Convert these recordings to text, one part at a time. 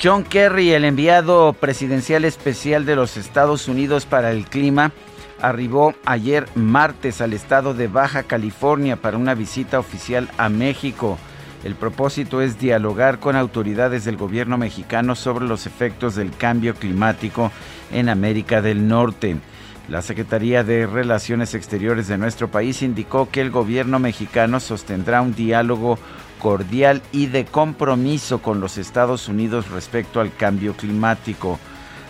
John Kerry, el enviado presidencial especial de los Estados Unidos para el clima, arribó ayer martes al estado de Baja California para una visita oficial a México. El propósito es dialogar con autoridades del gobierno mexicano sobre los efectos del cambio climático en América del Norte. La Secretaría de Relaciones Exteriores de nuestro país indicó que el gobierno mexicano sostendrá un diálogo cordial y de compromiso con los Estados Unidos respecto al cambio climático.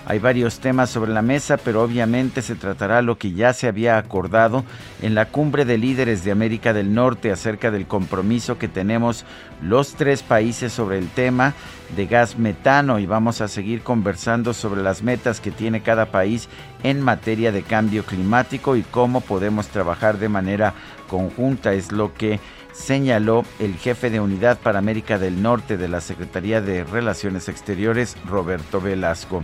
Hay varios temas sobre la mesa, pero obviamente se tratará lo que ya se había acordado en la cumbre de líderes de América del Norte acerca del compromiso que tenemos los tres países sobre el tema de gas metano y vamos a seguir conversando sobre las metas que tiene cada país en materia de cambio climático y cómo podemos trabajar de manera conjunta. Es lo que señaló el jefe de unidad para América del Norte de la Secretaría de Relaciones Exteriores, Roberto Velasco.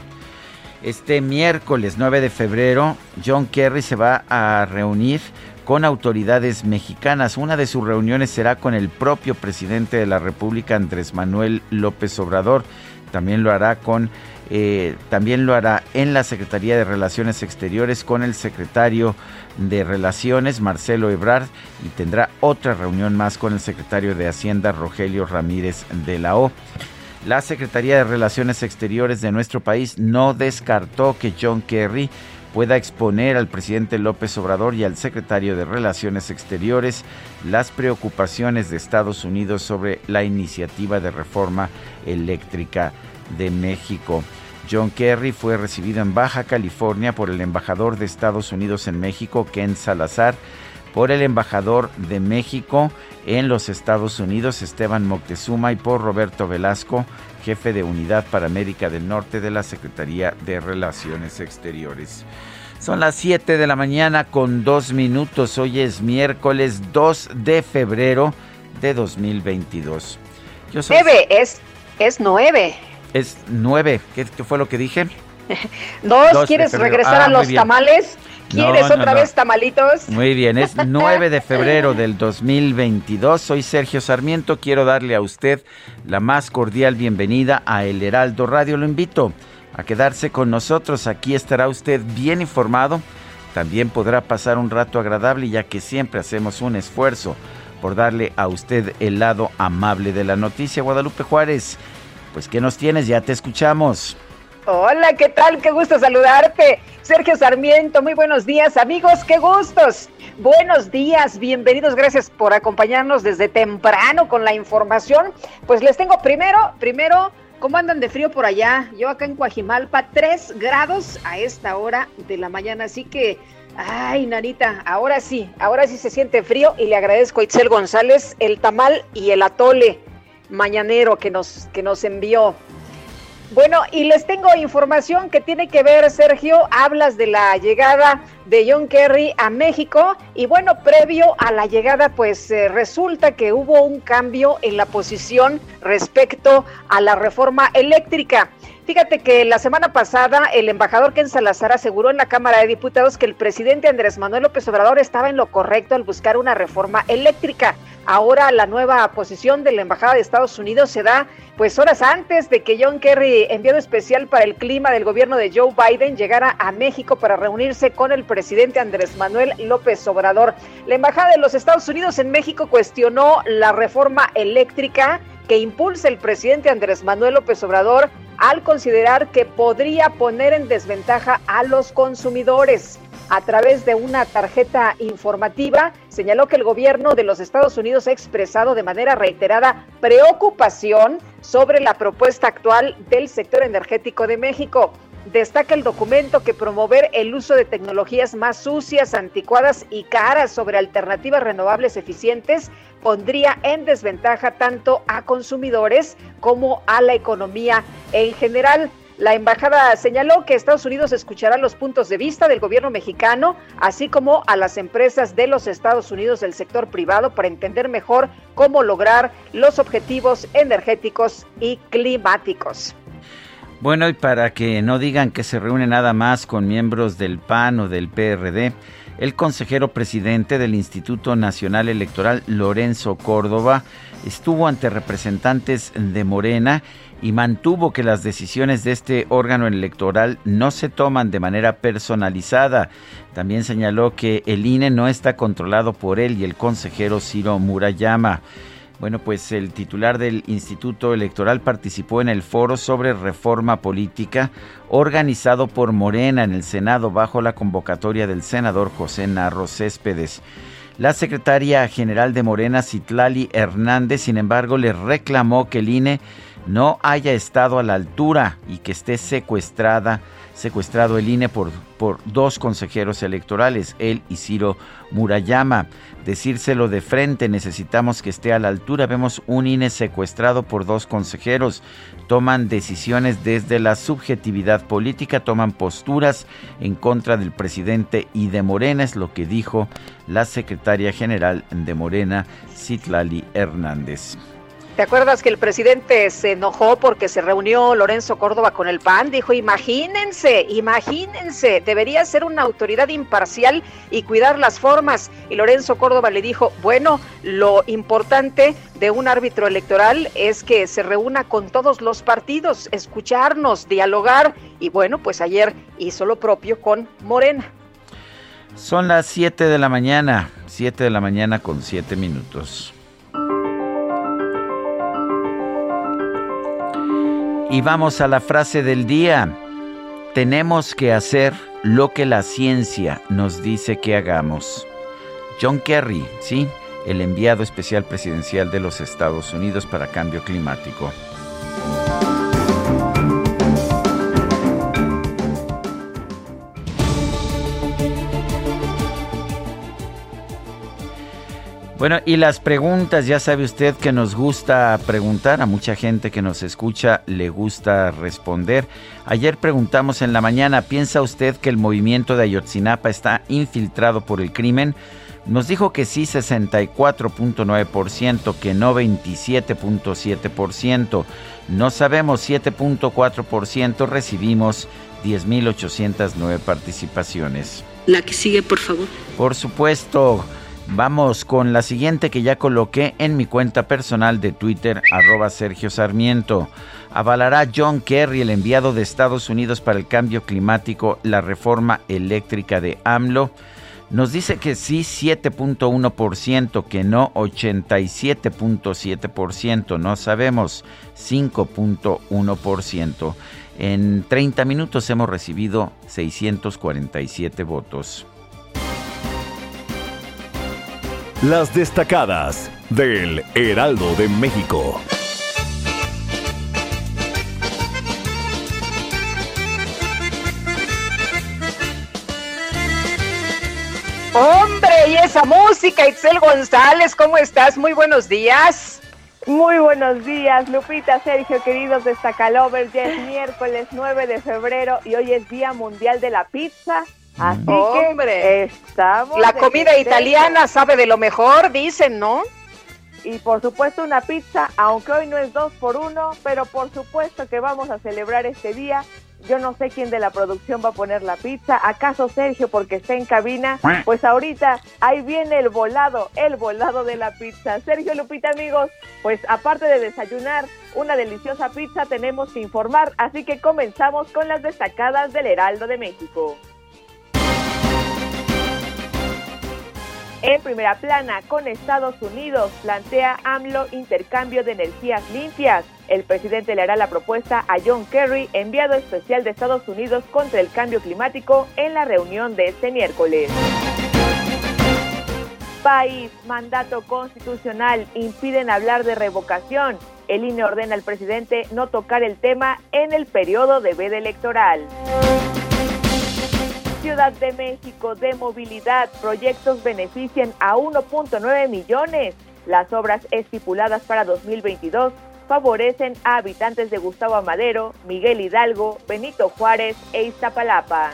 Este miércoles 9 de febrero, John Kerry se va a reunir con autoridades mexicanas. Una de sus reuniones será con el propio presidente de la República, Andrés Manuel López Obrador. También lo hará con eh, también lo hará en la Secretaría de Relaciones Exteriores con el secretario de Relaciones, Marcelo Ebrard, y tendrá otra reunión más con el secretario de Hacienda, Rogelio Ramírez de la O. La Secretaría de Relaciones Exteriores de nuestro país no descartó que John Kerry pueda exponer al presidente López Obrador y al secretario de Relaciones Exteriores las preocupaciones de Estados Unidos sobre la iniciativa de reforma eléctrica de México. John Kerry fue recibido en Baja California por el embajador de Estados Unidos en México, Ken Salazar, por el embajador de México en los Estados Unidos, Esteban Moctezuma, y por Roberto Velasco, jefe de Unidad para América del Norte de la Secretaría de Relaciones Exteriores. Son las 7 de la mañana con dos minutos. Hoy es miércoles 2 de febrero de 2022. Yo soy... es, es 9. Es 9. ¿Qué, fue lo que dije? Dos, ¿quieres regresar a ah, los tamales? ¿Quieres otra vez tamalitos? Muy bien, es 9 de febrero del 2022. Soy Sergio Sarmiento. Quiero darle a usted la más cordial bienvenida a El Heraldo Radio. Lo invito a quedarse con nosotros. Aquí estará usted bien informado. También podrá pasar un rato agradable ya que siempre hacemos un esfuerzo por darle a usted el lado amable de la noticia. Guadalupe Juárez, pues ¿qué nos tienes? Ya te escuchamos. Hola, ¿qué tal? Qué gusto saludarte. Sergio Sarmiento, muy buenos días amigos, qué gustos. Buenos días, bienvenidos, gracias por acompañarnos desde temprano con la información. Pues les tengo primero, primero, ¿cómo andan de frío por allá? Yo acá en Coajimalpa, 3 grados a esta hora de la mañana, así que, ay, Narita, ahora sí, ahora sí se siente frío y le agradezco a Itzel González el tamal y el atole mañanero que nos, que nos envió. Bueno, y les tengo información que tiene que ver, Sergio, hablas de la llegada de John Kerry a México y bueno, previo a la llegada, pues eh, resulta que hubo un cambio en la posición respecto a la reforma eléctrica. Fíjate que la semana pasada el embajador Ken Salazar aseguró en la Cámara de Diputados que el presidente Andrés Manuel López Obrador estaba en lo correcto al buscar una reforma eléctrica. Ahora la nueva posición de la Embajada de Estados Unidos se da pues horas antes de que John Kerry, enviado especial para el clima del gobierno de Joe Biden, llegara a México para reunirse con el presidente Andrés Manuel López Obrador. La Embajada de los Estados Unidos en México cuestionó la reforma eléctrica que impulsa el presidente Andrés Manuel López Obrador al considerar que podría poner en desventaja a los consumidores. A través de una tarjeta informativa, señaló que el gobierno de los Estados Unidos ha expresado de manera reiterada preocupación sobre la propuesta actual del sector energético de México. Destaca el documento que promover el uso de tecnologías más sucias, anticuadas y caras sobre alternativas renovables eficientes pondría en desventaja tanto a consumidores como a la economía en general. La embajada señaló que Estados Unidos escuchará los puntos de vista del gobierno mexicano, así como a las empresas de los Estados Unidos del sector privado para entender mejor cómo lograr los objetivos energéticos y climáticos. Bueno, y para que no digan que se reúne nada más con miembros del PAN o del PRD, el consejero presidente del Instituto Nacional Electoral, Lorenzo Córdoba, estuvo ante representantes de Morena y mantuvo que las decisiones de este órgano electoral no se toman de manera personalizada. También señaló que el INE no está controlado por él y el consejero Ciro Murayama. Bueno, pues el titular del Instituto Electoral participó en el foro sobre reforma política organizado por Morena en el Senado bajo la convocatoria del senador José Narro Céspedes. La secretaria general de Morena, Citlali Hernández, sin embargo, le reclamó que el INE no haya estado a la altura y que esté secuestrada, secuestrado el INE por, por dos consejeros electorales, él y Ciro Murayama. Decírselo de frente, necesitamos que esté a la altura. Vemos un INE secuestrado por dos consejeros. Toman decisiones desde la subjetividad política, toman posturas en contra del presidente y de Morena, es lo que dijo la secretaria general de Morena, Citlali Hernández. ¿Te acuerdas que el presidente se enojó porque se reunió Lorenzo Córdoba con el PAN? Dijo, imagínense, imagínense, debería ser una autoridad imparcial y cuidar las formas. Y Lorenzo Córdoba le dijo, bueno, lo importante de un árbitro electoral es que se reúna con todos los partidos, escucharnos, dialogar. Y bueno, pues ayer hizo lo propio con Morena. Son las 7 de la mañana, 7 de la mañana con 7 minutos. Y vamos a la frase del día. Tenemos que hacer lo que la ciencia nos dice que hagamos. John Kerry, sí, el enviado especial presidencial de los Estados Unidos para cambio climático. Bueno, y las preguntas, ya sabe usted que nos gusta preguntar, a mucha gente que nos escucha le gusta responder. Ayer preguntamos en la mañana, ¿piensa usted que el movimiento de Ayotzinapa está infiltrado por el crimen? Nos dijo que sí 64.9%, que no 27.7%. No sabemos 7.4%, recibimos 10.809 participaciones. La que sigue, por favor. Por supuesto. Vamos con la siguiente que ya coloqué en mi cuenta personal de Twitter, arroba Sergio Sarmiento. ¿Avalará John Kerry, el enviado de Estados Unidos para el cambio climático, la reforma eléctrica de AMLO? Nos dice que sí 7.1%, que no 87.7%, no sabemos 5.1%. En 30 minutos hemos recibido 647 votos. Las destacadas del Heraldo de México. Hombre, y esa música, Itzel González, ¿cómo estás? Muy buenos días. Muy buenos días, Lupita, Sergio, queridos destacalovers. Ya es miércoles 9 de febrero y hoy es Día Mundial de la Pizza. Así que estamos. La comida italiana sabe de lo mejor, dicen, ¿no? Y por supuesto una pizza, aunque hoy no es dos por uno, pero por supuesto que vamos a celebrar este día. Yo no sé quién de la producción va a poner la pizza. ¿Acaso Sergio porque está en cabina? Pues ahorita ahí viene el volado, el volado de la pizza. Sergio Lupita, amigos, pues aparte de desayunar una deliciosa pizza, tenemos que informar. Así que comenzamos con las destacadas del Heraldo de México. En primera plana, con Estados Unidos, plantea AMLO intercambio de energías limpias. El presidente le hará la propuesta a John Kerry, enviado especial de Estados Unidos contra el cambio climático, en la reunión de este miércoles. País, mandato constitucional, impiden hablar de revocación. El INE ordena al presidente no tocar el tema en el periodo de veda electoral. Ciudad de México de movilidad, proyectos benefician a 1.9 millones. Las obras estipuladas para 2022 favorecen a habitantes de Gustavo Amadero, Miguel Hidalgo, Benito Juárez e Iztapalapa.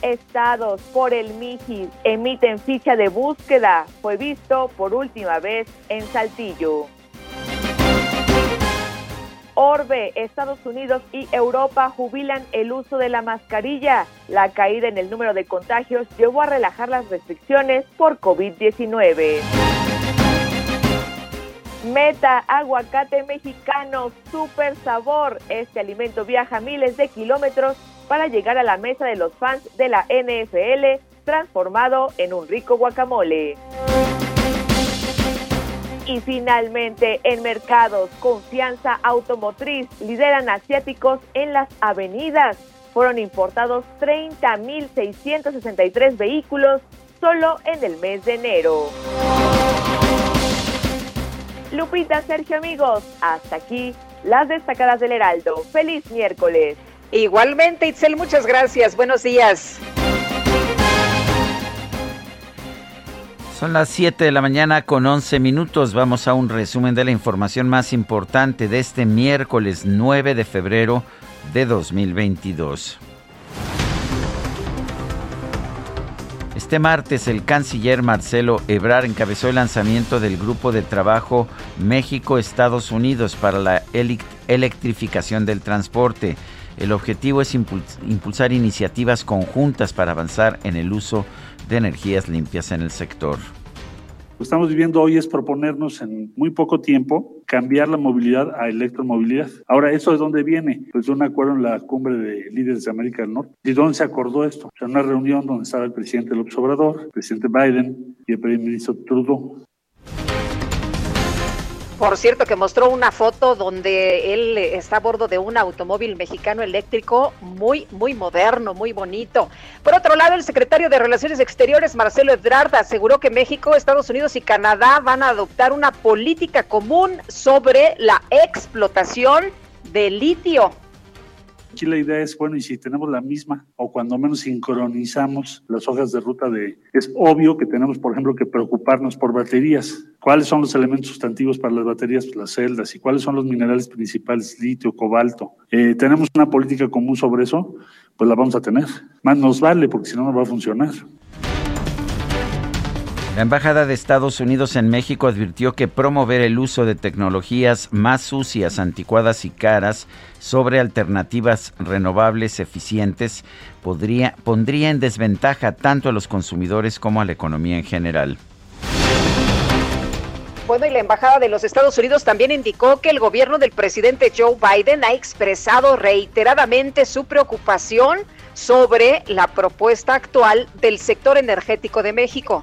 Estados por el MIGIS emiten ficha de búsqueda. Fue visto por última vez en Saltillo. Orbe, Estados Unidos y Europa jubilan el uso de la mascarilla. La caída en el número de contagios llevó a relajar las restricciones por COVID-19. Meta, aguacate mexicano, super sabor. Este alimento viaja miles de kilómetros para llegar a la mesa de los fans de la NFL, transformado en un rico guacamole. Y finalmente, en mercados, confianza automotriz, lideran asiáticos en las avenidas. Fueron importados 30.663 vehículos solo en el mes de enero. Lupita, Sergio, amigos, hasta aquí las destacadas del Heraldo. Feliz miércoles. Igualmente, Itzel, muchas gracias. Buenos días. Son las 7 de la mañana con 11 minutos. Vamos a un resumen de la información más importante de este miércoles 9 de febrero de 2022. Este martes el canciller Marcelo Ebrard encabezó el lanzamiento del grupo de trabajo México-Estados Unidos para la electrificación del transporte. El objetivo es impulsar iniciativas conjuntas para avanzar en el uso de energías limpias en el sector. Lo que estamos viviendo hoy es proponernos en muy poco tiempo cambiar la movilidad a electromovilidad. Ahora, ¿eso de dónde viene? Pues de un acuerdo en la cumbre de líderes de América del Norte. ¿Y dónde se acordó esto? O sea, una reunión donde estaba el presidente López Obrador, el presidente Biden y el primer ministro Trudeau. Por cierto, que mostró una foto donde él está a bordo de un automóvil mexicano eléctrico muy, muy moderno, muy bonito. Por otro lado, el secretario de Relaciones Exteriores, Marcelo Ebrard, aseguró que México, Estados Unidos y Canadá van a adoptar una política común sobre la explotación de litio. Aquí la idea es, bueno, y si tenemos la misma o cuando menos sincronizamos las hojas de ruta de... Es obvio que tenemos, por ejemplo, que preocuparnos por baterías. ¿Cuáles son los elementos sustantivos para las baterías? Pues las celdas. ¿Y cuáles son los minerales principales? Litio, cobalto. Eh, ¿Tenemos una política común sobre eso? Pues la vamos a tener. Más nos vale porque si no, no va a funcionar. La Embajada de Estados Unidos en México advirtió que promover el uso de tecnologías más sucias, anticuadas y caras sobre alternativas renovables eficientes podría, pondría en desventaja tanto a los consumidores como a la economía en general. Bueno, y la Embajada de los Estados Unidos también indicó que el gobierno del presidente Joe Biden ha expresado reiteradamente su preocupación sobre la propuesta actual del sector energético de México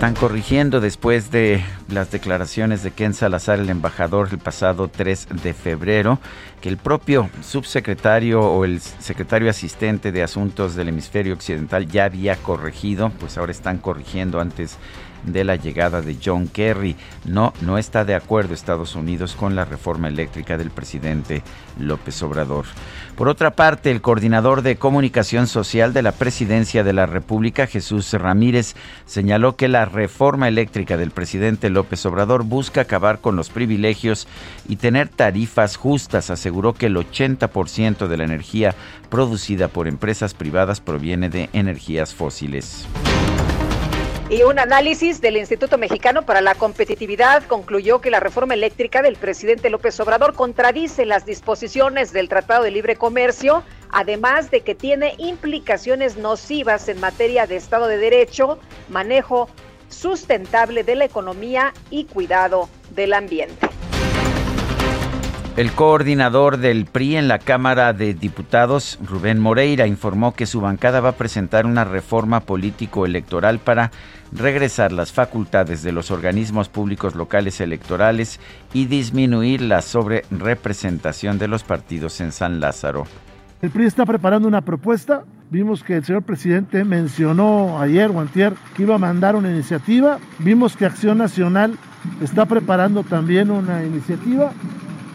están corrigiendo después de las declaraciones de Ken Salazar, el embajador, el pasado 3 de febrero, que el propio subsecretario o el secretario asistente de Asuntos del Hemisferio Occidental ya había corregido, pues ahora están corrigiendo antes la llegada de John Kerry. No, no está de acuerdo Estados Unidos con la reforma eléctrica del presidente López Obrador. Por otra parte, el coordinador de comunicación social de la Presidencia de la República, Jesús Ramírez, señaló que la reforma eléctrica del presidente López Obrador busca acabar con los privilegios y tener tarifas justas. Aseguró que el 80% de la energía producida por empresas privadas proviene de energías fósiles. Y un análisis del Instituto Mexicano para la Competitividad concluyó que la reforma eléctrica del presidente López Obrador contradice las disposiciones del Tratado de Libre Comercio, además de que tiene implicaciones nocivas en materia de Estado de Derecho, manejo sustentable de la economía y cuidado del ambiente. El coordinador del PRI en la Cámara de Diputados, Rubén Moreira, informó que su bancada va a presentar una reforma político-electoral para regresar las facultades de los organismos públicos locales electorales y disminuir la sobrerepresentación de los partidos en San Lázaro. El PRI está preparando una propuesta. Vimos que el señor presidente mencionó ayer o antier que iba a mandar una iniciativa. Vimos que Acción Nacional está preparando también una iniciativa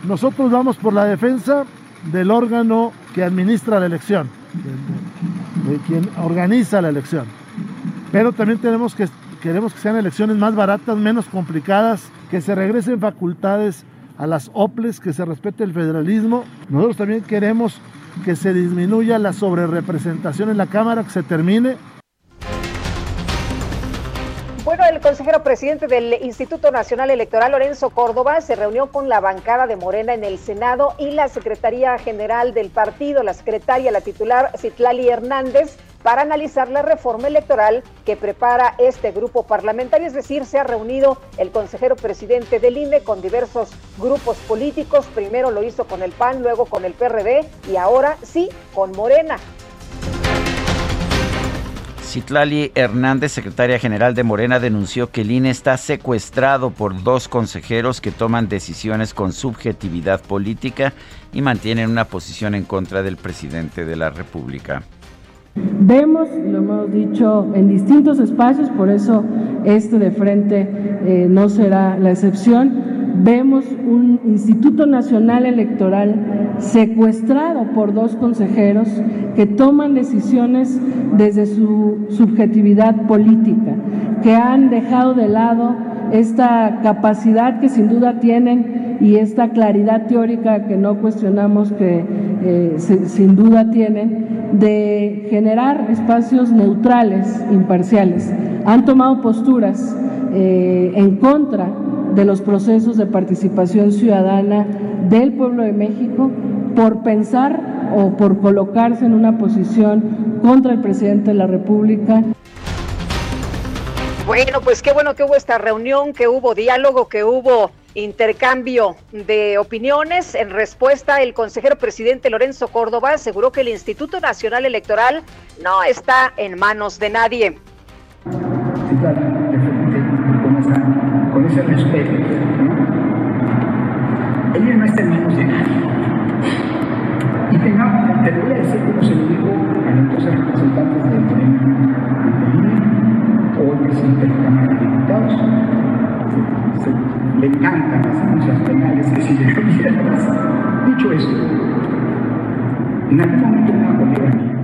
nosotros vamos por la defensa del órgano que administra la elección, de, quien organiza la elección. Pero también tenemos que, queremos que sean elecciones más baratas, menos complicadas, que se regresen facultades a las OPLES, que se respete el federalismo. Nosotros también queremos que se disminuya la sobrerepresentación en la Cámara, que se termine el consejero presidente del Instituto Nacional Electoral, Lorenzo Córdoba, se reunió con la bancada de Morena en el Senado y la Secretaría General del partido, la secretaria, la titular Citlali Hernández, para analizar la reforma electoral que prepara este grupo parlamentario. Es decir, se ha reunido el consejero presidente del INE con diversos grupos políticos. Primero lo hizo con el PAN, luego con el PRD y ahora sí con Morena. Citlali Hernández, secretaria general de Morena, denunció que el INE está secuestrado por dos consejeros que toman decisiones con subjetividad política y mantienen una posición en contra del presidente de la República. Vemos, lo hemos dicho en distintos espacios, por eso este de frente eh, no será la excepción, vemos un Instituto Nacional Electoral secuestrado por dos consejeros que toman decisiones desde su subjetividad política, que han dejado de lado esta capacidad que sin duda tienen y esta claridad teórica que no cuestionamos que eh, sin duda tienen, de generar espacios neutrales, imparciales. Han tomado posturas eh, en contra de los procesos de participación ciudadana del pueblo de México por pensar o por colocarse en una posición contra el presidente de la República. Bueno, pues qué bueno que hubo esta reunión, que hubo diálogo, que hubo intercambio de opiniones. En respuesta, el consejero presidente Lorenzo Córdoba aseguró que el Instituto Nacional Electoral no está en manos de nadie con ese respeto. ¿no? Ella no está en manos de nadie. Y tengamos, te voy a decir como se lo digo a nuestros representantes de Morena o el presidente de la Cámara de Diputados. Le las denuncias penales que si le Dicho eso, en algún una colega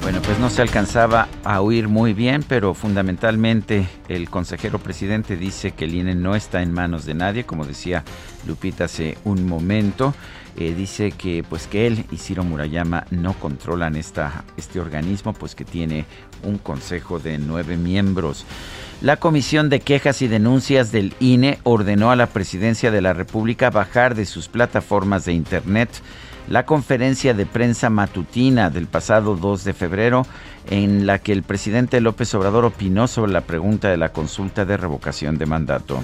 bueno, pues no se alcanzaba a oír muy bien, pero fundamentalmente el consejero presidente dice que el INE no está en manos de nadie, como decía Lupita hace un momento. Eh, dice que pues que él y Ciro Murayama no controlan esta, este organismo, pues que tiene un consejo de nueve miembros. La Comisión de Quejas y Denuncias del INE ordenó a la Presidencia de la República bajar de sus plataformas de Internet la conferencia de prensa matutina del pasado 2 de febrero en la que el presidente López Obrador opinó sobre la pregunta de la consulta de revocación de mandato.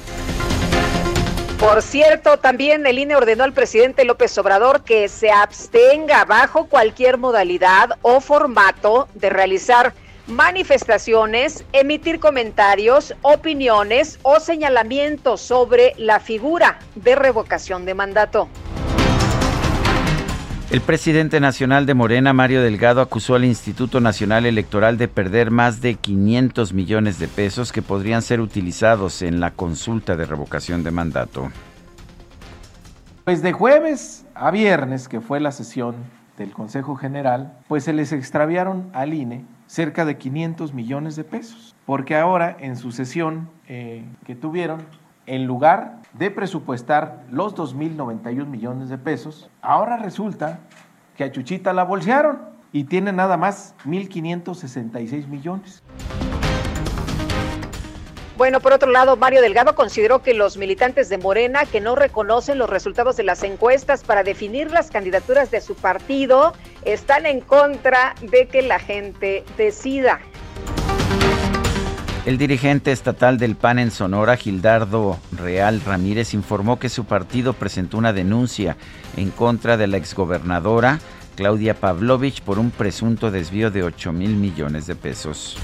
Por cierto, también el INE ordenó al presidente López Obrador que se abstenga bajo cualquier modalidad o formato de realizar manifestaciones, emitir comentarios, opiniones o señalamientos sobre la figura de revocación de mandato. El presidente nacional de Morena, Mario Delgado, acusó al Instituto Nacional Electoral de perder más de 500 millones de pesos que podrían ser utilizados en la consulta de revocación de mandato. Pues de jueves a viernes, que fue la sesión del Consejo General, pues se les extraviaron al INE cerca de 500 millones de pesos, porque ahora en su sesión eh, que tuvieron, en lugar de presupuestar los 2.091 millones de pesos, ahora resulta que a Chuchita la bolsearon y tiene nada más 1.566 millones. Bueno, por otro lado, Mario Delgado consideró que los militantes de Morena que no reconocen los resultados de las encuestas para definir las candidaturas de su partido están en contra de que la gente decida. El dirigente estatal del PAN en Sonora, Gildardo Real Ramírez, informó que su partido presentó una denuncia en contra de la exgobernadora Claudia Pavlovich por un presunto desvío de 8 mil millones de pesos.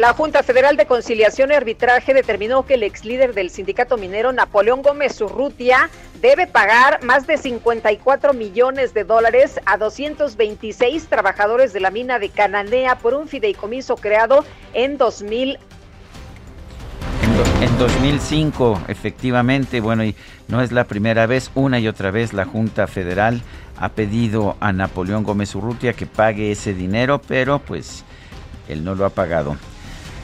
La Junta Federal de Conciliación y Arbitraje determinó que el ex líder del sindicato minero, Napoleón Gómez Urrutia, debe pagar más de 54 millones de dólares a 226 trabajadores de la mina de Cananea por un fideicomiso creado en 2000 en 2005, efectivamente, bueno, y no es la primera vez, una y otra vez la Junta Federal ha pedido a Napoleón Gómez Urrutia que pague ese dinero, pero pues él no lo ha pagado.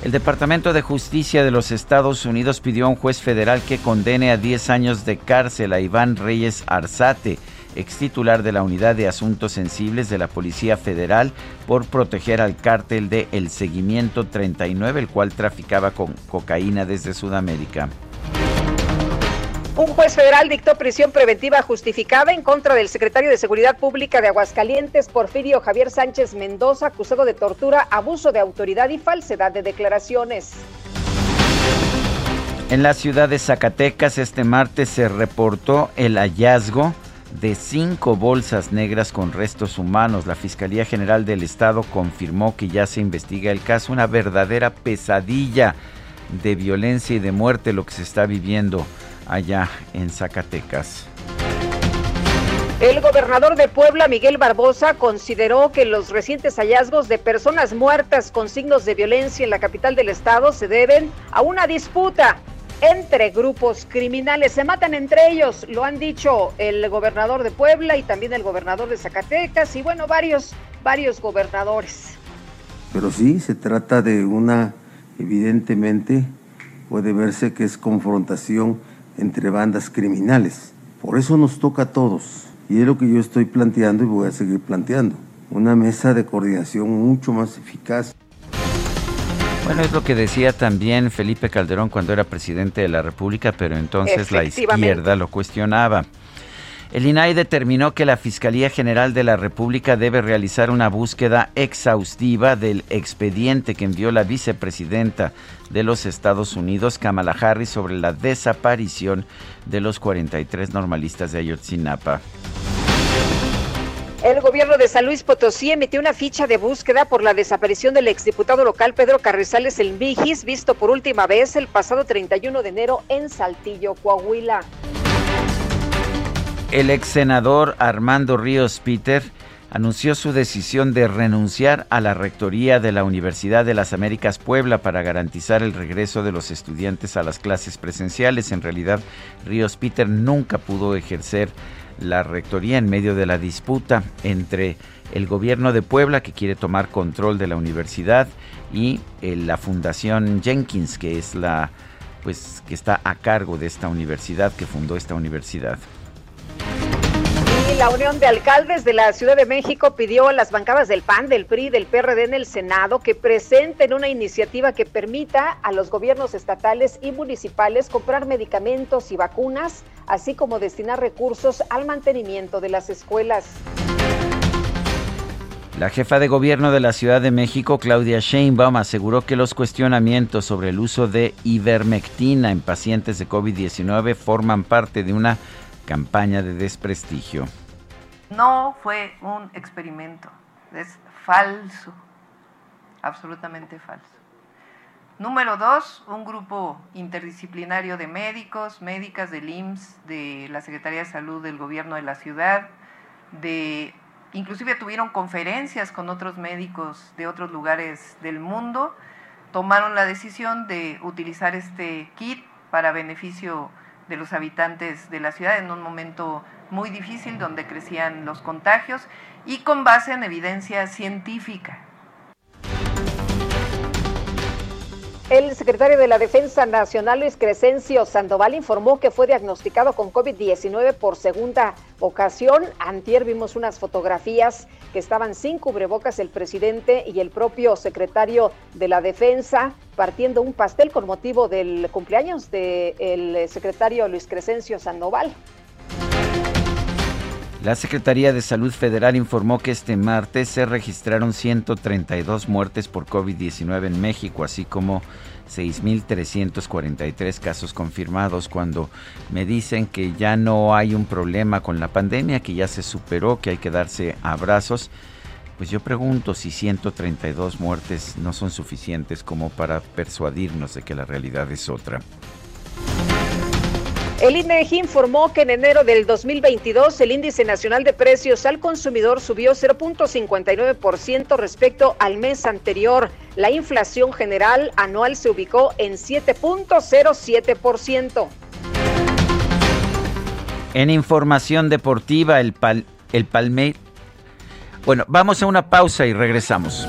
El Departamento de Justicia de los Estados Unidos pidió a un juez federal que condene a 10 años de cárcel a Iván Reyes Arzate, ex titular de la Unidad de Asuntos Sensibles de la Policía Federal, por proteger al cártel de El Seguimiento 39, el cual traficaba con cocaína desde Sudamérica. Un juez federal dictó prisión preventiva justificada en contra del secretario de Seguridad Pública de Aguascalientes, Porfirio Javier Sánchez Mendoza, acusado de tortura, abuso de autoridad y falsedad de declaraciones. En la ciudad de Zacatecas este martes se reportó el hallazgo de cinco bolsas negras con restos humanos. La Fiscalía General del Estado confirmó que ya se investiga el caso, una verdadera pesadilla de violencia y de muerte lo que se está viviendo allá en Zacatecas. El gobernador de Puebla, Miguel Barbosa, consideró que los recientes hallazgos de personas muertas con signos de violencia en la capital del estado se deben a una disputa entre grupos criminales. Se matan entre ellos, lo han dicho el gobernador de Puebla y también el gobernador de Zacatecas y bueno, varios, varios gobernadores. Pero sí, se trata de una, evidentemente, puede verse que es confrontación entre bandas criminales. Por eso nos toca a todos. Y es lo que yo estoy planteando y voy a seguir planteando. Una mesa de coordinación mucho más eficaz. Bueno, es lo que decía también Felipe Calderón cuando era presidente de la República, pero entonces la izquierda lo cuestionaba. El INAI determinó que la Fiscalía General de la República debe realizar una búsqueda exhaustiva del expediente que envió la vicepresidenta de los Estados Unidos, Kamala Harris, sobre la desaparición de los 43 normalistas de Ayotzinapa. El gobierno de San Luis Potosí emitió una ficha de búsqueda por la desaparición del exdiputado local Pedro Carrizales El Vigis, visto por última vez el pasado 31 de enero en Saltillo, Coahuila. El ex senador Armando Ríos Peter anunció su decisión de renunciar a la rectoría de la Universidad de las Américas Puebla para garantizar el regreso de los estudiantes a las clases presenciales. En realidad, Ríos Peter nunca pudo ejercer la rectoría en medio de la disputa entre el gobierno de Puebla que quiere tomar control de la universidad y eh, la Fundación Jenkins que es la pues que está a cargo de esta universidad que fundó esta universidad la Unión de Alcaldes de la Ciudad de México pidió a las bancadas del PAN, del PRI, del PRD en el Senado que presenten una iniciativa que permita a los gobiernos estatales y municipales comprar medicamentos y vacunas, así como destinar recursos al mantenimiento de las escuelas. La jefa de gobierno de la Ciudad de México, Claudia Sheinbaum, aseguró que los cuestionamientos sobre el uso de ivermectina en pacientes de COVID-19 forman parte de una campaña de desprestigio. No fue un experimento, es falso, absolutamente falso. Número dos, un grupo interdisciplinario de médicos, médicas del IMSS, de la Secretaría de Salud del Gobierno de la ciudad, de inclusive tuvieron conferencias con otros médicos de otros lugares del mundo, tomaron la decisión de utilizar este kit para beneficio de los habitantes de la ciudad en un momento muy difícil donde crecían los contagios y con base en evidencia científica. El secretario de la Defensa Nacional, Luis Crescencio Sandoval, informó que fue diagnosticado con COVID-19 por segunda ocasión. Antier vimos unas fotografías que estaban sin cubrebocas el presidente y el propio secretario de la Defensa partiendo un pastel con motivo del cumpleaños del secretario Luis Crescencio Sandoval. La Secretaría de Salud Federal informó que este martes se registraron 132 muertes por COVID-19 en México, así como 6.343 casos confirmados cuando me dicen que ya no hay un problema con la pandemia, que ya se superó, que hay que darse abrazos. Pues yo pregunto si 132 muertes no son suficientes como para persuadirnos de que la realidad es otra. El INEGI informó que en enero del 2022 el índice nacional de precios al consumidor subió 0.59% respecto al mes anterior. La inflación general anual se ubicó en 7.07%. En información deportiva, el, pal, el Palme... Bueno, vamos a una pausa y regresamos.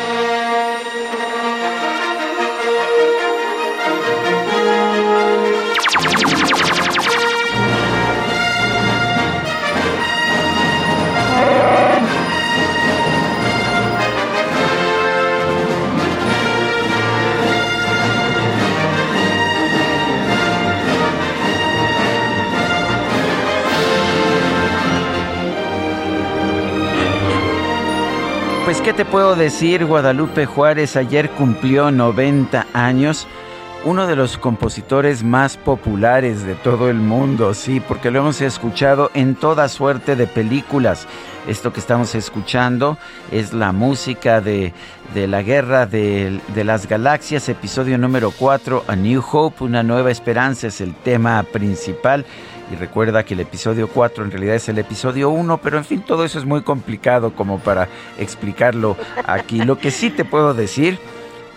¿qué te puedo decir? Guadalupe Juárez ayer cumplió 90 años. Uno de los compositores más populares de todo el mundo, sí, porque lo hemos escuchado en toda suerte de películas. Esto que estamos escuchando es la música de, de la Guerra de, de, las Galaxias, episodio número 4, A New Hope, una nueva esperanza, es el tema principal. Y recuerda que el episodio 4 en realidad es el episodio 1, pero en fin, todo eso es muy complicado como para explicarlo aquí. Lo que sí te puedo decir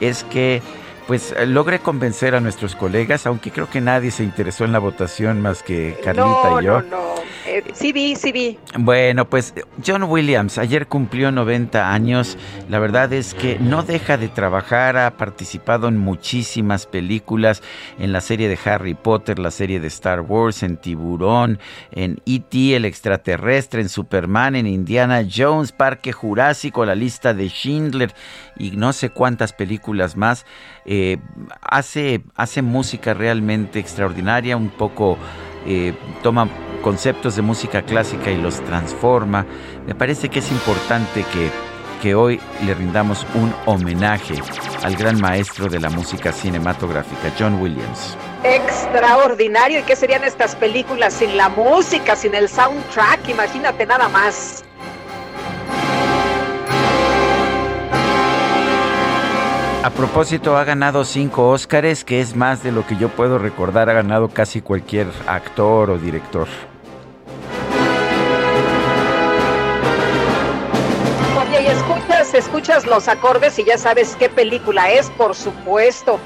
es que pues logré convencer a nuestros colegas, aunque creo que nadie se interesó en la votación más que Carlita y yo. No, no, eh, sí vi, sí vi. Bueno, pues John Williams ayer cumplió 90 años. La verdad es que no deja de trabajar, ha participado en muchísimas películas, en la serie de Harry Potter, la serie de Star Wars, en Tiburón, en E.T. el extraterrestre, en Superman, en Indiana Jones, Parque Jurásico, la lista de Schindler y no sé cuántas películas más. Eh, hace, hace música realmente extraordinaria, un poco eh, toma conceptos de música clásica y los transforma. Me parece que es importante que, que hoy le rindamos un homenaje al gran maestro de la música cinematográfica, John Williams. Extraordinario. ¿Y qué serían estas películas sin la música, sin el soundtrack? Imagínate nada más. A propósito, ha ganado cinco Óscares, que es más de lo que yo puedo recordar. Ha ganado casi cualquier actor o director. Oye, y escuchas, escuchas los acordes y ya sabes qué película es, por supuesto.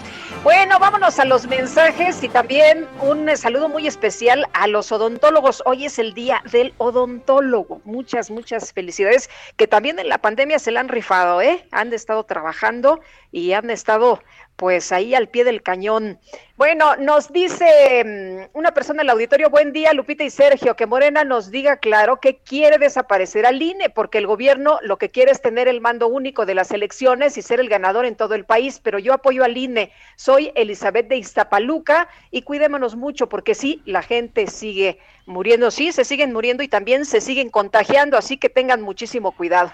Bueno, vámonos a los mensajes y también un saludo muy especial a los odontólogos. Hoy es el día del odontólogo. Muchas, muchas felicidades que también en la pandemia se la han rifado, ¿eh? Han estado trabajando y han estado pues ahí al pie del cañón. Bueno, nos dice mm, una persona en el auditorio, buen día Lupita y Sergio, que Morena nos diga claro que quiere desaparecer al INE, porque el gobierno lo que quiere es tener el mando único de las elecciones y ser el ganador en todo el país, pero yo apoyo al INE. Soy Elizabeth de Iztapaluca y cuidémonos mucho, porque sí, la gente sigue muriendo, sí, se siguen muriendo y también se siguen contagiando, así que tengan muchísimo cuidado.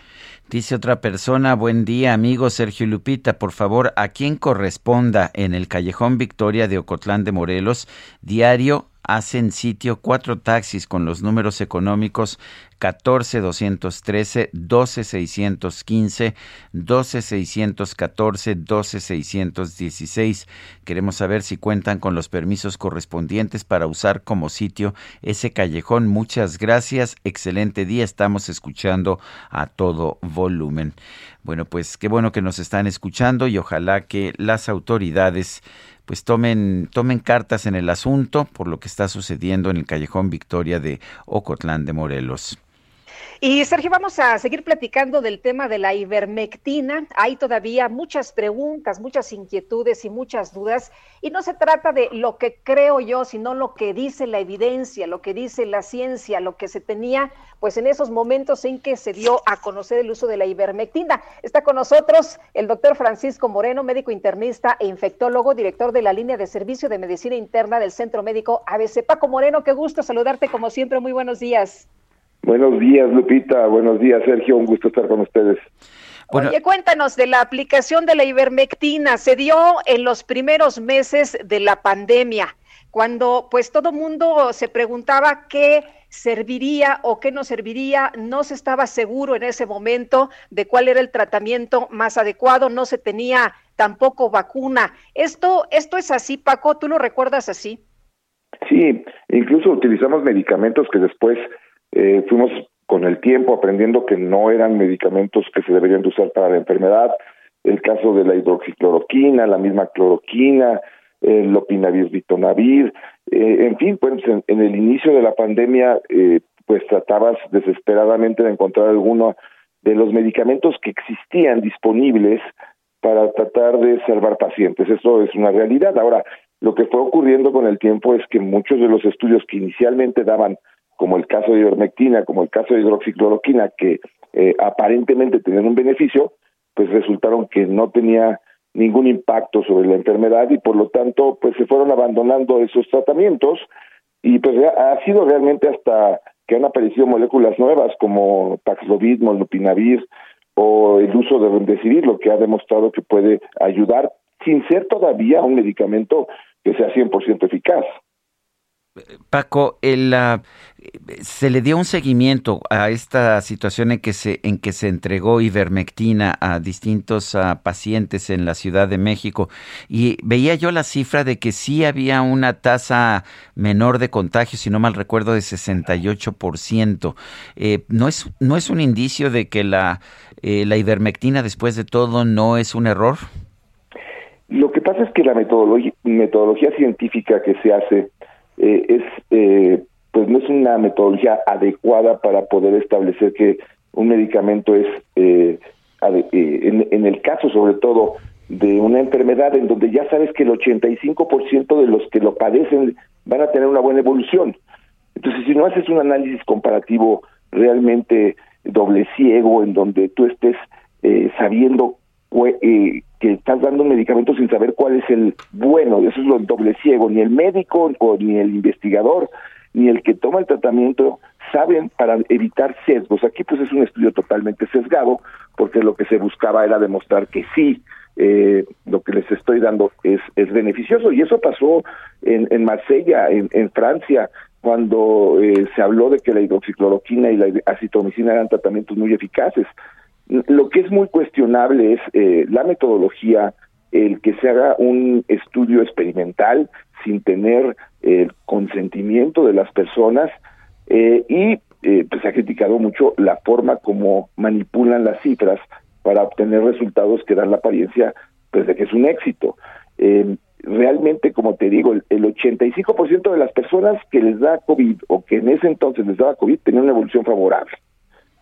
Dice otra persona, buen día amigo Sergio Lupita, por favor, a quien corresponda en el Callejón Victoria de Ocotlán de Morelos, diario hacen sitio cuatro taxis con los números económicos 14 213, 12 615, 12 614, 12 616. Queremos saber si cuentan con los permisos correspondientes para usar como sitio ese callejón. Muchas gracias. Excelente día. Estamos escuchando a todo volumen. Bueno, pues qué bueno que nos están escuchando y ojalá que las autoridades pues tomen, tomen cartas en el asunto por lo que está sucediendo en el callejón Victoria de Ocotlán de Morelos. Y Sergio, vamos a seguir platicando del tema de la ivermectina. Hay todavía muchas preguntas, muchas inquietudes y muchas dudas. Y no se trata de lo que creo yo, sino lo que dice la evidencia, lo que dice la ciencia, lo que se tenía pues en esos momentos en que se dio a conocer el uso de la ivermectina. Está con nosotros el doctor Francisco Moreno, médico internista e infectólogo, director de la línea de servicio de medicina interna del Centro Médico ABC. Paco Moreno, qué gusto saludarte como siempre. Muy buenos días. Buenos días, Lupita. Buenos días, Sergio. Un gusto estar con ustedes. Oye, cuéntanos de la aplicación de la ivermectina. Se dio en los primeros meses de la pandemia, cuando pues todo mundo se preguntaba qué serviría o qué no serviría. No se estaba seguro en ese momento de cuál era el tratamiento más adecuado. No se tenía tampoco vacuna. Esto, esto es así, Paco. ¿Tú lo recuerdas así? Sí, incluso utilizamos medicamentos que después eh, fuimos con el tiempo aprendiendo que no eran medicamentos que se deberían de usar para la enfermedad. El caso de la hidroxicloroquina, la misma cloroquina, el lopinavir ritonavir, eh, en fin, pues en, el inicio de la pandemia, eh, pues tratabas desesperadamente de encontrar alguno de los medicamentos que existían disponibles para tratar de salvar pacientes. Eso es una realidad. Ahora, lo que fue ocurriendo con el tiempo es que muchos de los estudios que inicialmente daban como el caso de ivermectina, como el caso de hidroxicloroquina, que eh, aparentemente tenían un beneficio, pues resultaron que no tenía ningún impacto sobre la enfermedad y por lo tanto pues se fueron abandonando esos tratamientos y pues ha sido realmente hasta que han aparecido moléculas nuevas como Paxlovid, Molnupiravir o el uso de Remdesivir, lo que ha demostrado que puede ayudar sin ser todavía un medicamento que sea 100% eficaz. Paco, el, se le dio un seguimiento a esta situación en que se, en que se entregó ivermectina a distintos pacientes en la Ciudad de México y veía yo la cifra de que sí había una tasa menor de contagio, si no mal recuerdo, de 68%. Eh, ¿no, es, ¿No es un indicio de que la, eh, la ivermectina, después de todo, no es un error? Lo que pasa es que la metodología científica que se hace eh, es eh, pues no es una metodología adecuada para poder establecer que un medicamento es eh, en, en, el caso sobre todo de una enfermedad en donde ya sabes que el 85% de los que lo padecen van a tener una buena evolución. Entonces, si no haces un análisis comparativo realmente doble ciego, en donde tú estés eh, sabiendo eh, que estás dando un medicamento sin saber cuál es el bueno, eso es lo doble ciego, ni el médico o ni el investigador ni el que toma el tratamiento saben para evitar sesgos. Aquí pues es un estudio totalmente sesgado porque lo que se buscaba era demostrar que sí, eh, lo que les estoy dando es, es beneficioso y eso pasó en, en Marsella, en, Francia, cuando eh, se habló de que la hidroxicloroquina y la acitromicina eran tratamientos muy eficaces. Lo que es muy cuestionable es eh, la metodología, el que se haga un estudio experimental sin tener el consentimiento de las personas eh, y eh, pues ha criticado mucho la forma como manipulan las cifras para obtener resultados que dan la apariencia pues de que es un éxito. realmente, como te digo, el, el 85% de las personas que les da COVID o que en ese entonces les daba COVID tenían una evolución favorable.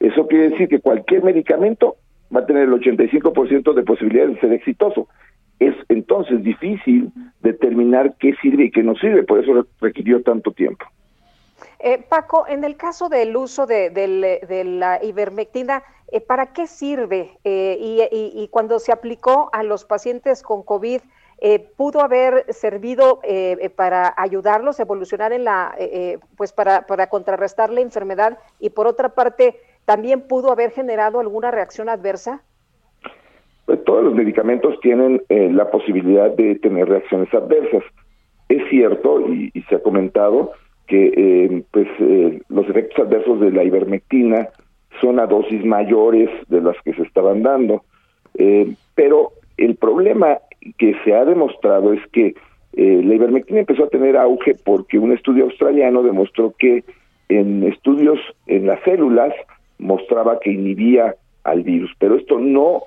Eso quiere decir que cualquier medicamento va a tener el 85% de posibilidades de ser exitoso. Es entonces difícil determinar qué sirve y qué no sirve, por eso requirió tanto tiempo. Eh, Paco, en el caso del uso de, la ivermectina, eh, ¿para qué sirve? Eh, y, cuando se aplicó a los pacientes con COVID, ¿pudo haber servido para ayudarlos a evolucionar en la, pues para, para contrarrestar la enfermedad? Y por otra parte, también pudo haber generado alguna reacción adversa? Pues todos los medicamentos tienen eh, la posibilidad de tener reacciones adversas. Es cierto, y, se ha comentado, que eh, pues eh, los efectos adversos de la ivermectina son a dosis mayores de las que se estaban dando. Eh, pero el problema que se ha demostrado es que la ivermectina empezó a tener auge porque un estudio australiano demostró que en estudios en las células mostraba que inhibía al virus, pero esto no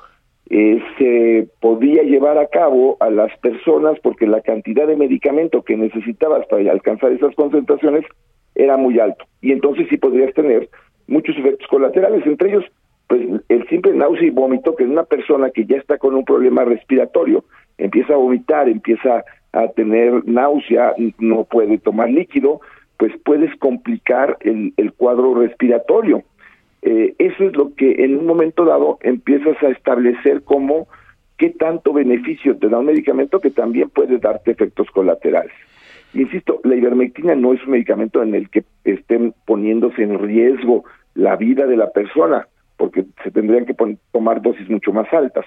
eh, se podía llevar a cabo a las personas porque la cantidad de medicamento que necesitabas para alcanzar esas concentraciones era muy alto y entonces sí podrías tener muchos efectos colaterales, entre ellos pues el simple náusea y vómito que en una persona que ya está con un problema respiratorio empieza a vomitar, empieza a tener náusea, no puede tomar líquido, pues puedes complicar el, el cuadro respiratorio. Eh, eso es lo que en un momento dado empiezas a establecer como qué tanto beneficio te da un medicamento que también puede darte efectos colaterales. Insisto, la ivermectina no es un medicamento en el que estén poniéndose en riesgo la vida de la persona, porque se tendrían que tomar dosis mucho más altas.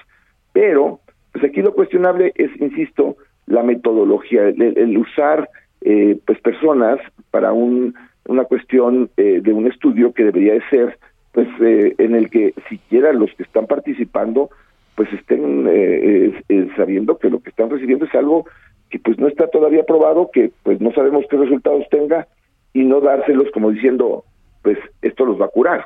Pero, pues aquí lo cuestionable es, insisto, la metodología, el, usar eh, pues personas para un, una cuestión eh, de un estudio que debería de ser pues eh, en el que siquiera los que están participando pues estén eh, eh, sabiendo que lo que están recibiendo es algo que pues no está todavía probado, que pues no sabemos qué resultados tenga y no dárselos como diciendo pues esto los va a curar.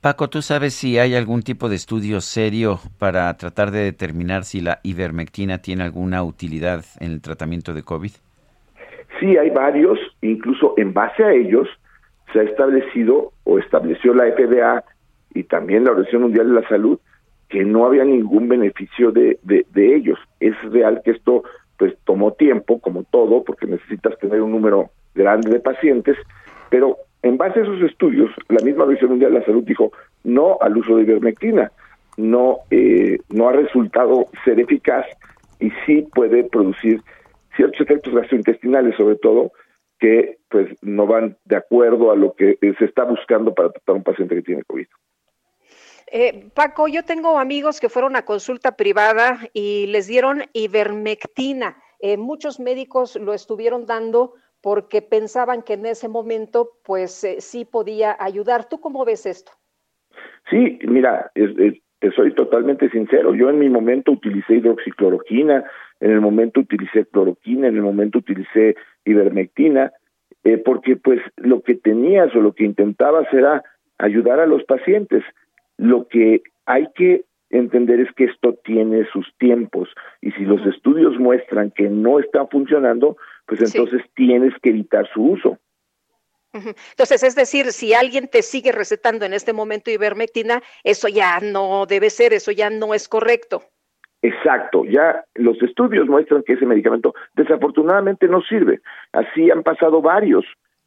Paco, ¿tú sabes si hay algún tipo de estudio serio para tratar de determinar si la ivermectina tiene alguna utilidad en el tratamiento de COVID? Sí, hay varios, incluso en base a ellos se ha establecido o estableció la FDA y también la Organización Mundial de la Salud que no había ningún beneficio de, ellos. Es real que esto pues tomó tiempo, como todo, porque necesitas tener un número grande de pacientes, pero en base a esos estudios, la misma Organización Mundial de la Salud dijo no al uso de ivermectina, no, eh, no ha resultado ser eficaz y sí puede producir ciertos efectos gastrointestinales, sobre todo, que pues no van de acuerdo a lo que se está buscando para tratar a un paciente que tiene COVID. Eh, Paco, yo tengo amigos que fueron a consulta privada y les dieron ivermectina. Eh, muchos médicos lo estuvieron dando porque pensaban que en ese momento pues eh, sí podía ayudar. ¿Tú cómo ves esto? Sí, mira, te soy totalmente sincero. Yo en mi momento utilicé hidroxicloroquina, en el momento utilicé cloroquina, en el momento utilicé ivermectina, eh, porque pues lo que tenías o lo que intentabas era ayudar a los pacientes. Lo que hay que entender es que esto tiene sus tiempos y si los estudios muestran que no está funcionando, pues entonces tienes que evitar su uso. Entonces, es decir, si alguien te sigue recetando en este momento ivermectina, eso ya no debe ser, eso ya no es correcto. Exacto, ya los estudios muestran que ese medicamento desafortunadamente no sirve. Así han pasado varios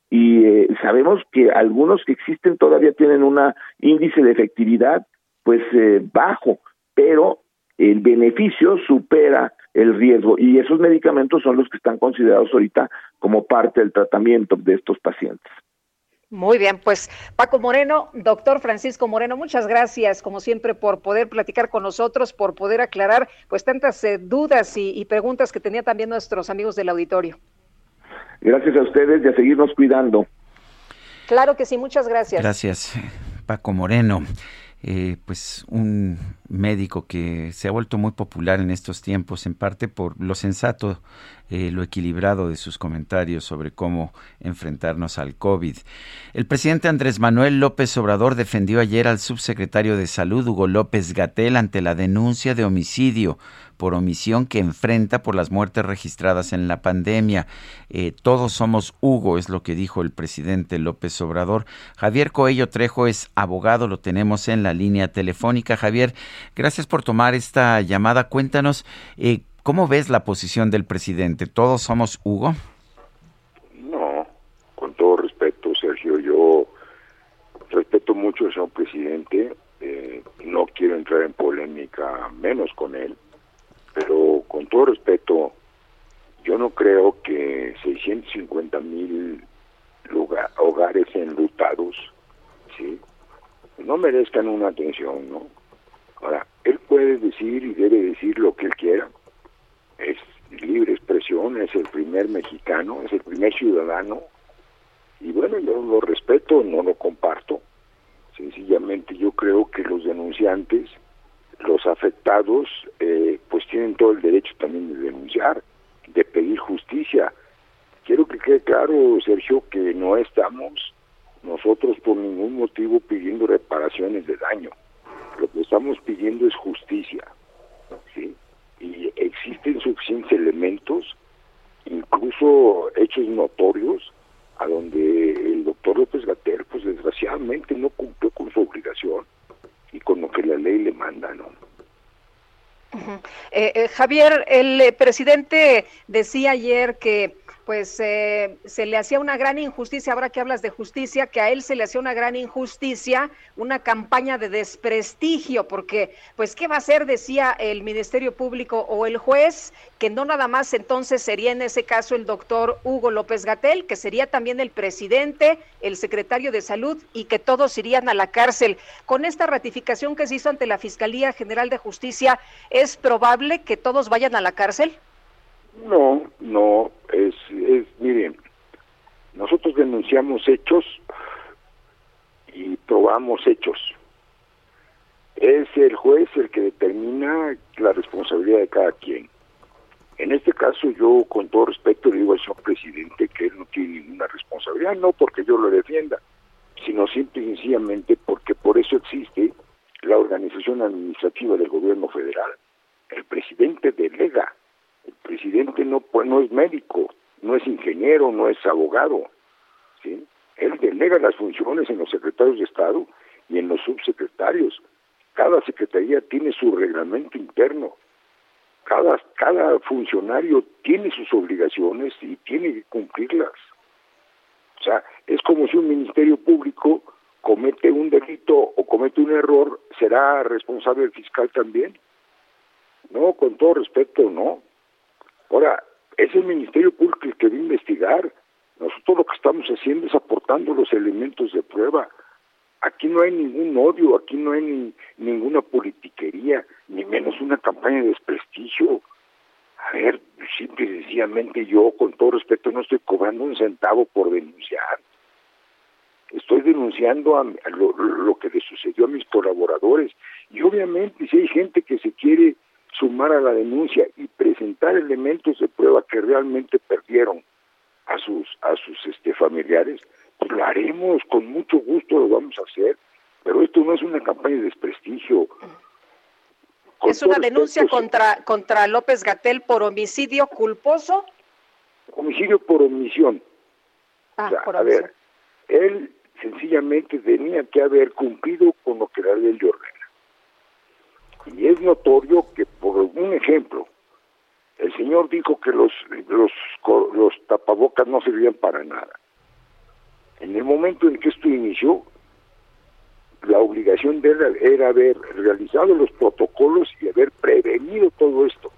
y eh, sabemos que algunos que existen todavía tienen un índice de efectividad pues eh, bajo, pero el beneficio supera el riesgo y esos medicamentos son los que están considerados ahorita como parte del tratamiento de estos pacientes. Muy bien, pues Paco Moreno, doctor Francisco Moreno, muchas gracias como siempre por poder platicar con nosotros, por poder aclarar pues tantas eh, dudas y, preguntas que tenían también nuestros amigos del auditorio. Gracias a ustedes y a seguirnos cuidando. Claro que sí, muchas gracias. Gracias, Paco Moreno. Eh, pues un médico que se ha vuelto muy popular en estos tiempos, en parte por lo sensato, eh, lo equilibrado de sus comentarios sobre cómo enfrentarnos al COVID. El presidente Andrés Manuel López Obrador defendió ayer al subsecretario de Salud, Hugo López Gatel, ante la denuncia de homicidio por omisión que enfrenta por las muertes registradas en la pandemia. Eh, todos somos Hugo, es lo que dijo el presidente López Obrador. Javier Coello Trejo es abogado, lo tenemos en la línea telefónica. Javier, gracias por tomar esta llamada. Cuéntanos, eh, ¿cómo ves la posición del presidente? ¿Todos somos Hugo? No, con todo respeto, Sergio, yo respeto mucho al señor presidente. Eh, no quiero entrar en polémica menos con él pero con todo respeto, yo no creo que 650 mil hogares enlutados, ¿sí? No merezcan una atención, ¿no? Ahora, él puede decir y debe decir lo que él quiera. Es libre expresión, es el primer mexicano, es el primer ciudadano yo lo respeto, no lo comparto. Sencillamente yo creo que los denunciantes, los afectados, eh, pues tienen todo el derecho también de denunciar, de pedir justicia. Quiero que quede claro, Sergio, que no estamos nosotros por ningún motivo pidiendo reparaciones de daño. Lo que estamos pidiendo es justicia. ¿sí? Y existen suficientes elementos, incluso hechos notorios, a donde el doctor López Gater, pues desgraciadamente no cumplió con su obligación y con lo que la ley le manda, ¿no? Eh, eh, Javier, el eh, presidente decía ayer que pues eh, se le hacía una gran injusticia, ahora que hablas de justicia, que a él se le hacía una gran injusticia, una campaña de desprestigio, porque pues qué va a hacer, decía el Ministerio Público o el juez, que no nada más entonces sería en ese caso el doctor Hugo López Gatel, que sería también el presidente, el secretario de salud y que todos irían a la cárcel. Con esta ratificación que se hizo ante la Fiscalía General de Justicia, ¿es probable que todos vayan a la cárcel? No, no, es, es, miren, nosotros denunciamos hechos y probamos hechos. Es el juez el que determina la responsabilidad de cada quien. En este caso yo con todo respeto le digo al señor presidente que él no tiene ninguna responsabilidad, no porque yo lo defienda, sino simple y sencillamente porque por eso existe la organización administrativa del gobierno federal. El presidente delega el presidente no, no es médico, no es ingeniero, no es abogado. ¿sí? Él delega las funciones en los secretarios de Estado y en los subsecretarios. Cada secretaría tiene su reglamento interno. Cada, cada funcionario tiene sus obligaciones y tiene que cumplirlas. O sea, es como si un ministerio público comete un delito o comete un error, ¿será responsable el fiscal también? No, con todo respeto, no. Ahora, es el Ministerio Público el que a investigar. Nosotros lo que estamos haciendo es aportando los elementos de prueba. Aquí no hay ningún odio, aquí no hay ni, ninguna politiquería, ni menos una campaña de desprestigio. A ver, simple y sencillamente yo, con todo respeto, no estoy cobrando un centavo por denunciar. Estoy denunciando a, lo, lo que le sucedió a mis colaboradores. Y obviamente si hay gente que se quiere sumar a la denuncia y presentar elementos de prueba que realmente perdieron a sus a sus este familiares, pues lo haremos con mucho gusto, lo vamos a hacer, pero esto no es una campaña de desprestigio. ¿Es una denuncia contra contra López Gatel por homicidio culposo? Homicidio por omisión. Ah, por a ver, él sencillamente tenía que haber cumplido con lo que la ley le ordena. Y es notorio que, por un ejemplo, el señor dijo que los, los, los tapabocas no servían para nada. En el momento en que esto inició, la obligación de él era haber realizado los protocolos y haber prevenido todo esto.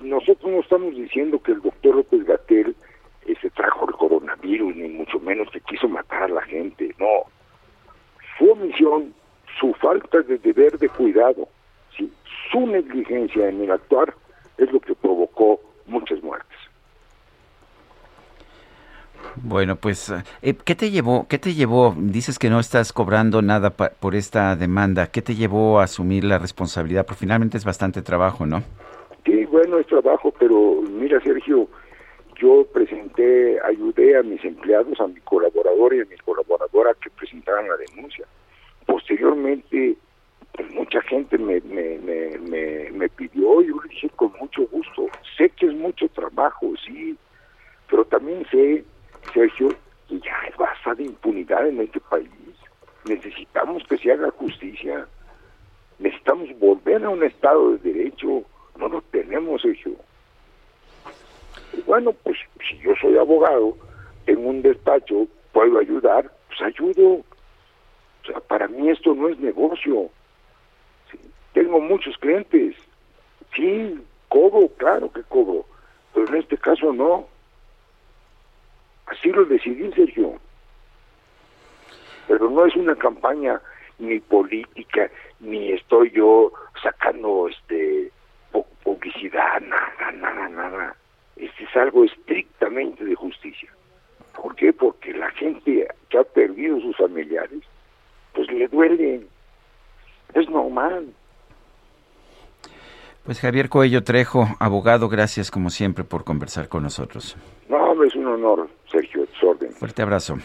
Nosotros no estamos diciendo que el doctor López Gatel eh, se trajo el coronavirus, ni mucho menos que quiso matar a la gente, no. Su omisión, su falta de deber de cuidado, su negligencia en el actuar es lo que provocó muchas muertes. Bueno, pues, eh, ¿qué te llevó? ¿Qué te llevó? Dices que no estás cobrando nada por esta demanda. ¿Qué te llevó a asumir la responsabilidad? Porque finalmente es bastante trabajo, ¿no? Sí, bueno, es trabajo, pero mira, Sergio, yo presenté, ayudé a mis empleados, a mi colaborador y a mi colaboradora que presentaran la denuncia. Posteriormente pues mucha gente me, me, me, me, pidió y yo le dije con mucho gusto. Sé que es mucho trabajo, sí, pero también sé, Sergio, que ya hay bastante impunidad en este país. Necesitamos que se haga justicia. Necesitamos volver a un Estado de Derecho. No lo tenemos, Sergio. Bueno, pues si yo soy abogado, en un despacho, puedo ayudar, pues ayudo. O sea, para mí esto no es negocio tengo muchos clientes. Sí, cobro, claro que cobro, pero en este caso no. Así lo decidí, Sergio. Pero no es una campaña ni política, ni estoy yo sacando este publicidad, nada, nada, nada. Este es algo estrictamente de justicia. ¿Por qué? Porque la gente que ha perdido sus familiares, pues le duele. Es normal. Javier Coello Trejo, abogado, gracias como siempre por conversar con nosotros. No, es un honor, Sergio, orden. Fuerte abrazo.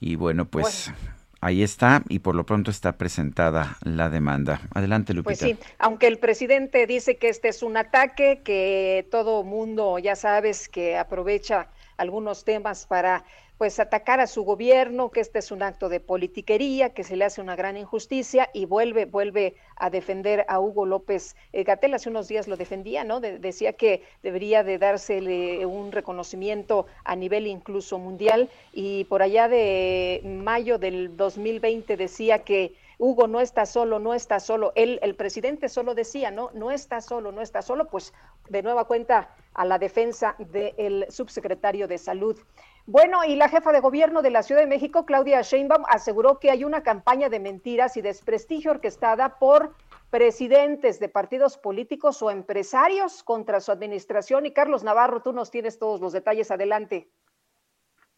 Y bueno, pues ahí está y por lo pronto está presentada la demanda. Adelante, Lupita. Pues sí, aunque el presidente dice que este es un ataque, que todo mundo, ya sabes, que aprovecha algunos temas para pues atacar a su gobierno, que este es un acto de politiquería, que se le hace una gran injusticia y vuelve, vuelve a defender a Hugo López eh, Gatel. Hace unos días lo defendía, ¿no? decía que debería de dársele un reconocimiento a nivel incluso mundial y por allá de mayo del 2020 decía que Hugo no está solo, no está solo. Él, el presidente solo decía, no, no está solo, no está solo, pues de nueva cuenta a la defensa del subsecretario de Salud. Bueno, y la jefa de gobierno de la Ciudad de México, Claudia Sheinbaum, aseguró que hay una campaña de mentiras y desprestigio orquestada por presidentes de partidos políticos o empresarios contra su administración. Y Carlos Navarro, tú nos tienes todos los detalles. Adelante.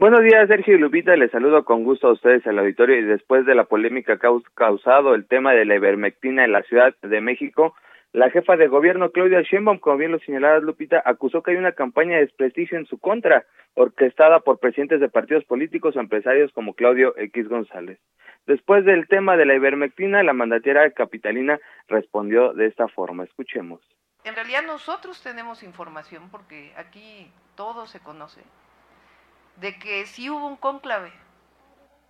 Buenos días, Sergio y Lupita. Les saludo con gusto a ustedes al auditorio y después de la polémica causado el tema de la ivermectina en la Ciudad de México, la jefa de gobierno, Claudia Sheinbaum, como bien lo señalaba Lupita, acusó que hay una campaña de desprestigio en su contra, orquestada por presidentes de partidos políticos o empresarios como Claudio X González. Después del tema de la ivermectina, la mandataria capitalina respondió de esta forma. Escuchemos. En realidad nosotros tenemos información, porque aquí todo se conoce, de que sí hubo un cónclave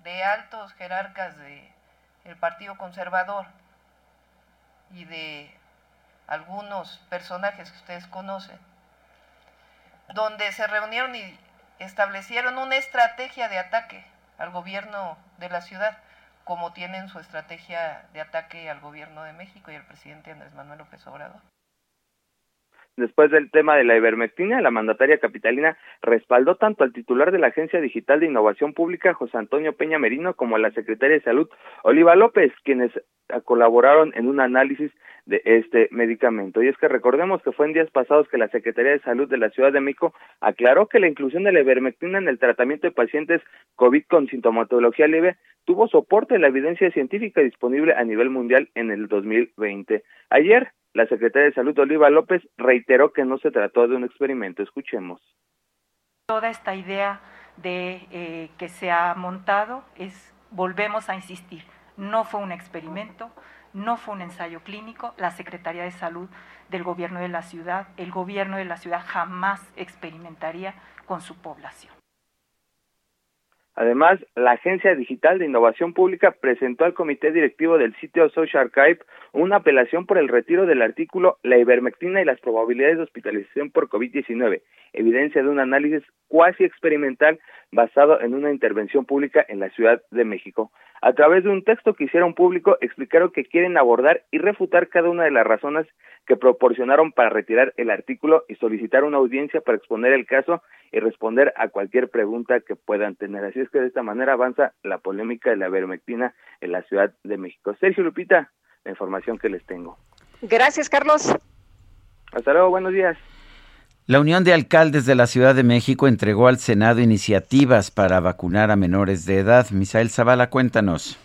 de altos jerarcas del Partido Conservador y de algunos personajes que ustedes conocen, donde se reunieron y establecieron una estrategia de ataque al gobierno de la ciudad, como tienen su estrategia de ataque al gobierno de México y al presidente Andrés Manuel López Obrador. Después del tema de la ivermectina, la mandataria capitalina respaldó tanto al titular de la Agencia Digital de Innovación Pública, José Antonio Peña Merino, como a la secretaria de Salud, Oliva López, quienes colaboraron en un análisis de este medicamento. Y es que recordemos que fue en días pasados que la Secretaría de Salud de la Ciudad de México aclaró que la inclusión de la ivermectina en el tratamiento de pacientes COVID con sintomatología leve tuvo soporte en la evidencia científica disponible a nivel mundial en el 2020. Ayer, la Secretaria de Salud, Oliva López, reiteró que no se trató de un experimento. Escuchemos. Toda esta idea de eh, que se ha montado es, volvemos a insistir, no fue un experimento, no fue un ensayo clínico, la Secretaría de Salud del Gobierno de la ciudad, el Gobierno de la ciudad jamás experimentaría con su población. Además, la Agencia Digital de Innovación Pública presentó al Comité Directivo del sitio Social Archive una apelación por el retiro del artículo La ivermectina y las probabilidades de hospitalización por COVID-19, evidencia de un análisis cuasi experimental basado en una intervención pública en la Ciudad de México. A través de un texto que hicieron público, explicaron que quieren abordar y refutar cada una de las razones que proporcionaron para retirar el artículo y solicitar una audiencia para exponer el caso y responder a cualquier pregunta que puedan tener. Así es que de esta manera avanza la polémica de la vermectina en la Ciudad de México. Sergio Lupita, la información que les tengo. Gracias, Carlos. Hasta luego, buenos días. La Unión de Alcaldes de la Ciudad de México entregó al Senado iniciativas para vacunar a menores de edad. Misael Zavala, cuéntanos.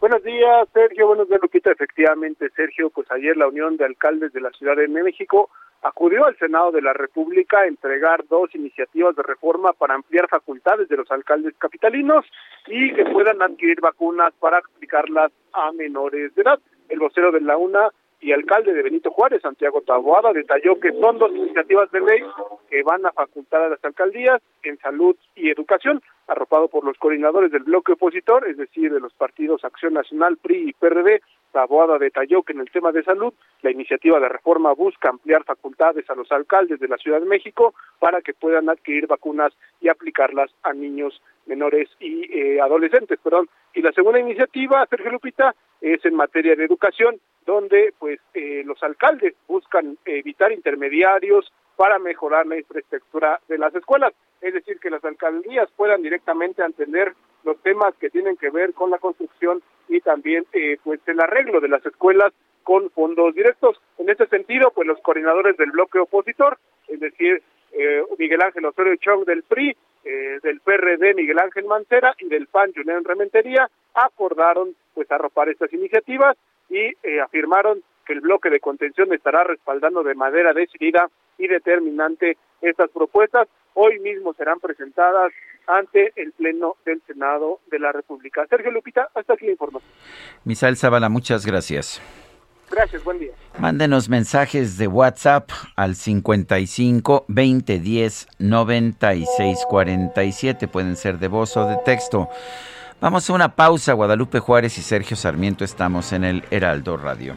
Buenos días, Sergio. Buenos días, Lupita. Efectivamente, Sergio, pues ayer la Unión de Alcaldes de la Ciudad de México acudió al Senado de la República a entregar dos iniciativas de reforma para ampliar facultades de los alcaldes capitalinos y que puedan adquirir vacunas para aplicarlas a menores de edad. El vocero de la UNA y alcalde de Benito Juárez, Santiago Taboada, detalló que son dos iniciativas de ley que van a facultar a las alcaldías en salud y educación, arropado por los coordinadores del bloque opositor, es decir, de los partidos Acción Nacional, PRI y PRD, Taboada detalló que en el tema de salud, la iniciativa de reforma busca ampliar facultades a los alcaldes de la Ciudad de México para que puedan adquirir vacunas y aplicarlas a niños menores y eh, adolescentes, perdón. Y la segunda iniciativa, Sergio Lupita, es en materia de educación, donde pues eh, los alcaldes buscan evitar intermediarios para mejorar la infraestructura de las escuelas, es decir, que las alcaldías puedan directamente atender los temas que tienen que ver con la construcción y también eh, pues el arreglo de las escuelas con fondos directos. En este sentido, pues los coordinadores del bloque opositor, es decir, eh, Miguel Ángel Osorio Chong del PRI, eh, del PRD Miguel Ángel Mancera y del PAN Julián Rementería, acordaron pues arropar estas iniciativas y afirmaron que el bloque de contención estará respaldando de manera decidida y determinante estas propuestas. Hoy mismo serán presentadas ante el Pleno del Senado de la República. Sergio Lupita, hasta aquí la información. Misael Zavala, muchas gracias. Gracias, buen día. Mándenos mensajes de WhatsApp al 55 20 10 96 47. Pueden ser de voz o de texto. Vamos a una pausa. Guadalupe Juárez y Sergio Sarmiento estamos en el Heraldo Radio.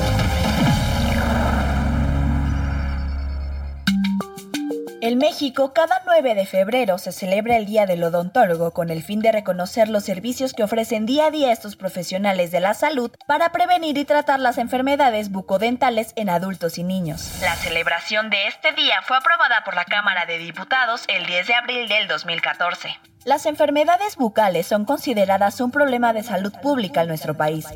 En México, cada 9 de febrero se celebra el Día del Odontólogo con el fin de reconocer los servicios que ofrecen día a día estos profesionales de la salud para prevenir y tratar las enfermedades bucodentales en adultos y niños. La celebración de este día fue aprobada por la Cámara de Diputados el 10 de abril del 2014. Las enfermedades bucales son consideradas un problema de salud pública en nuestro país.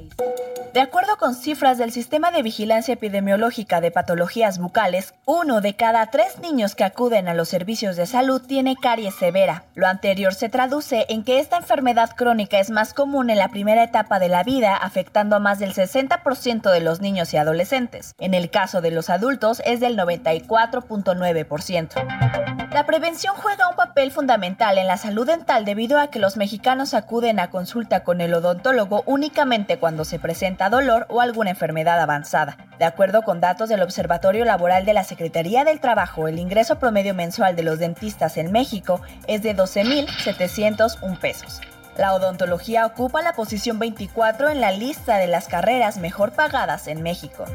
De acuerdo con cifras del Sistema de Vigilancia Epidemiológica de Patologías Bucales, uno de cada tres niños que acuden a los servicios de salud tiene caries severa. Lo anterior se traduce en que esta enfermedad crónica es más común en la primera etapa de la vida, afectando a más del 60% de los niños y adolescentes. En el caso de los adultos es del 94.9%. La prevención juega un papel fundamental en la salud debido a que los mexicanos acuden a consulta con el odontólogo únicamente cuando se presenta dolor o alguna enfermedad avanzada. De acuerdo con datos del Observatorio Laboral de la Secretaría del Trabajo, el ingreso promedio mensual de los dentistas en México es de 12.701 pesos. La odontología ocupa la posición 24 en la lista de las carreras mejor pagadas en México.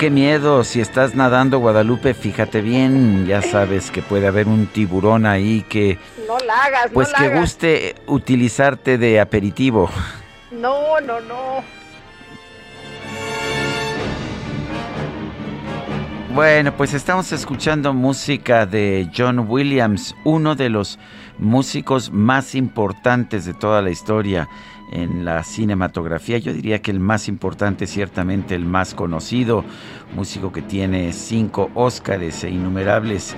Qué miedo. Si estás nadando, Guadalupe, fíjate bien. Ya sabes que puede haber un tiburón ahí que. No la hagas, Pues no la que hagas. guste utilizarte de aperitivo. No, no, no. Bueno, pues estamos escuchando música de John Williams, uno de los músicos más importantes de toda la historia en la cinematografía. Yo diría que el más importante, ciertamente el más conocido, músico que tiene cinco Óscares e innumerables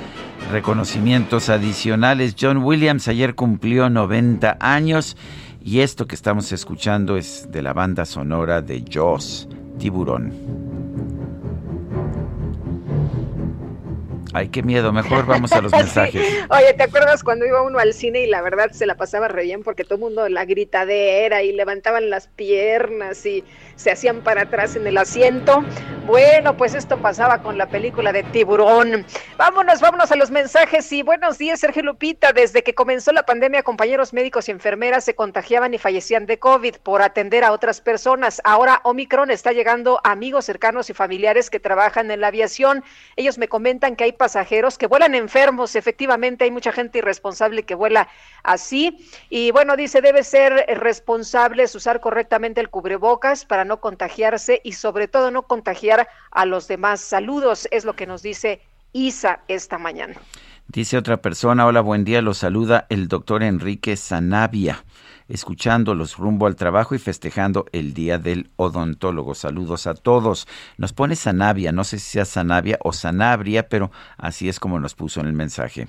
reconocimientos adicionales. John Williams ayer cumplió 90 años y esto que estamos escuchando es de la banda sonora de Jaws, Tiburón. Ay, qué miedo. Mejor vamos a los Sí. mensajes. Oye, ¿te acuerdas cuando iba uno al cine y la verdad se la pasaba re bien porque todo el mundo la gritadera y levantaban las piernas y se hacían para atrás en el asiento? Bueno, pues esto pasaba con la película de Tiburón. Vámonos, vámonos a los mensajes y buenos días, Sergio Lupita. Desde que comenzó la pandemia, compañeros médicos y enfermeras se contagiaban y fallecían de COVID por atender a otras personas. Ahora Omicron está llegando a amigos cercanos y familiares que trabajan en la aviación. Ellos me comentan que hay pasajeros que vuelan enfermos. Efectivamente, hay mucha gente irresponsable que vuela así. Y bueno, dice, debe ser responsables usar correctamente el cubrebocas para no contagiarse y sobre todo no contagiar a los demás. Saludos, es lo que nos dice Isa esta mañana. Dice otra persona, hola, buen día, los saluda el doctor Enrique Sanavia, escuchándolos rumbo al trabajo y festejando el Día del Odontólogo. Saludos a todos. Nos pone Sanavia, no sé si sea Sanavia o Sanabria, pero así es como nos puso en el mensaje.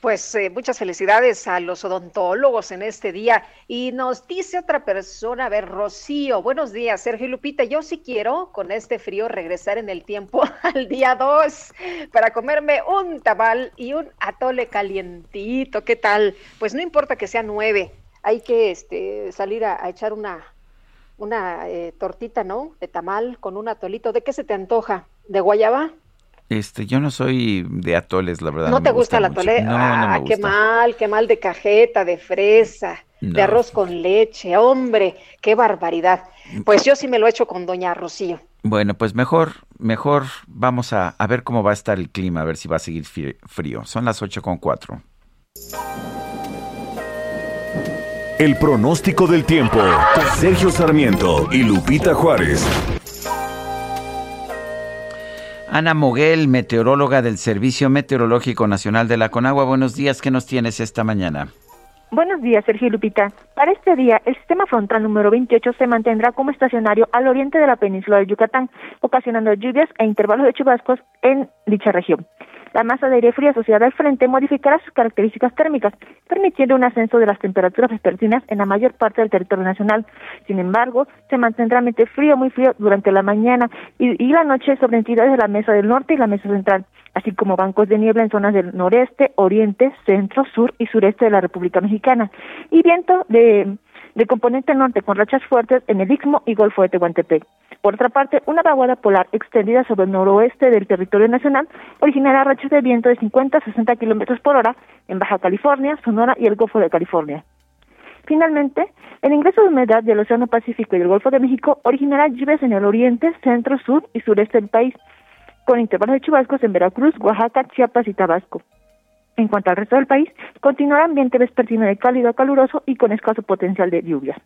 Pues eh, muchas felicidades a los odontólogos en este día. Y nos dice otra persona, a ver, Rocío, buenos días, Sergio Lupita. Yo sí quiero, con este frío, regresar en el tiempo al día 2 para comerme un tamal y un atole calientito. ¿Qué tal? Pues no importa que sea nueve, hay que este, salir a, echar una, una eh, tortita, ¿no? De tamal con un atolito. ¿De qué se te antoja? ¿De guayaba? Este, yo no soy de atoles, la verdad. ¿No, te gusta, el atole? No, ah, qué mal, qué mal de cajeta, de fresa, de arroz con leche, hombre, qué barbaridad. Pues yo sí me lo he hecho con doña Rocío. Bueno, pues mejor, mejor vamos a, a ver cómo va a estar el clima, a ver si va a seguir frío. Son las ocho con cuatro. El pronóstico del tiempo. Sergio Sarmiento y Lupita Juárez. Ana Moguel, meteoróloga del Servicio Meteorológico Nacional de la Conagua. Buenos días, ¿qué nos tienes esta mañana? Buenos días, Sergio Lupita. Para este día, el sistema frontal número 28 se mantendrá como estacionario al oriente de la península de Yucatán, ocasionando lluvias e intervalos de chubascos en dicha región. La masa de aire frío asociada al frente modificará sus características térmicas, permitiendo un ascenso de las temperaturas vespertinas en la mayor parte del territorio nacional. Sin embargo, se mantendrá mente frío, muy frío durante la mañana y, y la noche sobre entidades de la mesa del norte y la mesa central, así como bancos de niebla en zonas del noreste, oriente, centro, sur y sureste de la República Mexicana, y viento de de componente norte con rachas fuertes en el Istmo y Golfo de Tehuantepec. Por otra parte, una vaguada polar extendida sobre el noroeste del territorio nacional originará rachas de viento de 50 a 60 kilómetros por hora en Baja California, Sonora y el Golfo de California. Finalmente, el ingreso de humedad del Océano Pacífico y del Golfo de México originará lluvias en el oriente, centro, sur y sureste del país, con intervalos de chubascos en Veracruz, Oaxaca, Chiapas y Tabasco. En cuanto al resto del país, continuará ambiente vespertino de cálido caluroso y con escaso potencial de lluvias.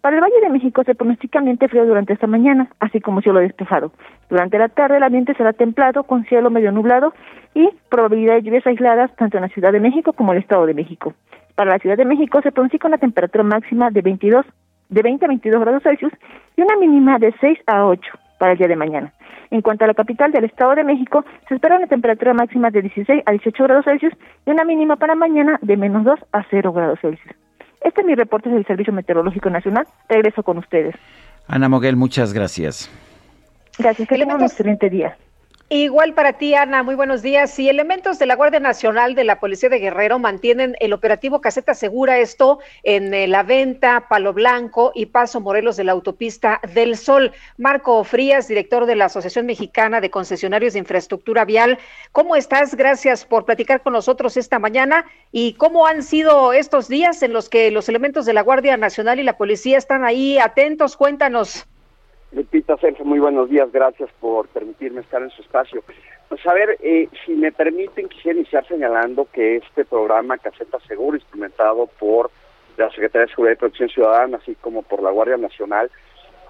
Para el Valle de México se pronostica ambiente frío durante esta mañana, así como cielo despejado. Durante la tarde el ambiente será templado, con cielo medio nublado y probabilidad de lluvias aisladas tanto en la Ciudad de México como en el Estado de México. Para la Ciudad de México se pronostica una temperatura máxima de 22, de 20 a 22 grados Celsius y una mínima de 6 a 8 para el día de mañana. En cuanto a la capital del Estado de México, se espera una temperatura máxima de 16 a 18 grados Celsius y una mínima para mañana de menos 2 a 0 grados Celsius. Este es mi reporte del Servicio Meteorológico Nacional. Regreso con ustedes. Ana Moguel, muchas gracias. Gracias, que tengan un excelente día. Igual para ti, Ana, muy buenos días. Y elementos de la Guardia Nacional de la Policía de Guerrero mantienen el operativo Caseta Segura, esto en eh, La Venta, Palo Blanco y Paso Morelos de la Autopista del Sol. Marco Frías, director de la Asociación Mexicana de Concesionarios de Infraestructura Vial. ¿Cómo estás? Gracias por platicar con nosotros esta mañana. ¿Y cómo han sido estos días en los que los elementos de la Guardia Nacional y la Policía están ahí atentos? Cuéntanos. Lupita Sergio, muy buenos días, gracias por permitirme estar en su espacio. Pues a ver, eh, si me permiten, quisiera iniciar señalando que este programa Caseta Seguro, instrumentado por la Secretaría de Seguridad y Protección Ciudadana, así como por la Guardia Nacional,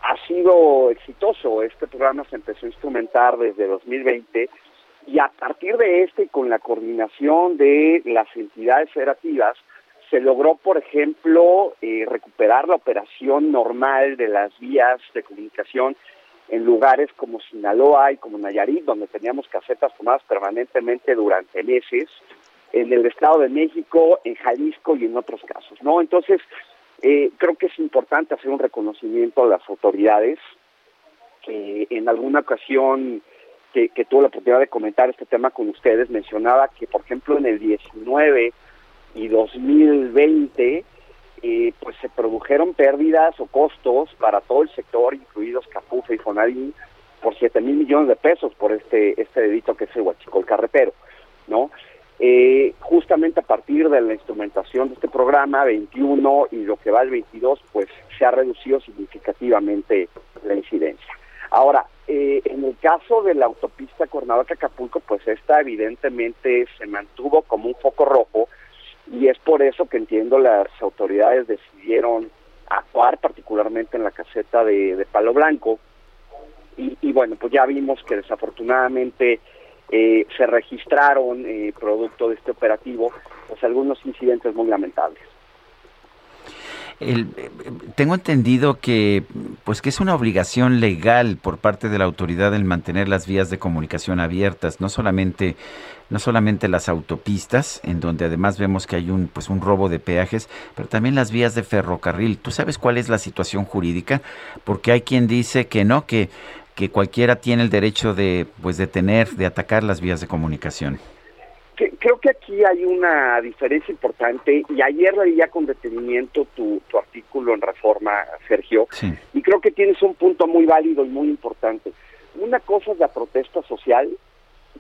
ha sido exitoso. Este programa se empezó a instrumentar desde 2020 y a partir de este, con la coordinación de las entidades federativas, se logró, por ejemplo, eh, recuperar la operación normal de las vías de comunicación en lugares como Sinaloa y como Nayarit, donde teníamos casetas tomadas permanentemente durante meses, en el Estado de México, en Jalisco y en otros casos, ¿no? Entonces, eh, creo que es importante hacer un reconocimiento a las autoridades que en alguna ocasión que, que tuve la oportunidad de comentar este tema con ustedes, mencionaba que, por ejemplo, en el 19 y 2020, eh, pues se produjeron pérdidas o costos para todo el sector, incluidos Capufe y Fonadín, por 7 mil millones de pesos por este este delito que es el huachicol carretero, ¿no? Eh, justamente a partir de la instrumentación de este programa 21 y lo que va al 22, pues se ha reducido significativamente la incidencia. Ahora, eh, en el caso de la autopista Cuernavaca-Acapulco, pues esta evidentemente se mantuvo como un foco rojo y es por eso que entiendo las autoridades decidieron actuar particularmente en la caseta de, Palo Blanco. Y, bueno pues ya vimos que desafortunadamente eh, se registraron eh, producto de este operativo pues algunos incidentes muy lamentables El, tengo entendido que pues que es una obligación legal por parte de la autoridad el mantener las vías de comunicación abiertas, no solamente no solamente las autopistas, en donde además vemos que hay un pues un robo de peajes, pero también las vías de ferrocarril. ¿Tú sabes cuál es la situación jurídica? Porque hay quien dice que no, que que cualquiera tiene el derecho de pues de tener, de atacar las vías de comunicación creo que aquí hay una diferencia importante y ayer leí ya con detenimiento tu, tu artículo en Reforma, Sergio, y creo que tienes un punto muy válido y muy importante. Una cosa es la protesta social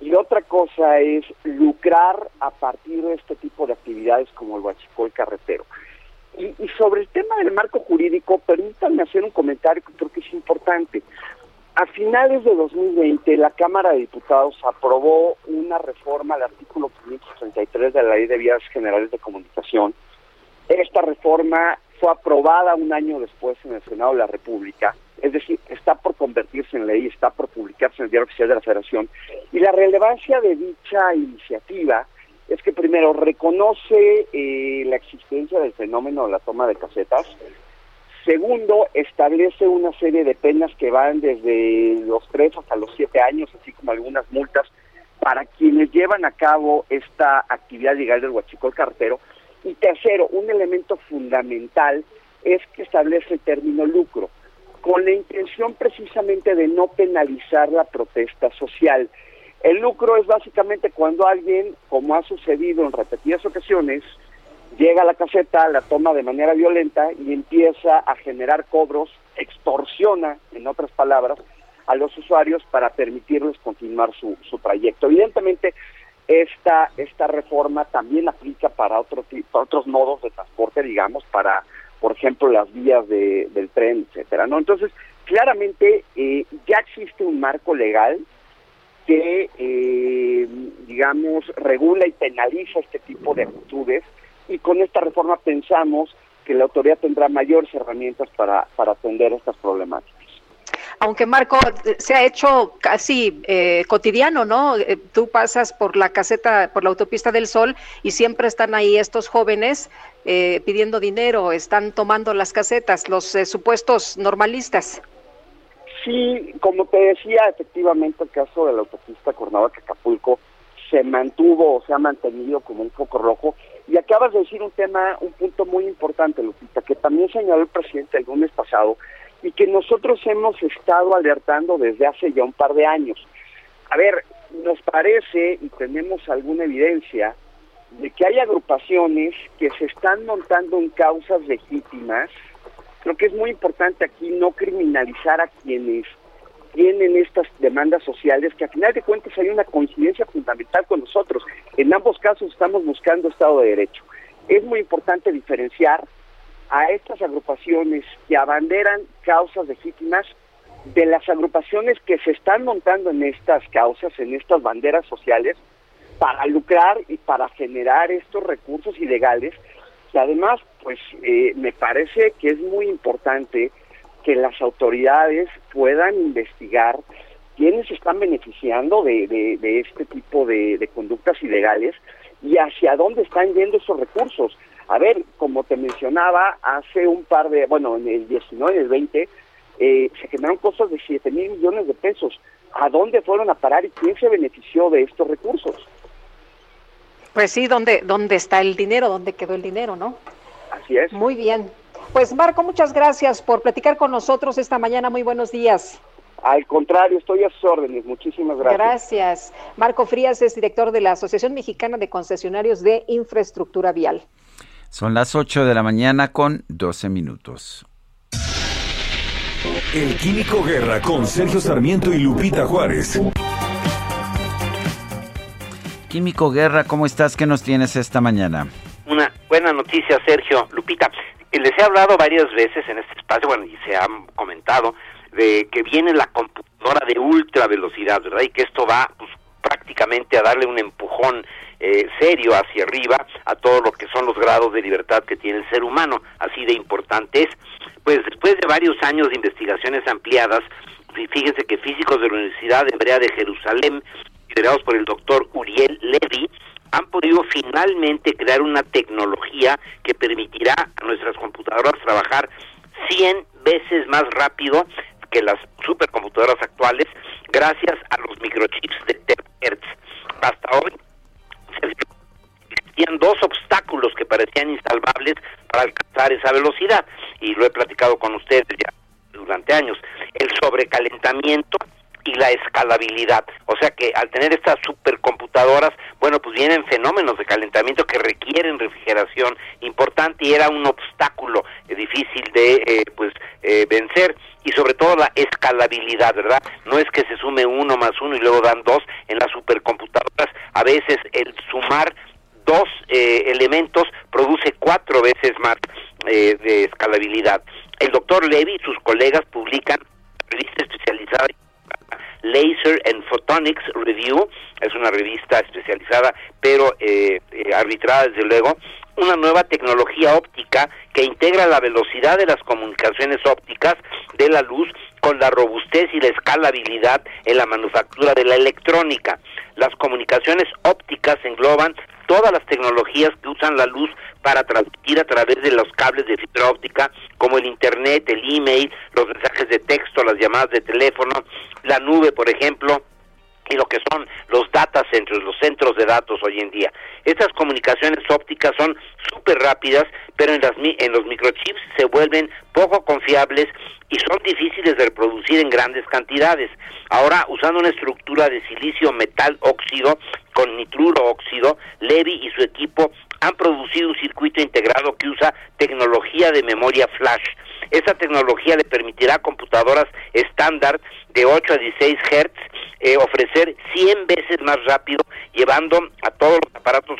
y otra cosa es lucrar a partir de este tipo de actividades como el huachicol carretero. Y, y sobre el tema del marco jurídico, permítanme hacer un comentario que creo que es importante. A finales de 2020, la Cámara de Diputados aprobó una reforma al artículo 533 de la Ley de Vías Generales de Comunicación. Esta reforma fue aprobada un año después en el Senado de la República, es decir, está por convertirse en ley, está por publicarse en el Diario Oficial de la Federación. Y la relevancia de dicha iniciativa es que primero reconoce eh, la existencia del fenómeno de la toma de casetas, Segundo, establece una serie de penas que van desde los tres hasta los siete años, así como algunas multas para quienes llevan a cabo esta actividad legal del huachicol cartero. Y tercero, un elemento fundamental es que establece el término lucro, con la intención precisamente de no penalizar la protesta social. El lucro es básicamente cuando alguien, como ha sucedido en repetidas ocasiones, llega a la caseta, la toma de manera violenta y empieza a generar cobros, extorsiona, en otras palabras, a los usuarios para permitirles continuar su, su trayecto. Evidentemente, esta, esta reforma también aplica para, otro, para otros modos de transporte, digamos, para, por ejemplo, las vías de, del tren, etcétera, ¿no? Entonces, claramente eh, ya existe un marco legal que, eh, digamos, regula y penaliza este tipo de actitudes y con esta reforma pensamos que la autoridad tendrá mayores herramientas para, para atender estas problemáticas. Aunque Marco, se ha hecho casi eh, cotidiano, ¿no? Eh, tú pasas por la caseta, por la autopista del Sol y siempre están ahí estos jóvenes eh, pidiendo dinero, están tomando las casetas, los supuestos normalistas. Sí, como te decía, efectivamente el caso de la autopista Cuernavaca-Acapulco se mantuvo o se ha mantenido como un foco rojo y acabas de decir un tema, un punto muy importante, Lupita, que también señaló el presidente el lunes pasado y que nosotros hemos estado alertando desde hace ya un par de años. A ver, nos parece y tenemos alguna evidencia de que hay agrupaciones que se están montando en causas legítimas. Creo que es muy importante aquí no criminalizar a quienes tienen estas demandas sociales, que a final de cuentas hay una coincidencia fundamental con nosotros. En ambos casos estamos buscando Estado de Derecho. Es muy importante diferenciar a estas agrupaciones que abanderan causas legítimas de las agrupaciones que se están montando en estas causas, en estas banderas sociales, para lucrar y para generar estos recursos ilegales, que además, pues eh, me parece que es muy importante que las autoridades puedan investigar quiénes están beneficiando de, de, este tipo de, de, conductas ilegales y hacia dónde están yendo esos recursos. A ver, como te mencionaba, hace un par de, bueno, en el 19 y el 20, eh, se generaron costos de 7 mil millones de pesos. ¿A dónde fueron a parar y quién se benefició de estos recursos? Pues sí, ¿dónde, dónde está el dinero? ¿Dónde quedó el dinero, no? Así es. Muy bien. Pues Marco, muchas gracias por platicar con nosotros esta mañana. Muy buenos días. Al contrario, estoy a sus órdenes. Muchísimas gracias. Gracias. Marco Frías es director de la Asociación Mexicana de Concesionarios de Infraestructura Vial. Son las 8 de la mañana con 12 minutos. El Químico Guerra con Sergio Sarmiento y Lupita Juárez. Químico Guerra, ¿cómo estás? ¿Qué nos tienes esta mañana? Una buena noticia, Sergio. Lupita, les he hablado varias veces en este espacio, bueno, y se ha comentado de que viene la computadora de ultra velocidad, ¿verdad? Y que esto va pues, prácticamente a darle un empujón eh, serio hacia arriba a todo lo que son los grados de libertad que tiene el ser humano, así de importante es. Pues después de varios años de investigaciones ampliadas, fíjense que físicos de la Universidad Hebrea de Jerusalén, liderados por el doctor Uriel Levy, han podido finalmente crear una tecnología que permitirá a nuestras computadoras trabajar 100 veces más rápido que las supercomputadoras actuales gracias a los microchips de terahertz. Hasta hoy existían dos obstáculos que parecían insalvables para alcanzar esa velocidad y lo he platicado con ustedes ya durante años. El sobrecalentamiento y la escalabilidad. O sea que al tener estas supercomputadoras, bueno, pues vienen fenómenos de calentamiento que requieren refrigeración importante y era un obstáculo eh, difícil de eh, pues eh, vencer y sobre todo la escalabilidad, ¿verdad? No es que se sume uno más uno y luego dan dos en las supercomputadoras, a veces el sumar dos elementos produce cuatro veces más de escalabilidad. El doctor Levy y sus colegas publican revista especializada Laser and Photonics Review, es una revista especializada, pero eh, eh, arbitrada desde luego, una nueva tecnología óptica que integra la velocidad de las comunicaciones ópticas de la luz con la robustez y la escalabilidad en la manufactura de la electrónica. Las comunicaciones ópticas engloban todas las tecnologías que usan la luz para transmitir a través de los cables de fibra óptica, como el Internet, el email, los mensajes de texto, las llamadas de teléfono, la nube, por ejemplo, y lo que son los data centers, los centros de datos hoy en día. Estas comunicaciones ópticas son súper rápidas, pero en, las, en los microchips se vuelven poco confiables y son difíciles de reproducir en grandes cantidades. Ahora, usando una estructura de silicio metal óxido con nitruro óxido, Levy y su equipo han producido un circuito integrado que usa tecnología de memoria flash. Esa tecnología le permitirá a computadoras estándar de 8 a 16 Hz eh, ofrecer 100 veces más rápido, llevando a todos los aparatos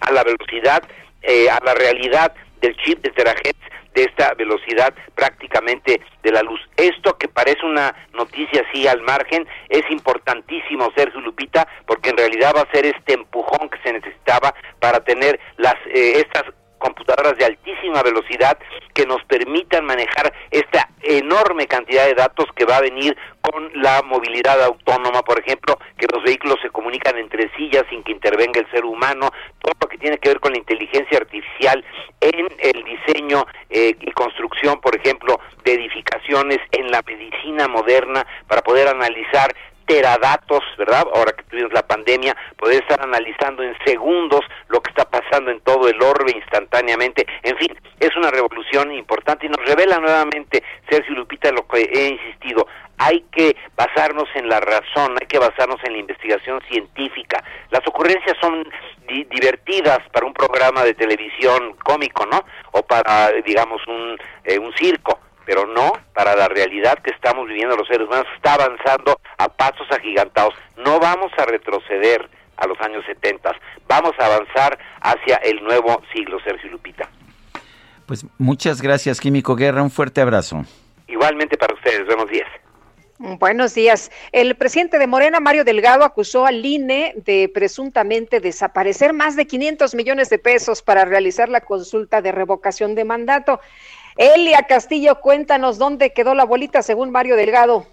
a la velocidad, eh, a la realidad del chip de terahertz de esta velocidad prácticamente de la luz. Esto que parece una noticia así al margen es importantísimo, Sergio Lupita, porque en realidad va a ser este empujón que se necesitaba para tener las eh, estas computadoras de altísima velocidad que nos permitan manejar esta enorme cantidad de datos que va a venir con la movilidad autónoma, por ejemplo, que los vehículos se comunican entre sí ya sin que intervenga el ser humano, todo lo que tiene que ver con la inteligencia artificial en el diseño eh, y construcción, por ejemplo, de edificaciones, en la medicina moderna, para poder analizar teradatos, ¿verdad? Ahora que tuvimos la pandemia, poder estar analizando en segundos lo que está pasando en todo el orbe instantáneamente. En fin, es una revolución importante y nos revela nuevamente, Sergio Lupita, lo que he insistido. Hay que basarnos en la razón, hay que basarnos en la investigación científica. Las ocurrencias son divertidas para un programa de televisión cómico, ¿no? O para, digamos, un, eh, un circo pero no para la realidad que estamos viviendo los seres humanos. Está avanzando a pasos agigantados. No vamos a retroceder a los años 70, vamos a avanzar hacia el nuevo siglo, Sergio Lupita. Pues muchas gracias, Químico Guerra, un fuerte abrazo. Igualmente para ustedes, buenos días. Buenos días. El presidente de Morena, Mario Delgado, acusó al INE de presuntamente desaparecer más de 500 millones de pesos para realizar la consulta de revocación de mandato. Elia Castillo, cuéntanos dónde quedó la bolita según Mario Delgado.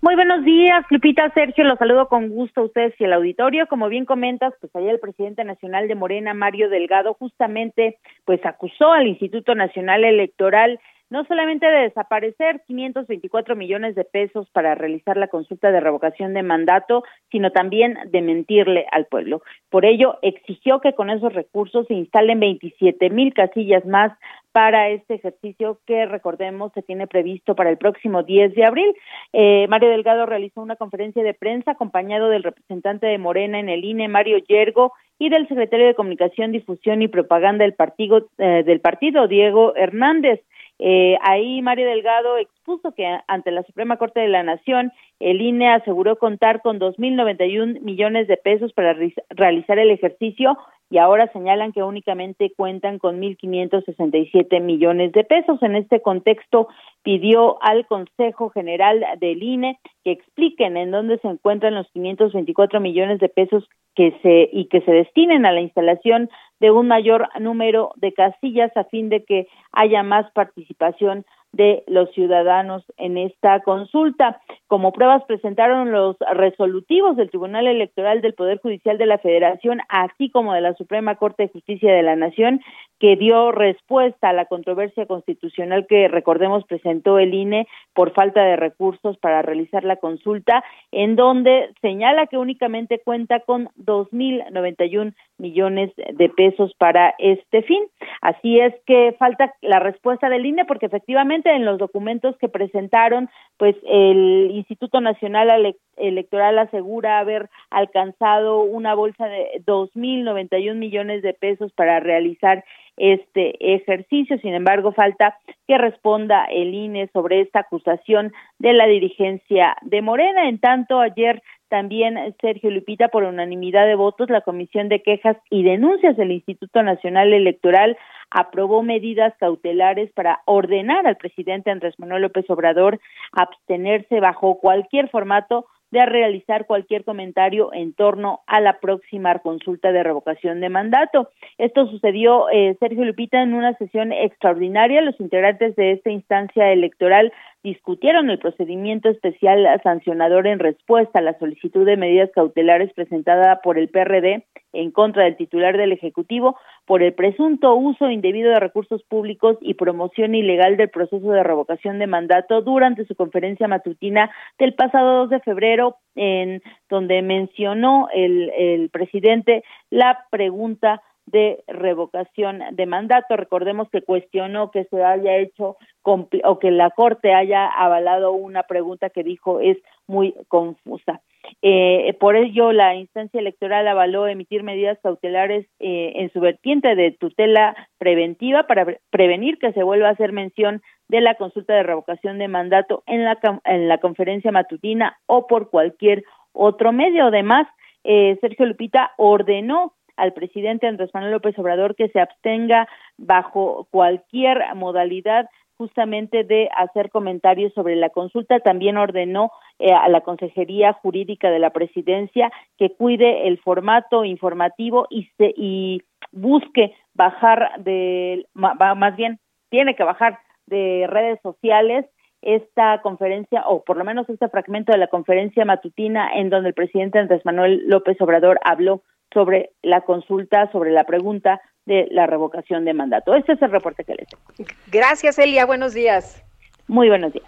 Muy buenos días, Lupita, Sergio, los saludo con gusto a ustedes y al auditorio. Como bien comentas, pues ayer el presidente nacional de Morena, Mario Delgado, justamente pues acusó al Instituto Nacional Electoral no solamente de desaparecer 524 millones de pesos para realizar la consulta de revocación de mandato, sino también de mentirle al pueblo. Por ello, exigió que con esos recursos se instalen 27 mil casillas más para este ejercicio que, recordemos, se tiene previsto para el próximo 10 de abril. Eh, Mario Delgado realizó una conferencia de prensa acompañado del representante de Morena en el INE, Mario Yergo, y del secretario de Comunicación, Difusión y Propaganda del partido, eh, del partido Diego Hernández. Eh, ahí Mario Delgado expuso que ante la Suprema Corte de la Nación, el INE aseguró contar con 2.091 millones de pesos para realizar el ejercicio y ahora señalan que únicamente cuentan con 1.567 millones de pesos. En este contexto, pidió al Consejo General del INE que expliquen en dónde se encuentran los 524 millones de pesos que se y que se destinen a la instalación de un mayor número de casillas a fin de que haya más participación de los ciudadanos en esta consulta. Como pruebas presentaron los resolutivos del Tribunal Electoral del Poder Judicial de la Federación, así como de la Suprema Corte de Justicia de la Nación, que dio respuesta a la controversia constitucional que, recordemos, presentó el INE por falta de recursos para realizar la consulta, en donde señala que únicamente cuenta con 2.091 millones de pesos para este fin. Así es que falta la respuesta del INE porque efectivamente en los documentos que presentaron, pues el Instituto Nacional Electoral asegura haber alcanzado una bolsa de 2.091 millones de pesos para realizar este ejercicio. Sin embargo, falta que responda el INE sobre esta acusación de la dirigencia de Morena. En tanto, ayer también Sergio Lupita, por unanimidad de votos, la Comisión de Quejas y Denuncias del Instituto Nacional Electoral aprobó medidas cautelares para ordenar al presidente Andrés Manuel López Obrador abstenerse bajo cualquier formato de realizar cualquier comentario en torno a la próxima consulta de revocación de mandato. Esto sucedió, eh, Sergio Lupita, en una sesión extraordinaria. Los integrantes de esta instancia electoral discutieron el procedimiento especial sancionador en respuesta a la solicitud de medidas cautelares presentada por el PRD en contra del titular del Ejecutivo por el presunto uso indebido de recursos públicos y promoción ilegal del proceso de revocación de mandato durante su conferencia matutina del pasado 2 de febrero, en donde mencionó el, presidente la pregunta de revocación de mandato. Recordemos que cuestionó que se haya hecho o que la Corte haya avalado una pregunta que dijo es muy confusa. Eh, por ello, la instancia electoral avaló emitir medidas cautelares eh, en su vertiente de tutela preventiva para prevenir que se vuelva a hacer mención de la consulta de revocación de mandato en la, en la conferencia matutina o por cualquier otro medio. Además, eh, Sergio Lupita ordenó al presidente Andrés Manuel López Obrador que se abstenga bajo cualquier modalidad justamente de hacer comentarios sobre la consulta. También ordenó eh, a la Consejería Jurídica de la Presidencia que cuide el formato informativo y, se, y busque bajar de, más bien, tiene que bajar de redes sociales esta conferencia, o por lo menos este fragmento de la conferencia matutina en donde el presidente Andrés Manuel López Obrador habló sobre la consulta, sobre la pregunta de la revocación de mandato. Este es el reporte que les tengo. Gracias, Elia. Buenos días. Muy buenos días.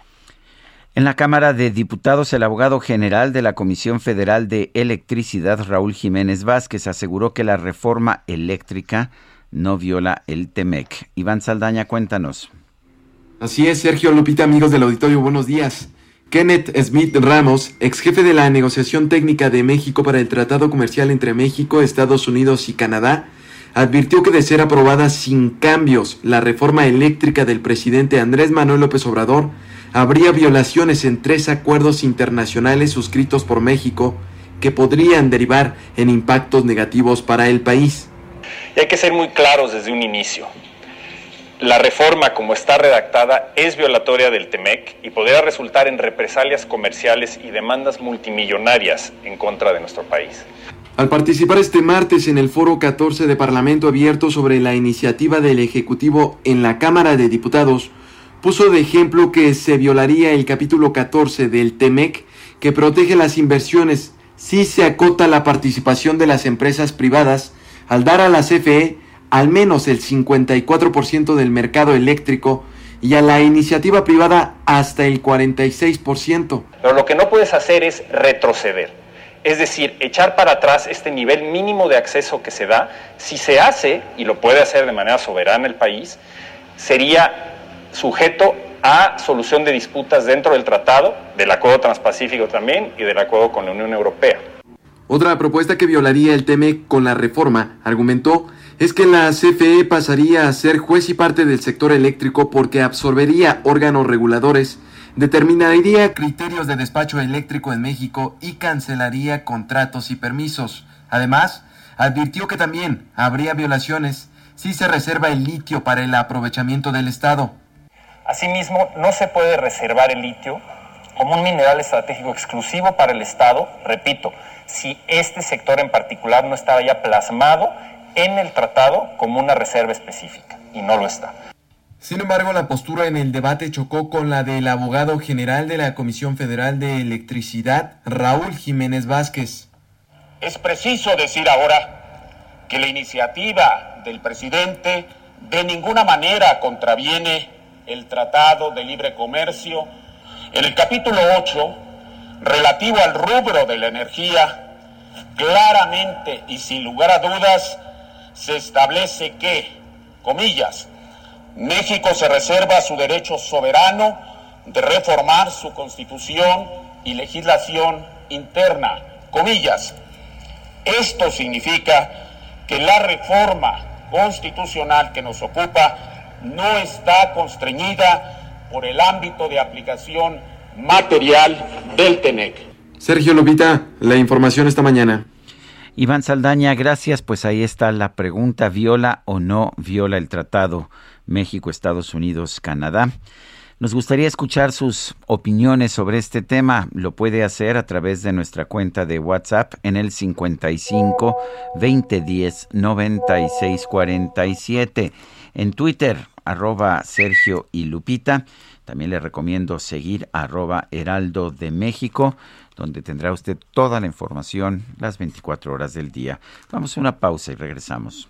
En la Cámara de Diputados, el abogado general de la Comisión Federal de Electricidad, Raúl Jiménez Vázquez, aseguró que la reforma eléctrica no viola el TEMEC. Iván Saldaña, cuéntanos. Así es, Sergio Lupita, amigos del auditorio, buenos días. Kenneth Smith Ramos, ex jefe de la negociación técnica de México para el Tratado Comercial entre México, Estados Unidos y Canadá, advirtió que de ser aprobada sin cambios la reforma eléctrica del presidente Andrés Manuel López Obrador, habría violaciones en tres acuerdos internacionales suscritos por México que podrían derivar en impactos negativos para el país. Y hay que ser muy claros desde un inicio. La reforma como está redactada es violatoria del TEMEC y podría resultar en represalias comerciales y demandas multimillonarias en contra de nuestro país. Al participar este martes en el foro 14 de Parlamento Abierto sobre la iniciativa del Ejecutivo en la Cámara de Diputados, puso de ejemplo que se violaría el capítulo 14 del TEMEC que protege las inversiones si se acota la participación de las empresas privadas al dar a la CFE al menos el 54% del mercado eléctrico y a la iniciativa privada hasta el 46%. Pero lo que no puedes hacer es retroceder. Es decir, echar para atrás este nivel mínimo de acceso que se da. Si se hace, y lo puede hacer de manera soberana el país, sería sujeto a solución de disputas dentro del tratado, del Acuerdo Transpacífico también y del Acuerdo con la Unión Europea. Otra propuesta que violaría el TEMEC con la reforma, argumentó, es que la CFE pasaría a ser juez y parte del sector eléctrico porque absorbería órganos reguladores, determinaría criterios de despacho eléctrico en México y cancelaría contratos y permisos. Además, advirtió que también habría violaciones si se reserva el litio para el aprovechamiento del Estado. Asimismo, no se puede reservar el litio como un mineral estratégico exclusivo para el Estado, repito, si este sector en particular no estaba ya plasmado en el tratado como una reserva específica, y no lo está. Sin embargo, la postura en el debate chocó con la del abogado general de la Comisión Federal de Electricidad, Raúl Jiménez Vázquez. Es preciso decir ahora que la iniciativa del presidente de ninguna manera contraviene el Tratado de Libre Comercio. En el capítulo 8, relativo al rubro de la energía, claramente y sin lugar a dudas se establece que, comillas, México se reserva su derecho soberano de reformar su constitución y legislación interna. Comillas. Esto significa que la reforma constitucional que nos ocupa no está constreñida por el ámbito de aplicación material del TENEC. Sergio Lupita, la información esta mañana. Iván Saldaña, gracias. Pues ahí está la pregunta, ¿viola o no viola el tratado México, Estados Unidos, Canadá? Nos gustaría escuchar sus opiniones sobre este tema. Lo puede hacer a través de nuestra cuenta de WhatsApp en el 55 2010 96 47. En Twitter, arroba Sergio y Lupita. También le recomiendo seguir arroba Heraldo de México, donde tendrá usted toda la información las 24 horas del día. Vamos a una pausa y regresamos.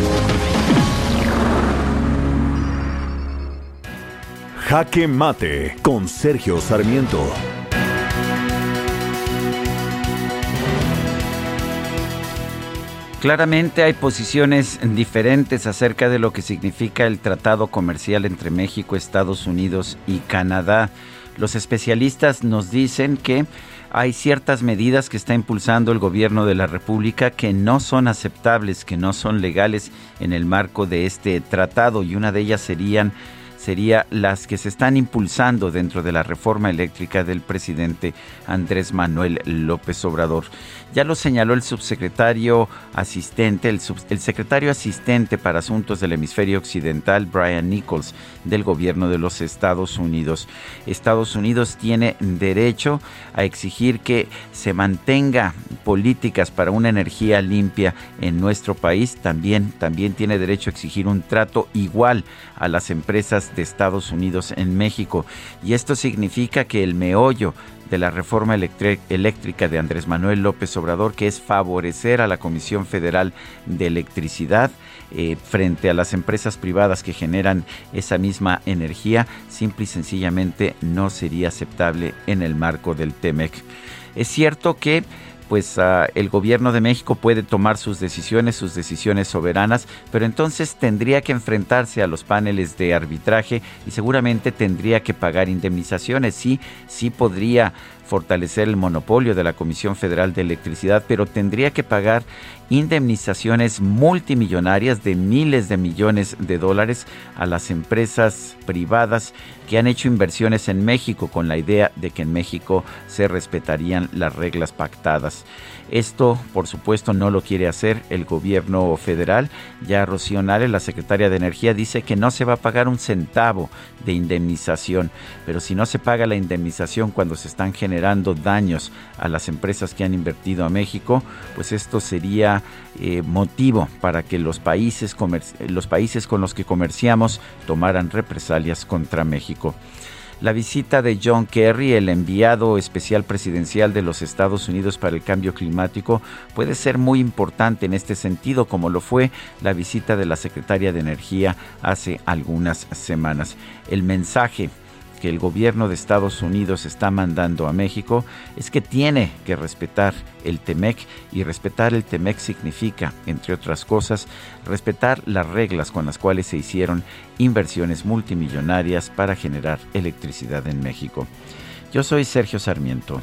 Jaque Mate con Sergio Sarmiento. Claramente hay posiciones diferentes acerca de lo que significa el tratado comercial entre México, Estados Unidos y Canadá. Los especialistas nos dicen que hay ciertas medidas que está impulsando el gobierno de la República que no son aceptables, que no son legales en el marco de este tratado y una de ellas serían sería las que se están impulsando dentro de la reforma eléctrica del presidente Andrés Manuel López Obrador. Ya lo señaló el subsecretario asistente, el, secretario asistente para asuntos del hemisferio occidental, Brian Nichols, del gobierno de los Estados Unidos. Estados Unidos tiene derecho a exigir que se mantenga políticas para una energía limpia en nuestro país. También, también tiene derecho a exigir un trato igual a las empresas de Estados Unidos en México. Y esto significa que el meollo de la reforma eléctrica de Andrés Manuel López Obrador, que es favorecer a la Comisión Federal de Electricidad eh, frente a las empresas privadas que generan esa misma energía, simple y sencillamente no sería aceptable en el marco del TEMEC. Es cierto que pues uh, el gobierno de México puede tomar sus decisiones, sus decisiones soberanas, pero entonces tendría que enfrentarse a los paneles de arbitraje y seguramente tendría que pagar indemnizaciones. Sí, sí podría fortalecer el monopolio de la Comisión Federal de Electricidad, pero tendría que pagar indemnizaciones multimillonarias de miles de millones de dólares a las empresas privadas que han hecho inversiones en México con la idea de que en México se respetarían las reglas pactadas. Esto, por supuesto, no lo quiere hacer el gobierno federal. Ya Rocío Nale, la secretaria de Energía, dice que no se va a pagar un centavo de indemnización. Pero si no se paga la indemnización cuando se están generando daños a las empresas que han invertido a México, pues esto sería eh, motivo para que los países, los países con los que comerciamos tomaran represalias contra México. La visita de John Kerry, el enviado especial presidencial de los Estados Unidos para el cambio climático, puede ser muy importante en este sentido, como lo fue la visita de la secretaria de Energía hace algunas semanas. El mensaje que el gobierno de Estados Unidos está mandando a México es que tiene que respetar el TEMEC y respetar el TEMEC significa, entre otras cosas, respetar las reglas con las cuales se hicieron inversiones multimillonarias para generar electricidad en México. Yo soy Sergio Sarmiento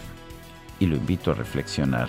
y lo invito a reflexionar.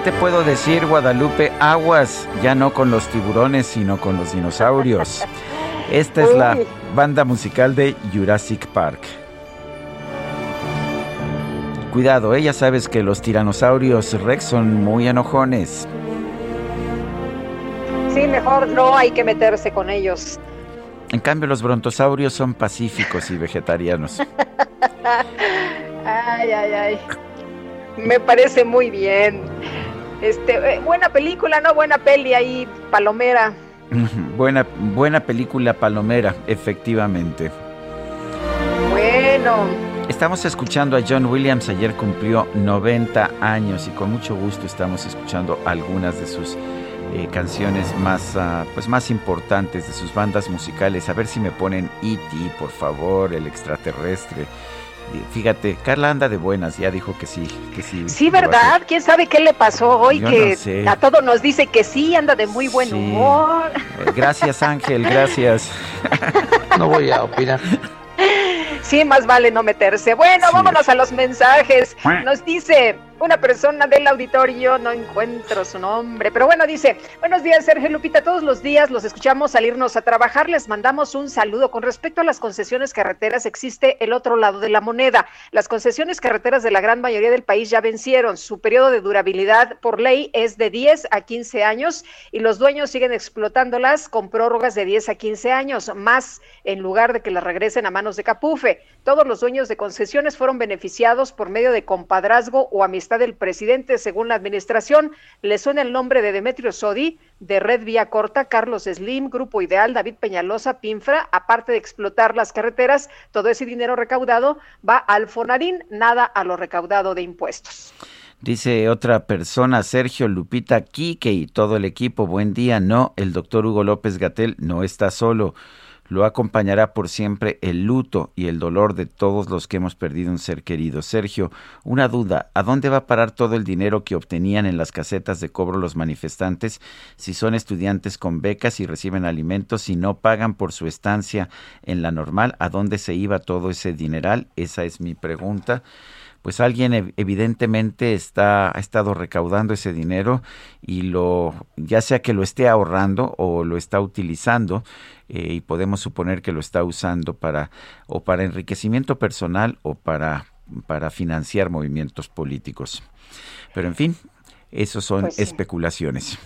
te puedo decir, Guadalupe? Aguas, ya no con los tiburones, sino con los dinosaurios. Esta es la banda musical de Jurassic Park. Cuidado, ¿eh? ya sabes que los tiranosaurios Rex son muy enojones. Sí, mejor no hay que meterse con ellos. En cambio, los brontosaurios son pacíficos y vegetarianos. ay, ay, ay. Me parece muy bien. Este, eh, buena película, ¿no? Buena peli ahí, Palomera. buena, buena película Palomera, efectivamente. Bueno. Estamos escuchando a John Williams, ayer cumplió 90 años y con mucho gusto estamos escuchando algunas de sus eh, canciones más, ah, pues más importantes, de sus bandas musicales. A ver si me ponen E.T., por favor, el extraterrestre. Fíjate, Carla anda de buenas, ya dijo que sí, que sí. Sí, ¿verdad? ¿Quién sabe qué le pasó hoy? que a todos nos dice que sí, anda de muy buen humor. Gracias, Ángel, gracias. no voy a opinar. Sí, más vale no meterse. Bueno, vámonos a los mensajes. Nos dice una persona del auditorio, no encuentro su nombre, pero bueno, dice, buenos días Sergio Lupita, todos los días los escuchamos salirnos a trabajar, les mandamos un saludo. Con respecto a las concesiones carreteras, existe el otro lado de la moneda. Las concesiones carreteras de la gran mayoría del país ya vencieron. Su periodo de durabilidad por ley es de 10 a 15 años y los dueños siguen explotándolas con prórrogas de 10 a 15 años, más en lugar de que las regresen a manos de Capufe. Todos los dueños de concesiones fueron beneficiados por medio de compadrazgo o amistad del presidente, según la administración. Le suena el nombre de Demetrio Sodi, de Red Vía Corta, Carlos Slim, Grupo Ideal, David Peñalosa, Pinfra, aparte de explotar las carreteras, todo ese dinero recaudado va al Fonarín, nada a lo recaudado de impuestos. Dice otra persona, Sergio Lupita Quique y todo el equipo, buen día. No, el doctor Hugo López Gatel no está solo lo acompañará por siempre el luto y el dolor de todos los que hemos perdido un ser querido. Sergio, una duda, ¿a dónde va a parar todo el dinero que obtenían en las casetas de cobro los manifestantes si son estudiantes con becas y reciben alimentos y no pagan por su estancia en la normal? ¿A dónde se iba todo ese dineral? Esa es mi pregunta pues alguien evidentemente está ha estado recaudando ese dinero y lo ya sea que lo esté ahorrando o lo está utilizando eh, y podemos suponer que lo está usando para o para enriquecimiento personal o para para financiar movimientos políticos. Pero en fin, eso son Pues sí. especulaciones.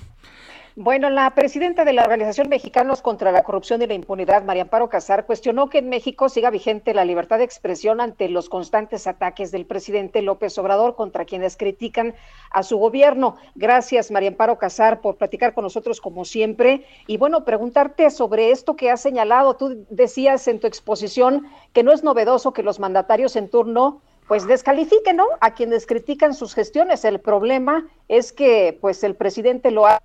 Bueno, la presidenta de la Organización Mexicanos contra la Corrupción y la Impunidad, María Amparo Casar, cuestionó que en México siga vigente la libertad de expresión ante los constantes ataques del presidente López Obrador contra quienes critican a su gobierno. Gracias, María Amparo Casar, por platicar con nosotros como siempre. Y bueno, preguntarte sobre esto que has señalado. Tú decías en tu exposición que no es novedoso que los mandatarios en turno pues descalifiquen, ¿no? A quienes critican sus gestiones. El problema es que pues el presidente lo ha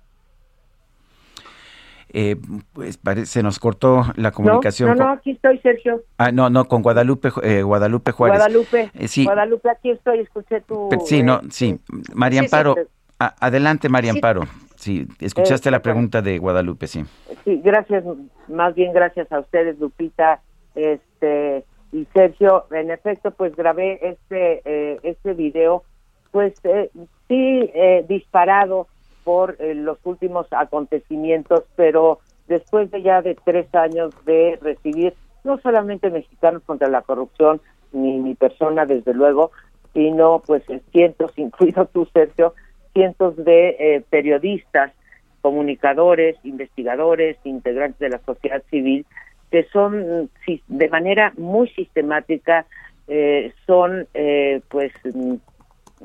Eh, pues parece, se nos cortó la comunicación. No, no, aquí estoy, Sergio. Ah, no, no, con Guadalupe, eh, Guadalupe Juárez. Guadalupe, Eh, sí, Guadalupe, aquí estoy, escuché tu... Sí, no, eh, sí. María sí, Amparo, a- adelante María Sí. Amparo. Sí, escuchaste la pregunta de Guadalupe, sí. Sí, gracias, más bien gracias a ustedes, Lupita, este y Sergio. En efecto, pues grabé este eh, este video, pues eh, sí eh, disparado por eh, los últimos acontecimientos, pero después de ya de tres años de recibir no solamente mexicanos contra la corrupción, ni mi persona desde luego, sino pues cientos, incluido tú, Sergio, cientos de eh, periodistas comunicadores, investigadores, integrantes de la sociedad civil, que son de manera muy sistemática, eh, son, eh, pues, mm,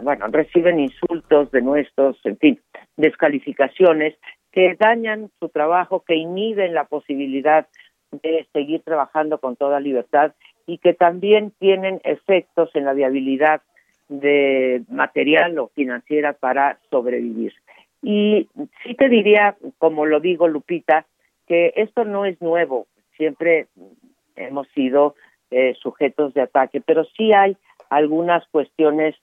bueno, reciben insultos de nuestros, en fin, descalificaciones que dañan su trabajo, que inhiben la posibilidad de seguir trabajando con toda libertad y que también tienen efectos en la viabilidad de material o financiera para sobrevivir. Y sí te diría, como lo digo Lupita, que esto no es nuevo, siempre hemos sido eh, sujetos de ataque, pero sí hay algunas cuestiones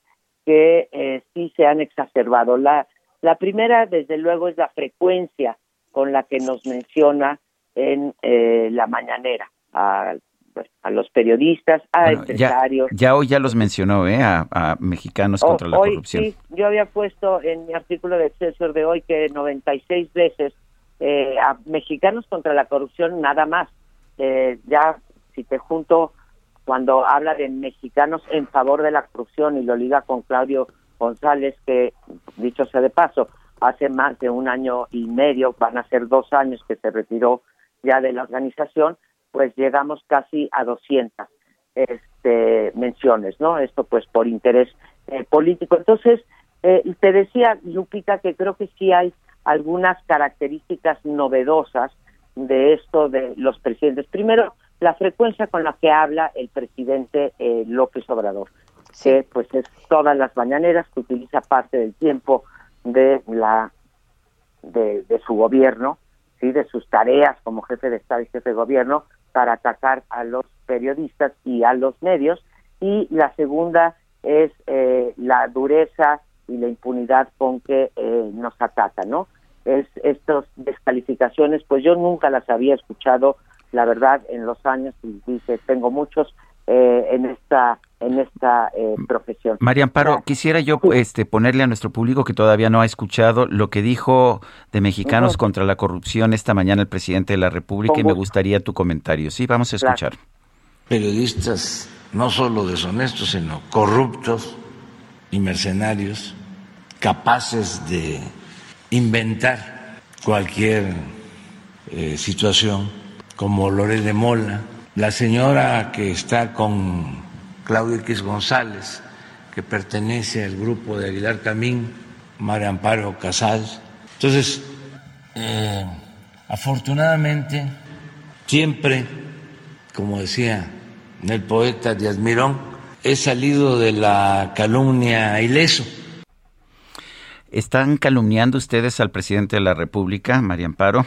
que eh, sí se han exacerbado. La, la primera, desde luego, es la frecuencia con la que nos menciona en eh, la mañanera a, pues, a los periodistas, a Bueno, ya, empresarios. ya hoy ya los mencionó, ¿eh? A, a mexicanos Oh, contra la hoy corrupción. sí, yo había puesto en mi artículo de Excelsior de hoy que 96 veces eh, a mexicanos contra la corrupción nada más. Eh, ya si te junto cuando habla de mexicanos en favor de la corrupción y lo liga con Claudio González, que dicho sea de paso, hace más de un año y medio, van a ser dos años que se retiró ya de la organización, pues llegamos casi a 200 este, menciones, ¿no? Esto pues por interés eh, político. Entonces, eh, te decía, Lupita, que creo que sí hay algunas características novedosas de esto de los presidentes. Primero, la frecuencia con la que habla el presidente eh, López Obrador, que pues es todas las mañaneras, que utiliza parte del tiempo de la de, de su gobierno, sí, de sus tareas como jefe de Estado y jefe de gobierno para atacar a los periodistas y a los medios. Y la segunda es eh, la dureza y la impunidad con que eh, nos ataca, ¿no? Es estas descalificaciones, pues yo nunca las había escuchado, la verdad, en los años y dice tengo muchos eh, en esta en esta eh, profesión. María Amparo, quisiera yo este, ponerle a nuestro público que todavía no ha escuchado lo que dijo de Mexicanos contra la corrupción esta mañana el presidente de la República Con y me gustaría tu comentario. Sí, vamos a Claro. escuchar. periodistas no solo deshonestos, sino corruptos y mercenarios, capaces de inventar cualquier eh, situación, como Lorel de Mola, la señora que está con Claudio X González, que pertenece al grupo de Aguilar Camín, María Amparo Casal. Entonces, eh, afortunadamente, siempre, como decía el poeta Díaz Mirón, he salido de la calumnia ileso. ¿Están calumniando ustedes al presidente de la República, María Amparo?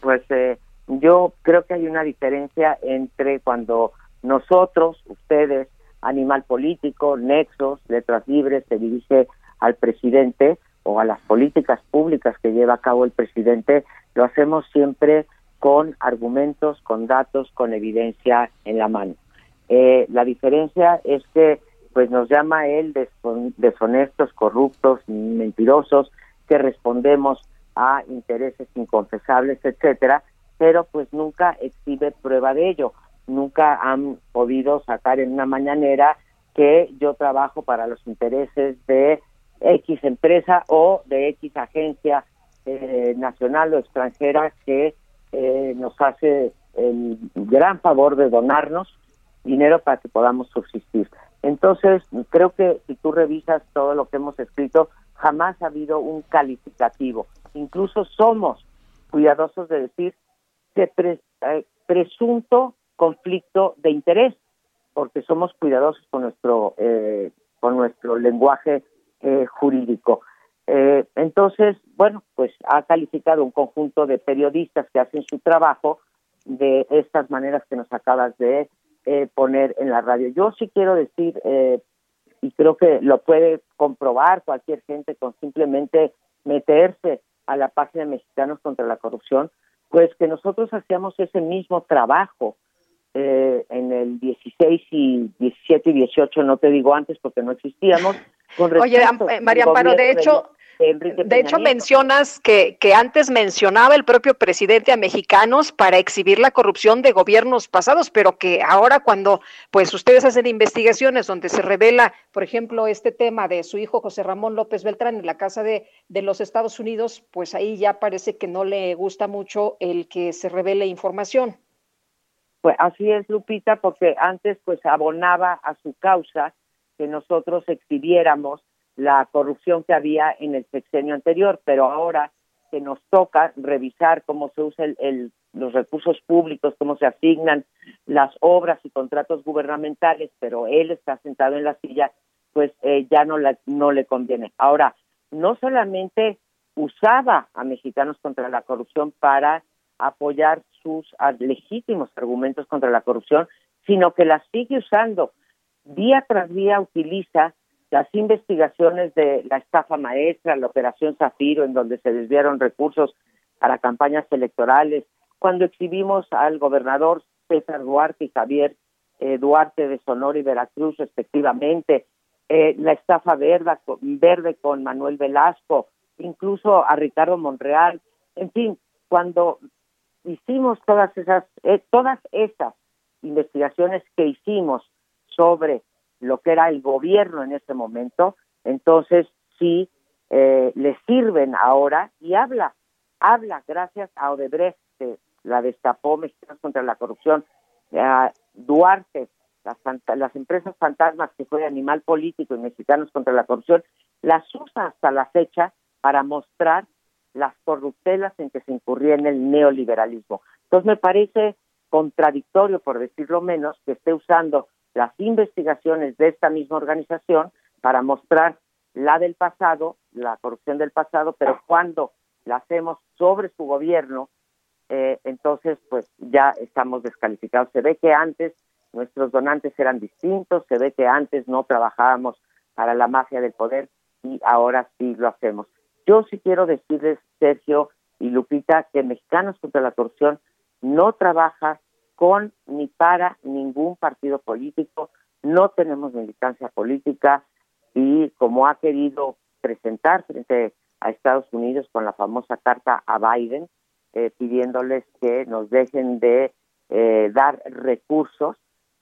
Pues eh, yo creo que hay una diferencia entre cuando nosotros, ustedes, Animal Político, Nexos, Letras Libres, se dirige al presidente o a las políticas públicas que lleva a cabo el presidente, lo hacemos siempre con argumentos, con datos, con evidencia en la mano. Eh, la diferencia es que pues nos llama él deshon- deshonestos, corruptos, mentirosos, que respondemos a intereses inconfesables, etcétera, pero pues nunca exhibe prueba de ello. Nunca han podido sacar en una mañanera que yo trabajo para los intereses de X empresa o de X agencia eh, nacional o extranjera que eh, nos hace el gran favor de donarnos dinero para que podamos subsistir. Entonces, creo que si tú revisas todo lo que hemos escrito, jamás ha habido un calificativo. Incluso somos cuidadosos de decir que eh, presunto conflicto de interés, porque somos cuidadosos con nuestro eh, con nuestro lenguaje eh, jurídico. entonces, bueno, pues ha calificado un conjunto de periodistas que hacen su trabajo de estas maneras que nos acabas de poner en la radio. Yo sí quiero decir, y creo que lo puede comprobar cualquier gente con simplemente meterse a la página Mexicanos contra la Corrupción, pues que nosotros hacíamos ese mismo trabajo eh, en el 16 y 17 y 18, no te digo antes porque no existíamos. Oye, eh, María Amparo, de hecho, de hecho, mencionas que, que antes mencionaba el propio presidente a mexicanos para exhibir la corrupción de gobiernos pasados, pero que ahora cuando pues ustedes hacen investigaciones donde se revela, por ejemplo, este tema de su hijo José Ramón López Beltrán en la Casa de, de los Estados Unidos, pues ahí ya parece que no le gusta mucho el que se revele información. Pues así es, Lupita, porque antes pues abonaba a su causa que nosotros exhibiéramos la corrupción que había en el sexenio anterior, pero ahora que nos toca revisar cómo se usan los recursos públicos, cómo se asignan las obras y contratos gubernamentales, pero él está sentado en la silla, pues eh, ya no, no le conviene. Ahora, no solamente usaba a mexicanos contra la corrupción para apoyar sus legítimos argumentos contra la corrupción, sino que la sigue usando. Día tras día utiliza las investigaciones de la estafa maestra, la operación Zafiro, en donde se desviaron recursos para campañas electorales, cuando exhibimos al gobernador César Duarte y Javier eh, Duarte de Sonora y Veracruz, respectivamente, eh, la estafa verde, verde con Manuel Velasco, incluso a Ricardo Monreal, en fin, cuando hicimos todas esas, eh, todas esas investigaciones que hicimos sobre lo que era el gobierno en ese momento, entonces sí eh, le sirven ahora y habla, habla gracias a Odebrecht, que la destapó Mexicanos contra la corrupción, a Duarte, las, las empresas fantasmas que fue Animal Político y Mexicanos contra la corrupción, las usa hasta la fecha para mostrar las corruptelas en que se incurría en el neoliberalismo. Entonces me parece contradictorio, por decirlo menos, que esté usando las investigaciones de esta misma organización para mostrar la del pasado, la corrupción del pasado, pero cuando la hacemos sobre su gobierno, eh, entonces pues ya estamos descalificados. Se ve que antes nuestros donantes eran distintos, se ve que antes no trabajábamos para la mafia del poder y ahora sí lo hacemos. Yo sí quiero decirles, Sergio y Lupita, que Mexicanos contra la Corrupción no trabaja con ni para ningún partido político, no tenemos militancia política y como ha querido presentar frente a Estados Unidos con la famosa carta a Biden, eh, pidiéndoles que nos dejen de eh, dar recursos,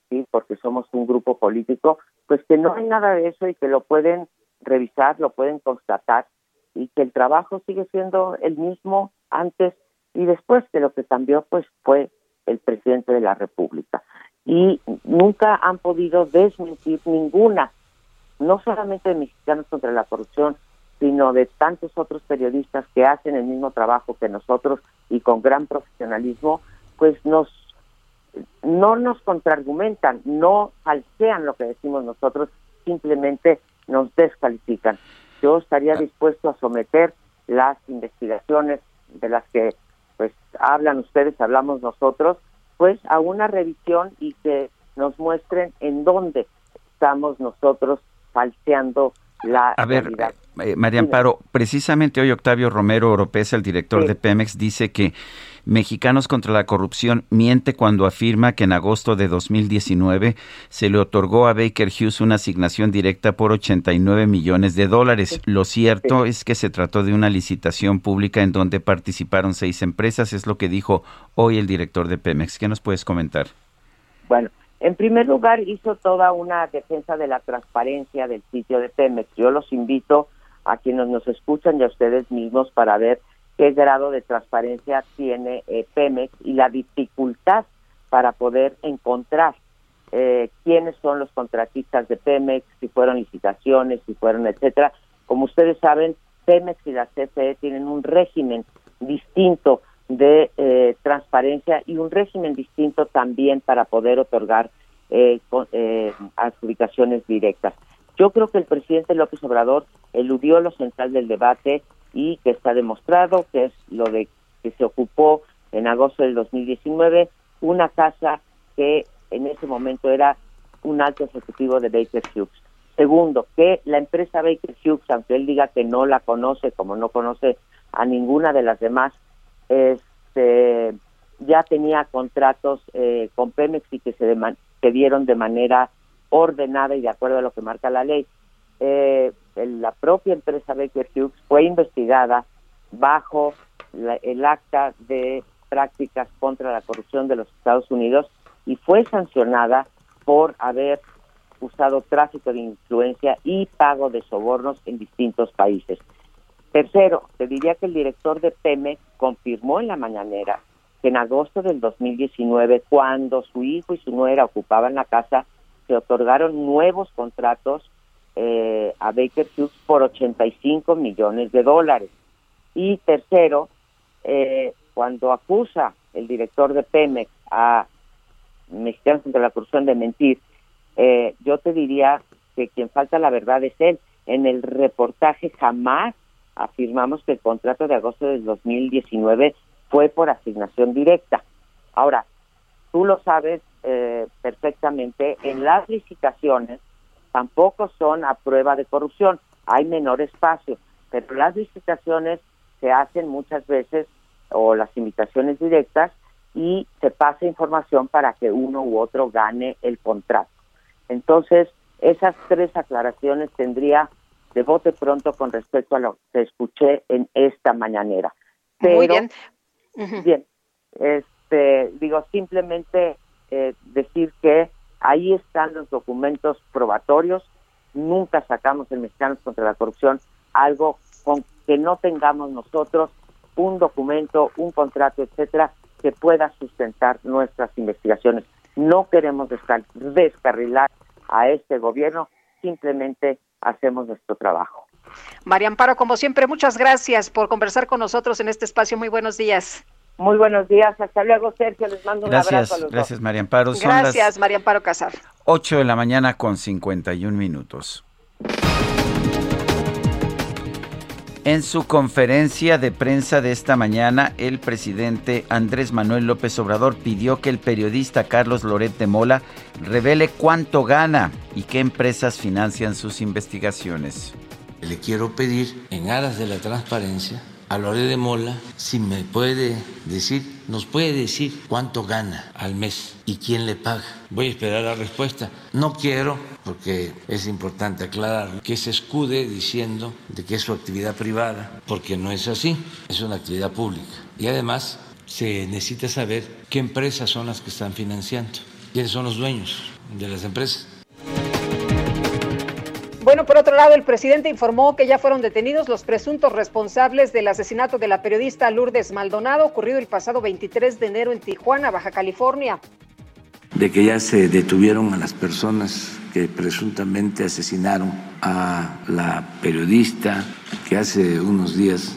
sí, porque somos un grupo político, pues que no hay nada de eso y que lo pueden revisar, lo pueden constatar y que el trabajo sigue siendo el mismo antes y después, que lo que cambió pues fue el presidente de la República. Y nunca han podido desmentir ninguna, no solamente de Mexicanos contra la Corrupción, sino de tantos otros periodistas que hacen el mismo trabajo que nosotros y con gran profesionalismo, pues nos no nos contraargumentan, no falsean lo que decimos nosotros, simplemente nos descalifican. Yo estaría ah. dispuesto a someter las investigaciones de las que pues hablan ustedes, hablamos nosotros, pues a una revisión y que nos muestren en dónde estamos nosotros falseando la a ver, eh, María Amparo, precisamente hoy Octavio Romero Oropesa, el director de Pemex, dice que Mexicanos contra la Corrupción miente cuando afirma que en agosto de 2019 se le otorgó a Baker Hughes una asignación directa por 89 millones de dólares. Lo cierto es que se trató de una licitación pública en donde participaron seis empresas, es lo que dijo hoy el director de Pemex. ¿Qué nos puedes comentar? Bueno, En primer lugar, hizo toda una defensa de la transparencia del sitio de Pemex. Yo los invito a quienes nos escuchan y a ustedes mismos para ver qué grado de transparencia tiene eh, Pemex y la dificultad para poder encontrar eh, quiénes son los contratistas de Pemex, si fueron licitaciones, si fueron, etcétera. Como ustedes saben, Pemex y la CFE tienen un régimen distinto de eh, transparencia y un régimen distinto también para poder otorgar eh, eh, adjudicaciones directas. Yo creo que el presidente López Obrador eludió lo central del debate y que está demostrado que es lo de que se ocupó en agosto del 2019 una casa que en ese momento era un alto ejecutivo de Baker Hughes. Segundo, que la empresa Baker Hughes, aunque él diga que no la conoce, como no conoce a ninguna de las demás, este, ya tenía contratos eh, con Pemex y que se, se dieron de manera ordenada y de acuerdo a lo que marca la ley. Eh, la propia empresa Baker Hughes fue investigada bajo el acta de prácticas contra la corrupción de los Estados Unidos y fue sancionada por haber usado tráfico de influencia y pago de sobornos en distintos países. Tercero, te diría que el director de Pemex confirmó en la mañanera que en agosto del 2019, cuando su hijo y su nuera ocupaban la casa, se otorgaron nuevos contratos eh, a Baker Hughes por 85 millones de dólares. Y tercero, eh, cuando acusa el director de Pemex a Mexicanos contra la Corrupción de mentir, eh, yo te diría que quien falta la verdad es él. En el reportaje jamás afirmamos que el contrato de agosto del 2019 fue por asignación directa. Ahora, tú lo sabes eh, perfectamente, en las licitaciones tampoco son a prueba de corrupción, hay menor espacio, pero las licitaciones se hacen muchas veces o las invitaciones directas y se pasa información para que uno u otro gane el contrato. Entonces, esas tres aclaraciones tendría de bote pronto con respecto a lo que escuché en esta mañanera. Muy bien. Bien, este, digo, simplemente eh, decir que ahí están los documentos probatorios, nunca sacamos en Mexicanos contra la Corrupción algo con que no tengamos nosotros un documento, un contrato, etcétera, que pueda sustentar nuestras investigaciones. No queremos descarrilar a este gobierno, simplemente hacemos nuestro trabajo. María Amparo, como siempre, muchas gracias por conversar con nosotros en este espacio. Muy buenos días. Muy buenos días, hasta luego Sergio, les mando un abrazo a los Gracias, María Amparo. gracias, María Amparo Casar. 8 de la mañana con 51 minutos. En su conferencia de prensa de esta mañana, el presidente Andrés Manuel López Obrador pidió que el periodista Carlos Loret de Mola revele cuánto gana y qué empresas financian sus investigaciones. Le quiero pedir, en aras de la transparencia, a Loret de Mola si me puede decir, nos puede decir cuánto gana al mes y quién le paga. Voy a esperar la respuesta. No quiero, porque es importante aclarar, que se escude diciendo de que es su actividad privada, porque no es así, es una actividad pública. Y además se necesita saber qué empresas son las que están financiando, quiénes son los dueños de las empresas. Bueno, por otro lado, el presidente informó que ya fueron detenidos los presuntos responsables del asesinato de la periodista Lourdes Maldonado, ocurrido el pasado 23 de enero en Tijuana, Baja California. De que ya se detuvieron a las personas que presuntamente asesinaron a la periodista que hace unos días,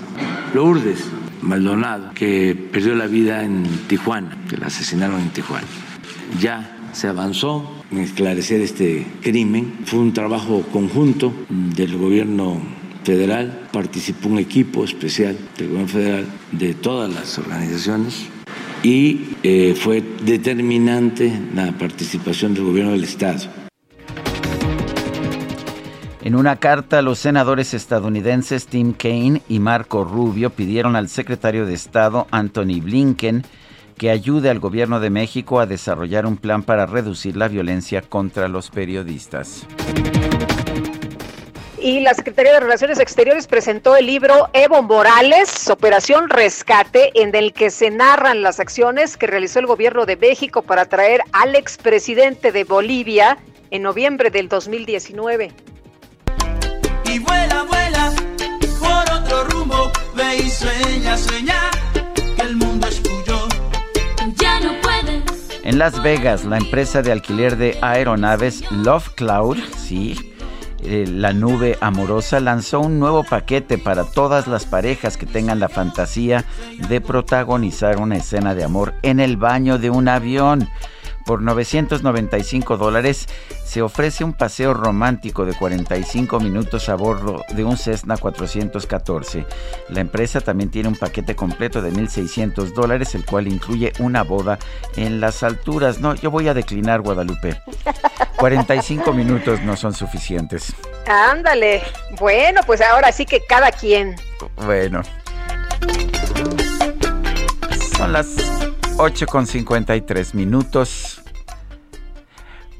Lourdes Maldonado, que perdió la vida en Tijuana, que la asesinaron en Tijuana. Ya se avanzó esclarecer este crimen. Fue un trabajo conjunto del gobierno federal, participó un equipo especial del gobierno federal de todas las organizaciones y eh, fue determinante la participación del gobierno del Estado. En una carta, los senadores estadounidenses Tim Kaine y Marco Rubio pidieron al secretario de Estado Anthony Blinken que ayude al gobierno de México a desarrollar un plan para reducir la violencia contra los periodistas. Y la Secretaría de Relaciones Exteriores presentó el libro Evo Morales, Operación Rescate, en el que se narran las acciones que realizó el gobierno de México para traer al expresidente de Bolivia en noviembre del 2019. Y vuela, vuela por otro rumbo, ve y sueña, sueña En Las Vegas, la empresa de alquiler de aeronaves Love Cloud, sí, eh, la nube amorosa lanzó un nuevo paquete para todas las parejas que tengan la fantasía de protagonizar una escena de amor en el baño de un avión. Por 995 dólares se ofrece un paseo romántico de 45 minutos a bordo de un Cessna 414. La empresa también tiene un paquete completo de 1.600 dólares, el cual incluye una boda en las alturas. No, yo voy a declinar Guadalupe. 45 minutos no son suficientes. Ándale. Bueno, pues ahora sí que cada quien. Bueno. Son las 8 con 53 minutos.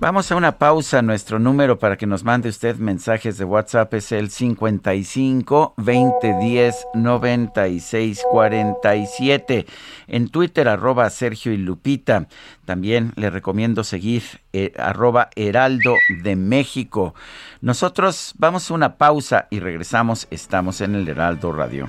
Vamos a una pausa. Nuestro número para que nos mande usted mensajes de WhatsApp es el 55 2010 96 47. En Twitter, arroba Sergio y Lupita. También le recomiendo seguir eh, arroba Heraldo de México. Nosotros vamos a una pausa y regresamos. Estamos en el Heraldo Radio.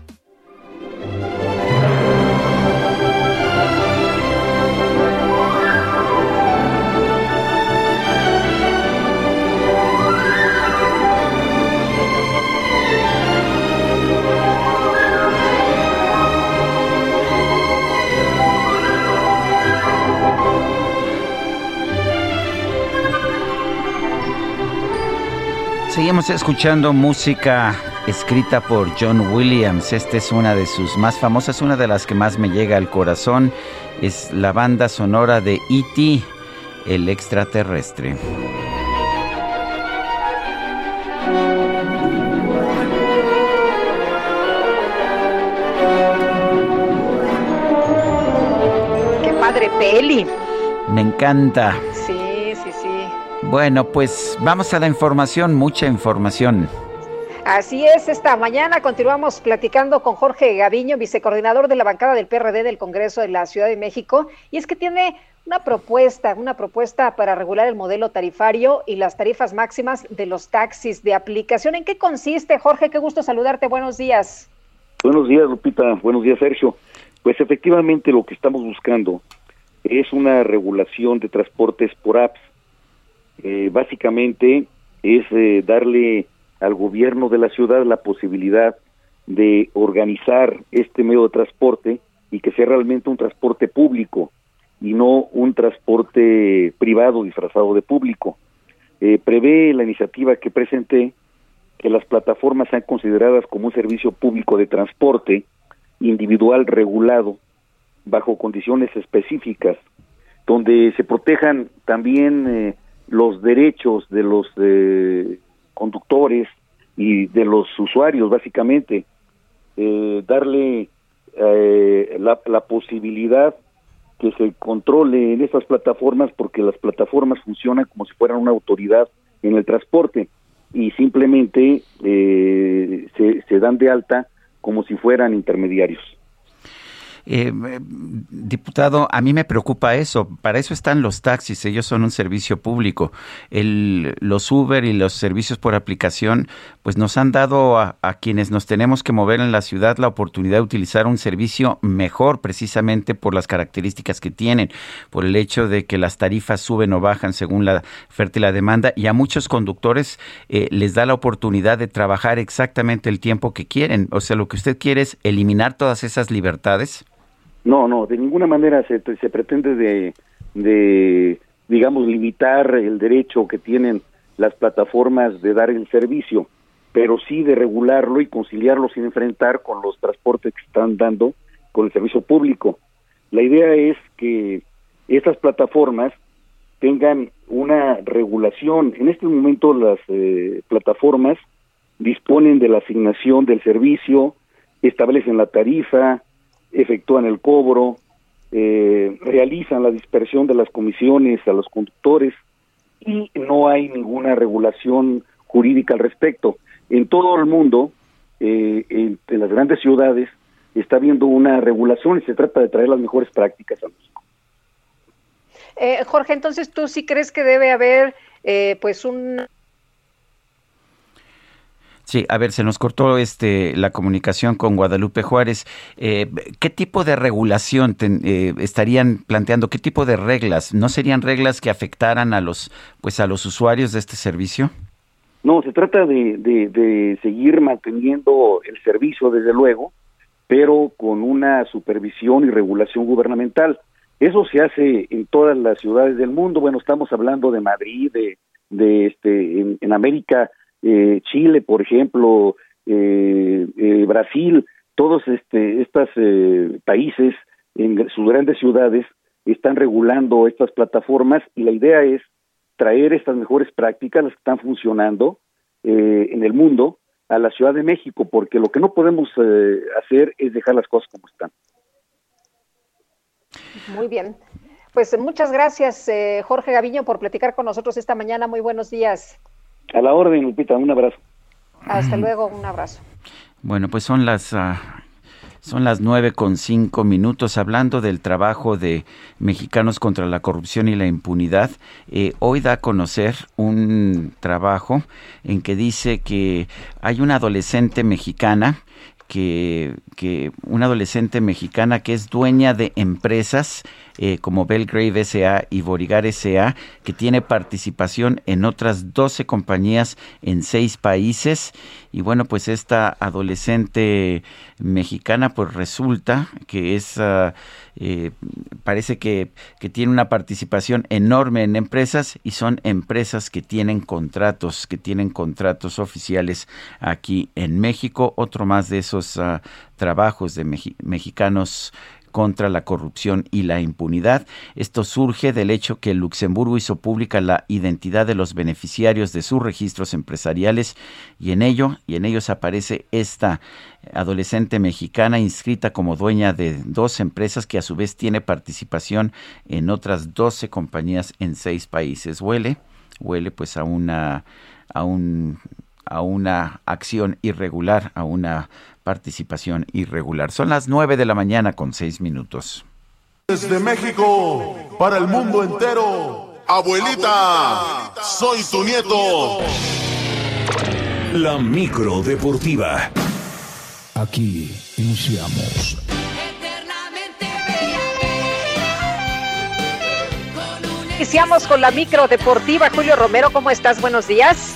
Seguimos escuchando música escrita por John Williams. Esta es una de sus más famosas, una de las que más me llega al corazón. Es la banda sonora de E.T., el extraterrestre. ¡Qué padre peli! Me encanta. Bueno, pues vamos a la información, mucha información. Así es, esta mañana continuamos platicando con Jorge Gaviño, vicecoordinador de la bancada del PRD del Congreso de la Ciudad de México, y es que tiene una propuesta, una propuesta para regular el modelo tarifario y las tarifas máximas de los taxis de aplicación. ¿En qué consiste, Jorge? Qué gusto saludarte. Buenos días. Buenos días, Lupita. Buenos días, Sergio. Pues efectivamente lo que estamos buscando es una regulación de transportes por apps. Eh, básicamente es eh, darle al gobierno de la ciudad la posibilidad de organizar este medio de transporte y que sea realmente un transporte público y no un transporte privado disfrazado de público. Eh, prevé la iniciativa que presenté que las plataformas sean consideradas como un servicio público de transporte individual regulado bajo condiciones específicas, donde se protejan también eh, los derechos de los eh, conductores y de los usuarios, básicamente, eh, darle la, la posibilidad que se controle en estas plataformas porque las plataformas funcionan como si fueran una autoridad en el transporte y simplemente eh, se, se dan de alta como si fueran intermediarios. Eh, diputado, a mí me preocupa eso. Para eso están los taxis. Ellos son un servicio público. El, los Uber y los servicios por aplicación, pues nos han dado a, quienes nos tenemos que mover en la ciudad la oportunidad de utilizar un servicio mejor, precisamente por las características que tienen, por el hecho de que las tarifas suben o bajan según la oferta y la demanda. Y a muchos conductores eh, les da la oportunidad de trabajar exactamente el tiempo que quieren. O sea, lo que usted quiere es eliminar todas esas libertades. No, no, de ninguna manera se, se pretende de, de, digamos, limitar el derecho que tienen las plataformas de dar el servicio, pero sí de regularlo y conciliarlo sin enfrentar con los transportes que están dando con el servicio público. La idea es que estas plataformas tengan una regulación. En este momento las eh, plataformas disponen de la asignación del servicio, establecen la tarifa, efectúan el cobro, eh, realizan la dispersión de las comisiones a los conductores y no hay ninguna regulación jurídica al respecto. En todo el mundo, eh, en, las grandes ciudades, está habiendo una regulación y se trata de traer las mejores prácticas a México. Eh, Jorge, entonces tú sí crees que debe haber pues un Sí, a ver, se nos cortó este la comunicación con Guadalupe Juárez. Eh, ¿Qué tipo de regulación eh, estarían planteando? ¿Qué tipo de reglas? ¿No serían reglas que afectaran a los pues a los usuarios de este servicio? No, se trata de, de seguir manteniendo el servicio, desde luego, pero con una supervisión y regulación gubernamental. Eso se hace en todas las ciudades del mundo. Bueno, estamos hablando de Madrid, de, de este, en, en América eh, Chile, por ejemplo, eh, eh, Brasil, todos este, estos países en sus grandes ciudades están regulando estas plataformas y la idea es traer estas mejores prácticas, las que están funcionando en el mundo, a la Ciudad de México, porque lo que no podemos hacer es dejar las cosas como están. Muy bien. Pues muchas gracias, Jorge Gaviño, por platicar con nosotros esta mañana. Muy buenos días. A la orden, Lupita, un abrazo. Hasta luego, un abrazo. Bueno, pues son las uh, son las nueve con cinco minutos hablando del trabajo de mexicanos contra la corrupción y la impunidad. Eh, hoy da a conocer un trabajo en que dice que hay una adolescente mexicana que, una adolescente mexicana que es dueña de empresas eh, como Belgrave SA y Borigar SA, que tiene participación en otras 12 compañías en seis países. Y bueno, pues esta adolescente mexicana, pues resulta que es, ah, eh, parece que, que tiene una participación enorme en empresas y son empresas que tienen contratos, que tienen contratos oficiales aquí en México. Otro más de esos ah, trabajos de mexicanos contra la corrupción y la impunidad. Esto surge del hecho que Luxemburgo hizo pública la identidad de los beneficiarios de sus registros empresariales y en ello y en ellos aparece esta adolescente mexicana inscrita como dueña de dos empresas que a su vez tiene participación en otras 12 compañías en seis países. Huele, huele pues a una a un a una acción irregular, a una participación irregular. Son las 9 de la mañana con 6 minutos. Desde México, para el mundo entero. Abuelita, soy tu nieto. La micro deportiva. Aquí iniciamos. Iniciamos con la micro deportiva. Julio Romero, ¿cómo estás? Buenos días.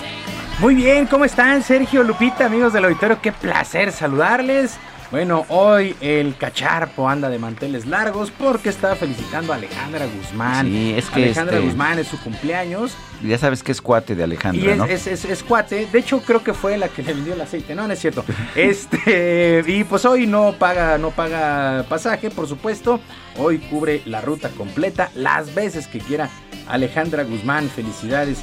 Muy bien, ¿cómo están Sergio, Lupita, amigos del auditorio? Qué placer saludarles. Bueno, hoy el cacharpo anda de manteles largos porque está felicitando a Alejandra Guzmán. Sí, es que Alejandra este- Guzmán es su cumpleaños. Ya sabes que es cuate de Y Alejandra, es, ¿no? es, es- es cuate. De hecho, creo que fue la que le vendió el aceite. No, no es cierto. Este, y pues hoy no paga, no paga pasaje, por supuesto. Hoy cubre la ruta completa, las veces que quiera. Alejandra Guzmán, felicidades.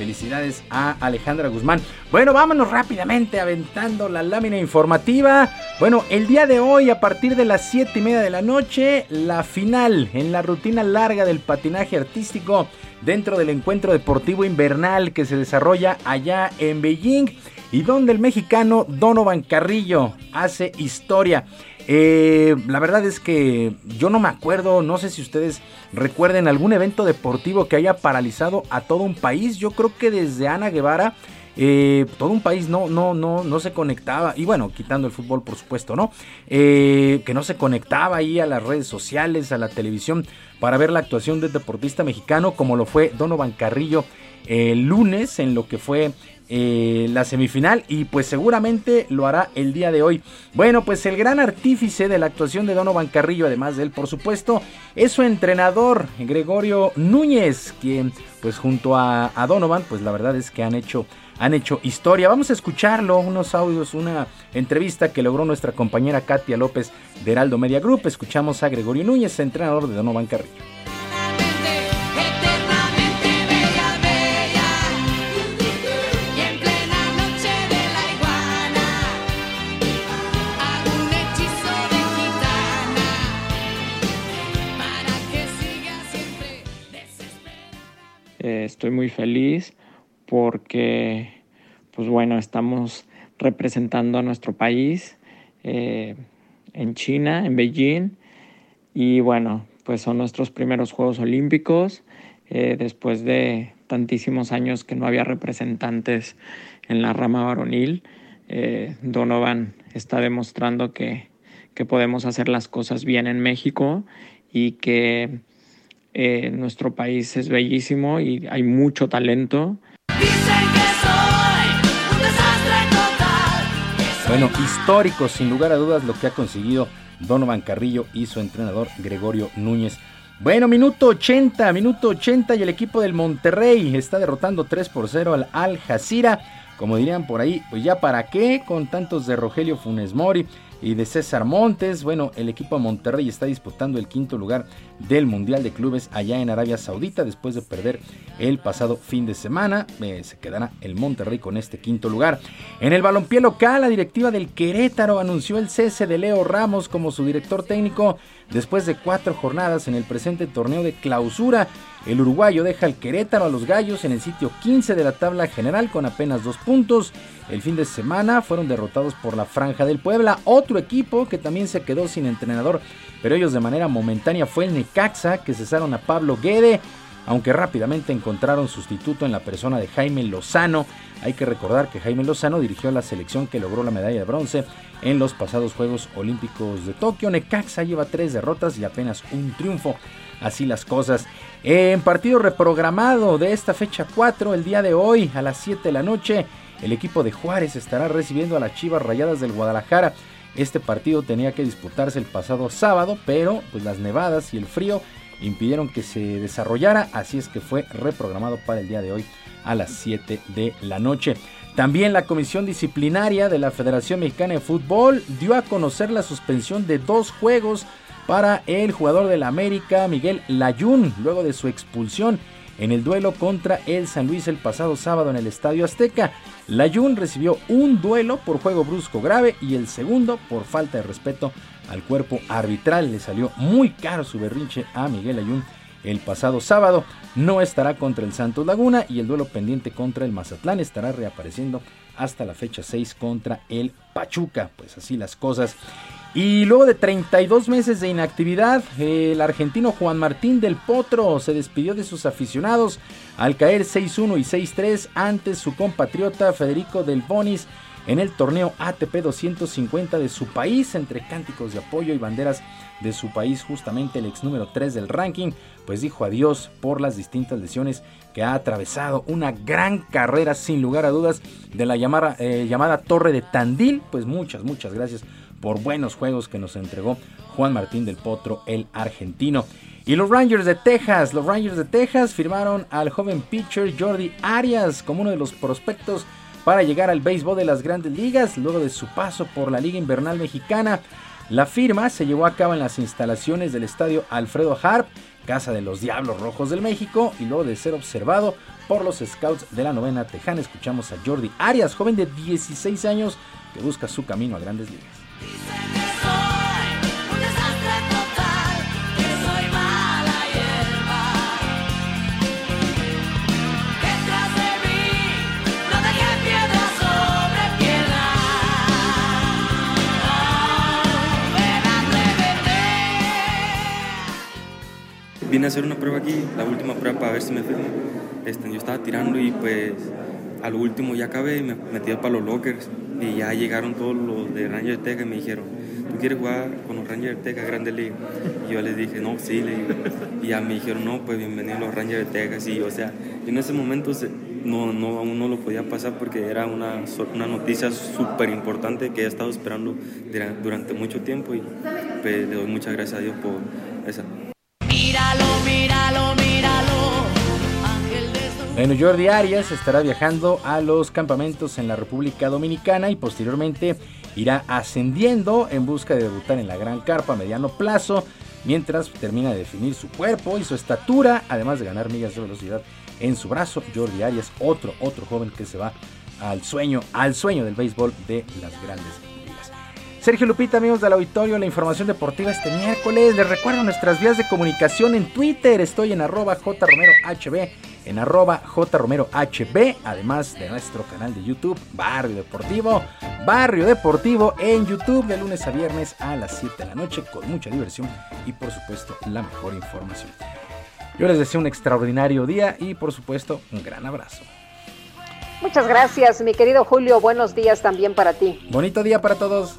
Felicidades a Alejandra Guzmán. Bueno, vámonos rápidamente aventando la lámina informativa. Bueno, el día de hoy, a partir de las 7 y media de la noche, la final en la rutina larga del patinaje artístico dentro del encuentro deportivo invernal que se desarrolla allá en Beijing y donde el mexicano Donovan Carrillo hace historia. Eh, la verdad es que yo no me acuerdo, no sé si ustedes recuerden algún evento deportivo que haya paralizado a todo un país. Yo creo que desde Ana Guevara eh, todo un país no, no, no, no se conectaba, y bueno, quitando el fútbol por supuesto, ¿no? Eh, que no se conectaba ahí a las redes sociales, a la televisión, para ver la actuación del deportista mexicano, como lo fue Donovan Carrillo el lunes en lo que fue eh, la semifinal y pues seguramente lo hará el día de hoy. Bueno, pues el gran artífice de la actuación de Donovan Carrillo, además de él por supuesto, es su entrenador Gregorio Núñez, quien pues junto a, a Donovan pues la verdad es que han hecho han hecho historia. Vamos a escucharlo, unos audios, una entrevista que logró nuestra compañera Katia López de Heraldo Media Group. Escuchamos a Gregorio Núñez, entrenador de Donovan Carrillo. Eh, estoy muy feliz porque, pues bueno, estamos representando a nuestro país eh, en China, en Beijing, y bueno, pues son nuestros primeros Juegos Olímpicos eh, después de tantísimos años que no había representantes en la rama varonil. Donovan está demostrando que, que podemos hacer las cosas bien en México y que eh, nuestro país es bellísimo y hay mucho talento. Bueno, histórico sin lugar a dudas lo que ha conseguido Donovan Carrillo y su entrenador Gregorio Núñez. Bueno, minuto 80, minuto 80 y el equipo del Monterrey está derrotando 3 por 0 al Al Jazeera. Como dirían por ahí, pues ya para qué con tantos de Rogelio Funes Mori y de César Montes. Bueno, el equipo de Monterrey está disputando el quinto lugar del Mundial de Clubes allá en Arabia Saudita después de perder el pasado fin de semana. Eh, se quedará el Monterrey con este quinto lugar. En el balompié local, la directiva del Querétaro anunció el cese de Leo Ramos como su director técnico después de cuatro jornadas en el presente torneo de clausura. El uruguayo deja al Querétaro a los Gallos en el sitio 15 de la tabla general con apenas dos puntos. El fin de semana fueron derrotados por la Franja del Puebla, otro equipo que también se quedó sin entrenador, pero ellos de manera momentánea fue el Necaxa que cesaron a Pablo Guede, aunque rápidamente encontraron sustituto en la persona de Jaime Lozano. Hay que recordar que Jaime Lozano dirigió la selección que logró la medalla de bronce en los pasados Juegos Olímpicos de Tokio. Necaxa lleva tres derrotas y apenas un triunfo. Así las cosas. En partido reprogramado de esta fecha 4, el día de hoy a las 7 de la noche, el equipo de Juárez estará recibiendo a las Chivas Rayadas del Guadalajara. Este partido tenía que disputarse el pasado sábado, pero pues las nevadas y el frío impidieron que se desarrollara, así es que fue reprogramado para el día de hoy a las 7 de la noche. También la Comisión Disciplinaria de la Federación Mexicana de Fútbol dio a conocer la suspensión de dos juegos para el jugador del América, Miguel Layún, luego de su expulsión en el duelo contra el San Luis el pasado sábado en el Estadio Azteca. Layún recibió un duelo por juego brusco grave y el segundo por falta de respeto al cuerpo arbitral. Le salió muy caro su berrinche a Miguel Layún el pasado sábado. No estará contra el Santos Laguna y el duelo pendiente contra el Mazatlán estará reapareciendo hasta la fecha 6 contra el Pachuca. Pues así las cosas. Y luego de 32 meses de inactividad, el argentino Juan Martín del Potro se despidió de sus aficionados al caer 6-1 y 6-3 ante su compatriota Federico Del Bonis en el torneo ATP 250 de su país, entre cánticos de apoyo y banderas de su país, justamente el ex número 3 del ranking, pues dijo adiós por las distintas lesiones que ha atravesado una gran carrera sin lugar a dudas de la llamada, eh, llamada Torre de Tandil, pues muchas, muchas gracias por buenos juegos que nos entregó Juan Martín del Potro, el argentino. Y los Rangers de Texas, los Rangers de Texas firmaron al joven pitcher Jordi Arias como uno de los prospectos para llegar al béisbol de las grandes ligas luego de su paso por la Liga Invernal Mexicana. La firma se llevó a cabo en las instalaciones del estadio Alfredo Harp, casa de los Diablos Rojos del México, y luego de ser observado por los scouts de la novena tejana, escuchamos a Jordi Arias, joven de 16 años que busca su camino a grandes ligas. Vine a hacer una prueba aquí, la última prueba para ver si me firmo. Este, yo estaba tirando y pues al último ya acabé y me metí para los lockers y ya llegaron todos los de Ranger Tech y me dijeron, ¿tú quieres jugar con los Ranger Tech a Grande Liga? Y yo les dije, no, sí, le y ya me dijeron, no, pues bienvenido a los Ranger Tech, así, o sea, en ese momento no, no, aún no lo podía pasar porque era una, una noticia súper importante que he estado esperando durante mucho tiempo y pues, le doy muchas gracias a Dios por esa. Míralo, míralo, míralo. Bueno, Jordi Arias estará viajando a los campamentos en la República Dominicana y posteriormente irá ascendiendo en busca de debutar en la Gran Carpa a mediano plazo, mientras termina de definir su cuerpo y su estatura, además de ganar millas de velocidad en su brazo. Jordi Arias, otro, otro joven que se va al sueño, al sueño del béisbol de las grandes Sergio Lupita, amigos del auditorio, la información deportiva este miércoles. Les recuerdo nuestras vías de comunicación en Twitter. Estoy en arroba jromerohb, en arroba jromerohb, además de nuestro canal de YouTube, Barrio Deportivo. Barrio Deportivo en YouTube de lunes a viernes a las 7 de la noche con mucha diversión y por supuesto la mejor información. Yo les deseo un extraordinario día y por supuesto un gran abrazo. Muchas gracias, mi querido Julio. Buenos días también para ti. Bonito día para todos.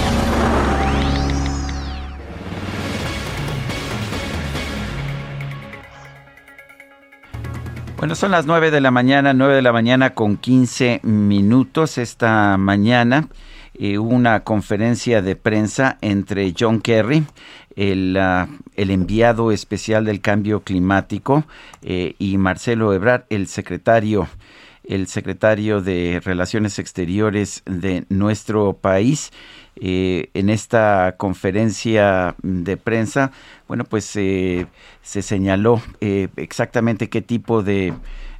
Bueno, son las 9 de la mañana, 9 de la mañana con 15 minutos esta mañana. Eh, una conferencia de prensa entre John Kerry, el, ah, el enviado especial del cambio climático, eh, y Marcelo Ebrard, el secretario el secretario de Relaciones Exteriores de nuestro país. Eh, en esta conferencia de prensa, bueno, pues eh, se señaló exactamente qué tipo de,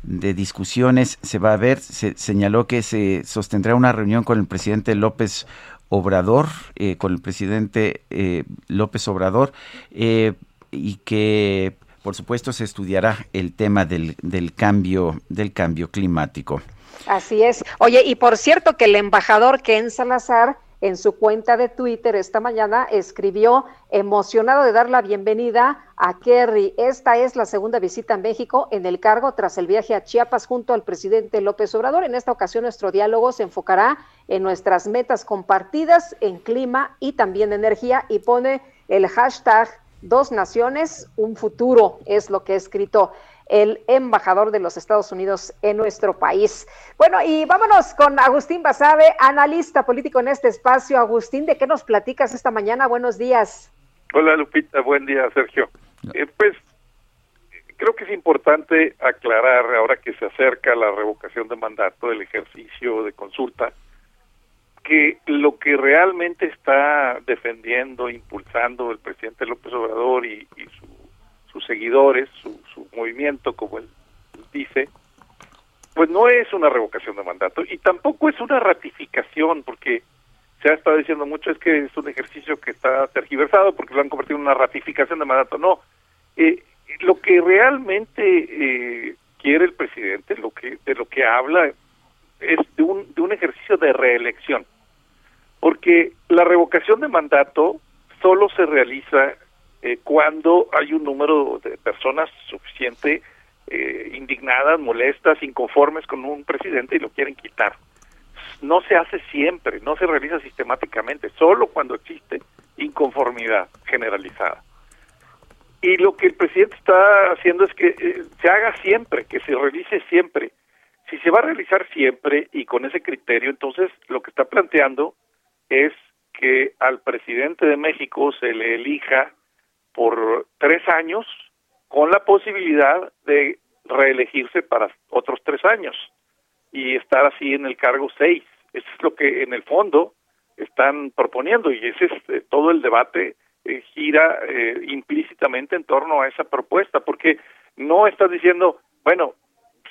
discusiones se va a ver. Se señaló que se sostendrá una reunión con el presidente López Obrador, eh, con el presidente eh, López Obrador, eh, y que por supuesto se estudiará el tema del, del, cambio, del cambio climático. Así es. Oye, y por cierto que el embajador Ken Salazar en su cuenta de Twitter esta mañana escribió emocionado de dar la bienvenida a Kerry. Esta es la segunda visita a México en el cargo tras el viaje a Chiapas junto al presidente López Obrador. En esta ocasión nuestro diálogo se enfocará en nuestras metas compartidas en clima y también energía y pone el hashtag dos naciones, un futuro, es lo que he escrito el embajador de los Estados Unidos en nuestro país. Bueno, y vámonos con Agustín Basabe, analista político en este espacio. Agustín, ¿de qué nos platicas esta mañana? Buenos días. Hola Lupita, buen día Sergio. Eh, pues creo que es importante aclarar ahora que se acerca la revocación de mandato del ejercicio de consulta que lo que realmente está defendiendo, impulsando el presidente López Obrador y, y su sus seguidores, su, su movimiento, como él dice, pues no es una revocación de mandato y tampoco es una ratificación, porque se ha estado diciendo mucho es que es un ejercicio que está tergiversado porque lo han convertido en una ratificación de mandato. No, eh, lo que realmente eh, quiere el presidente, lo que de lo que habla es de un, de un ejercicio de reelección, porque la revocación de mandato solo se realiza eh, cuando hay un número de personas suficiente eh, indignadas, molestas, inconformes con un presidente y lo quieren quitar. No se hace siempre, no se realiza sistemáticamente, solo cuando existe inconformidad generalizada. Y lo que el presidente está haciendo es que eh, se haga siempre, que se realice siempre. Si se va a realizar siempre y con ese criterio, entonces lo que está planteando es que al presidente de México se le elija por tres años con la posibilidad de reelegirse para otros tres años y estar así en el cargo seis. Eso es lo que en el fondo están proponiendo y ese es eh, todo el debate eh, gira eh, implícitamente en torno a esa propuesta porque no estás diciendo bueno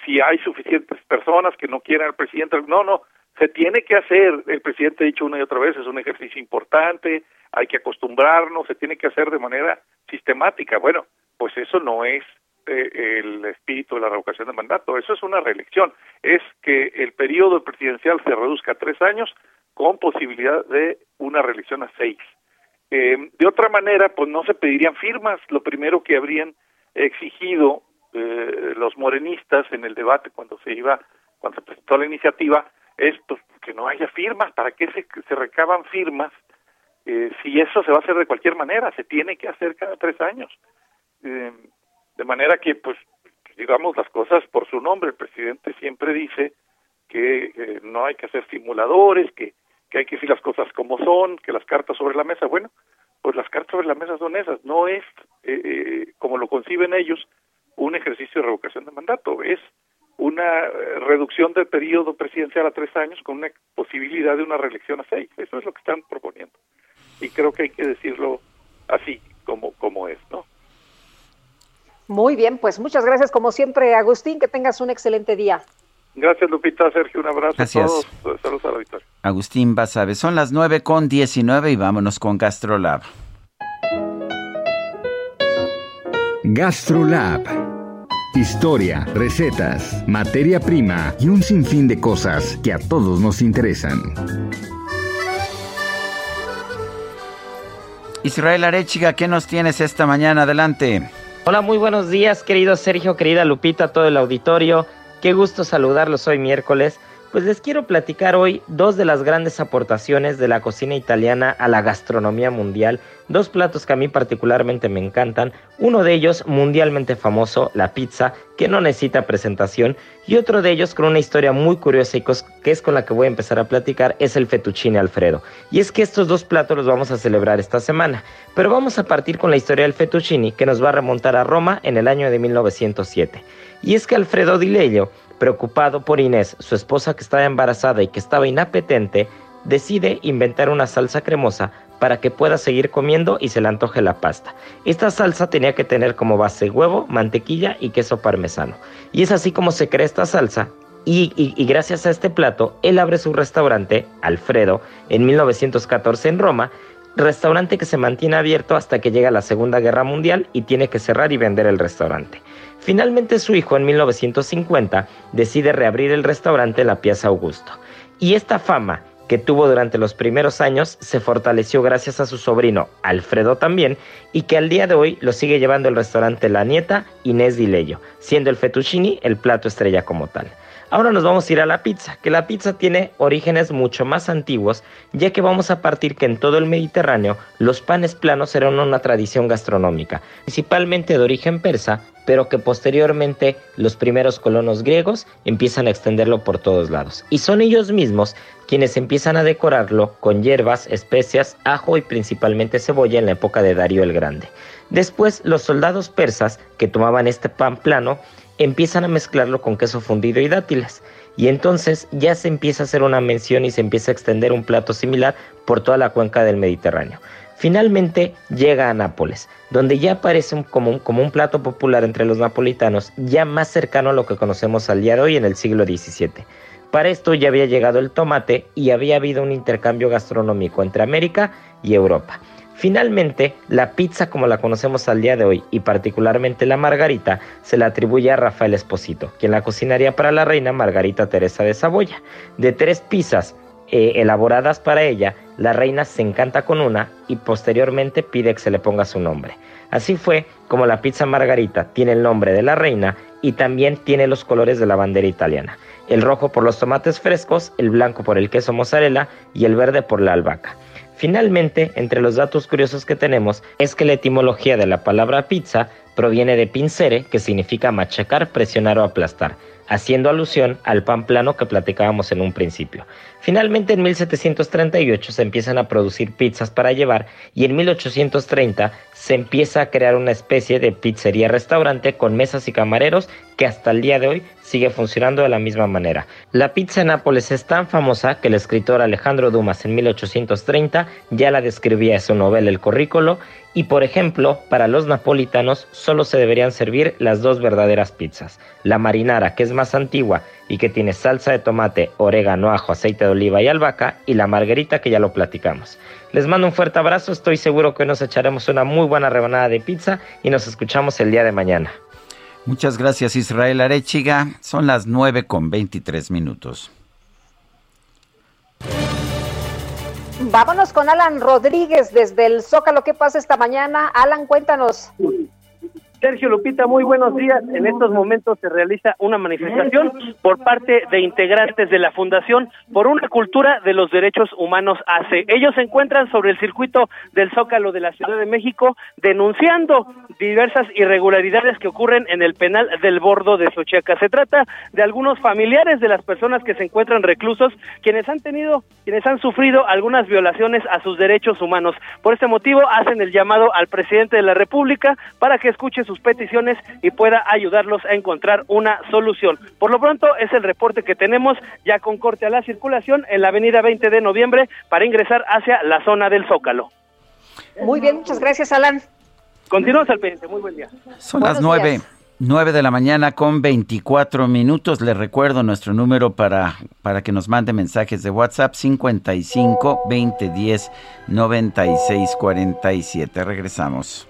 si hay suficientes personas que no quieran al presidente no no se tiene que hacer el presidente ha dicho una y otra vez es un ejercicio importante hay que acostumbrarnos se tiene que hacer de manera sistemática bueno pues eso no es el espíritu de la revocación de mandato. Eso es una reelección. Es que el periodo presidencial se reduzca a tres años con posibilidad de una reelección a seis. Eh, de otra manera, pues no se pedirían firmas. Lo primero que habrían exigido eh, los morenistas en el debate cuando se iba, cuando se presentó la iniciativa, es que no haya firmas. ¿Para qué se, se recaban firmas? Eh, si eso se va a hacer de cualquier manera, se tiene que hacer cada tres años. Eh, de manera que, pues, digamos las cosas por su nombre. El presidente siempre dice que eh, no hay que hacer simuladores, que, que hay que decir las cosas como son, que las cartas sobre la mesa. Bueno, pues las cartas sobre la mesa son esas. No es, eh, eh, como lo conciben ellos, un ejercicio de revocación de mandato. Es una reducción del periodo presidencial a tres años con una posibilidad de una reelección a seis. Eso es lo que están proponiendo. Y creo que hay que decirlo así, como, como es, ¿no? Muy bien, pues muchas gracias como siempre, Agustín, que tengas un excelente día. Gracias, Lupita, Sergio, un abrazo Gracias. a todos. Saludos a la victoria. Agustín Basabe. Son las 9 con 19 y vámonos con GastroLab. GastroLab. Historia, recetas, materia prima y un sinfín de cosas que a todos nos interesan. Israel Arechiga, ¿qué nos tienes esta mañana? Adelante. Hola, muy buenos días, querido Sergio, querida Lupita, todo el auditorio. Qué gusto saludarlos hoy miércoles. Pues les quiero platicar hoy dos de las grandes aportaciones de la cocina italiana a la gastronomía mundial, dos platos que a mí particularmente me encantan, uno de ellos mundialmente famoso, la pizza, que no necesita presentación, y otro de ellos con una historia muy curiosa y que es con la que voy a empezar a platicar, es el fettuccine Alfredo. Y es que estos dos platos los vamos a celebrar esta semana, pero vamos a partir con la historia del fettuccine que nos va a remontar a Roma en el año de 1907. Y es que Alfredo Di Lelio Preocupado por Inés, su esposa que estaba embarazada y que estaba inapetente, decide inventar una salsa cremosa para que pueda seguir comiendo y se le antoje la pasta. Esta salsa tenía que tener como base huevo, mantequilla y queso parmesano. Y es así como se crea esta salsa. Y, gracias a este plato, él abre su restaurante, Alfredo, en 1914 en Roma, restaurante que se mantiene abierto hasta que llega la Segunda Guerra Mundial y tiene que cerrar y vender el restaurante. Finalmente su hijo en 1950 decide reabrir el restaurante la Piazza Augusto. Y esta fama que tuvo durante los primeros años se fortaleció gracias a su sobrino Alfredo también y que al día de hoy lo sigue llevando el restaurante La Nieta Inés Di Lello, siendo el fettuccini el plato estrella como tal. Ahora nos vamos a ir a la pizza, que la pizza tiene orígenes mucho más antiguos, ya que vamos a partir que en todo el Mediterráneo los panes planos eran una tradición gastronómica, principalmente de origen persa, pero que posteriormente los primeros colonos griegos empiezan a extenderlo por todos lados. Y son ellos mismos quienes empiezan a decorarlo con hierbas, especias, ajo y principalmente cebolla en la época de Darío el Grande. Después los soldados persas que tomaban este pan plano empiezan a mezclarlo con queso fundido y dátiles. Y entonces ya se empieza a hacer una mención y se empieza a extender un plato similar por toda la cuenca del Mediterráneo. Finalmente llega a Nápoles, donde ya aparece un, como, como, un, plato popular entre los napolitanos, ya más cercano a lo que conocemos al día de hoy en el siglo XVII. Para esto ya había llegado el tomate y había habido un intercambio gastronómico entre América y Europa. Finalmente, la pizza como la conocemos al día de hoy y particularmente la margarita se la atribuye a Rafael Esposito, quien la cocinaría para la reina Margarita Teresa de Saboya. De tres pizzas eh, elaboradas para ella, la reina se encanta con una y posteriormente pide que se le ponga su nombre. Así fue como la pizza margarita tiene el nombre de la reina y también tiene los colores de la bandera italiana. El rojo por los tomates frescos, el blanco por el queso mozzarella y el verde por la albahaca. Finalmente, entre los datos curiosos que tenemos es que la etimología de la palabra pizza proviene de pincere, que significa machacar, presionar o aplastar, haciendo alusión al pan plano que platicábamos en un principio. Finalmente en 1738 se empiezan a producir pizzas para llevar y en 1830 se empieza a crear una especie de pizzería-restaurante con mesas y camareros que hasta el día de hoy sigue funcionando de la misma manera. La pizza en Nápoles es tan famosa que el escritor Alejandro Dumas en 1830 ya la describía en su novela El Corrícolo y por ejemplo, para los napolitanos solo se deberían servir las dos verdaderas pizzas, la marinara que es más antigua y que tiene salsa de tomate, orégano, ajo, aceite de oliva y albahaca, y la margarita que ya lo platicamos. Les mando un fuerte abrazo, estoy seguro que nos echaremos una muy buena rebanada de pizza y nos escuchamos el día de mañana. Muchas gracias Israel Arechiga, son las 9 con 23 minutos. Vámonos con Alan Rodríguez desde el Zócalo. ¿Qué pasa esta mañana? Alan, cuéntanos. Sergio Lupita, muy buenos días. En estos momentos se realiza una manifestación por parte de integrantes de la Fundación por una cultura de los derechos humanos ACE. Ellos se encuentran sobre el circuito del Zócalo de la Ciudad de México denunciando diversas irregularidades que ocurren en el penal del Bordo de Sochiaca. Se trata de algunos familiares de las personas que se encuentran reclusos, quienes han tenido, quienes han sufrido algunas violaciones a sus derechos humanos. Por este motivo hacen el llamado al presidente de la República para que escuche sus peticiones y pueda ayudarlos a encontrar una solución. Por lo pronto es el reporte que tenemos ya con corte a la circulación en la avenida 20 de noviembre para ingresar hacia la zona del Zócalo. Muy bien, muchas gracias Alan. Continuamos al pendiente, muy buen día. Son las nueve. 9 de la mañana con 24 minutos. Les recuerdo nuestro número para, para que nos mande mensajes de WhatsApp 55 20 10 96 47. Regresamos.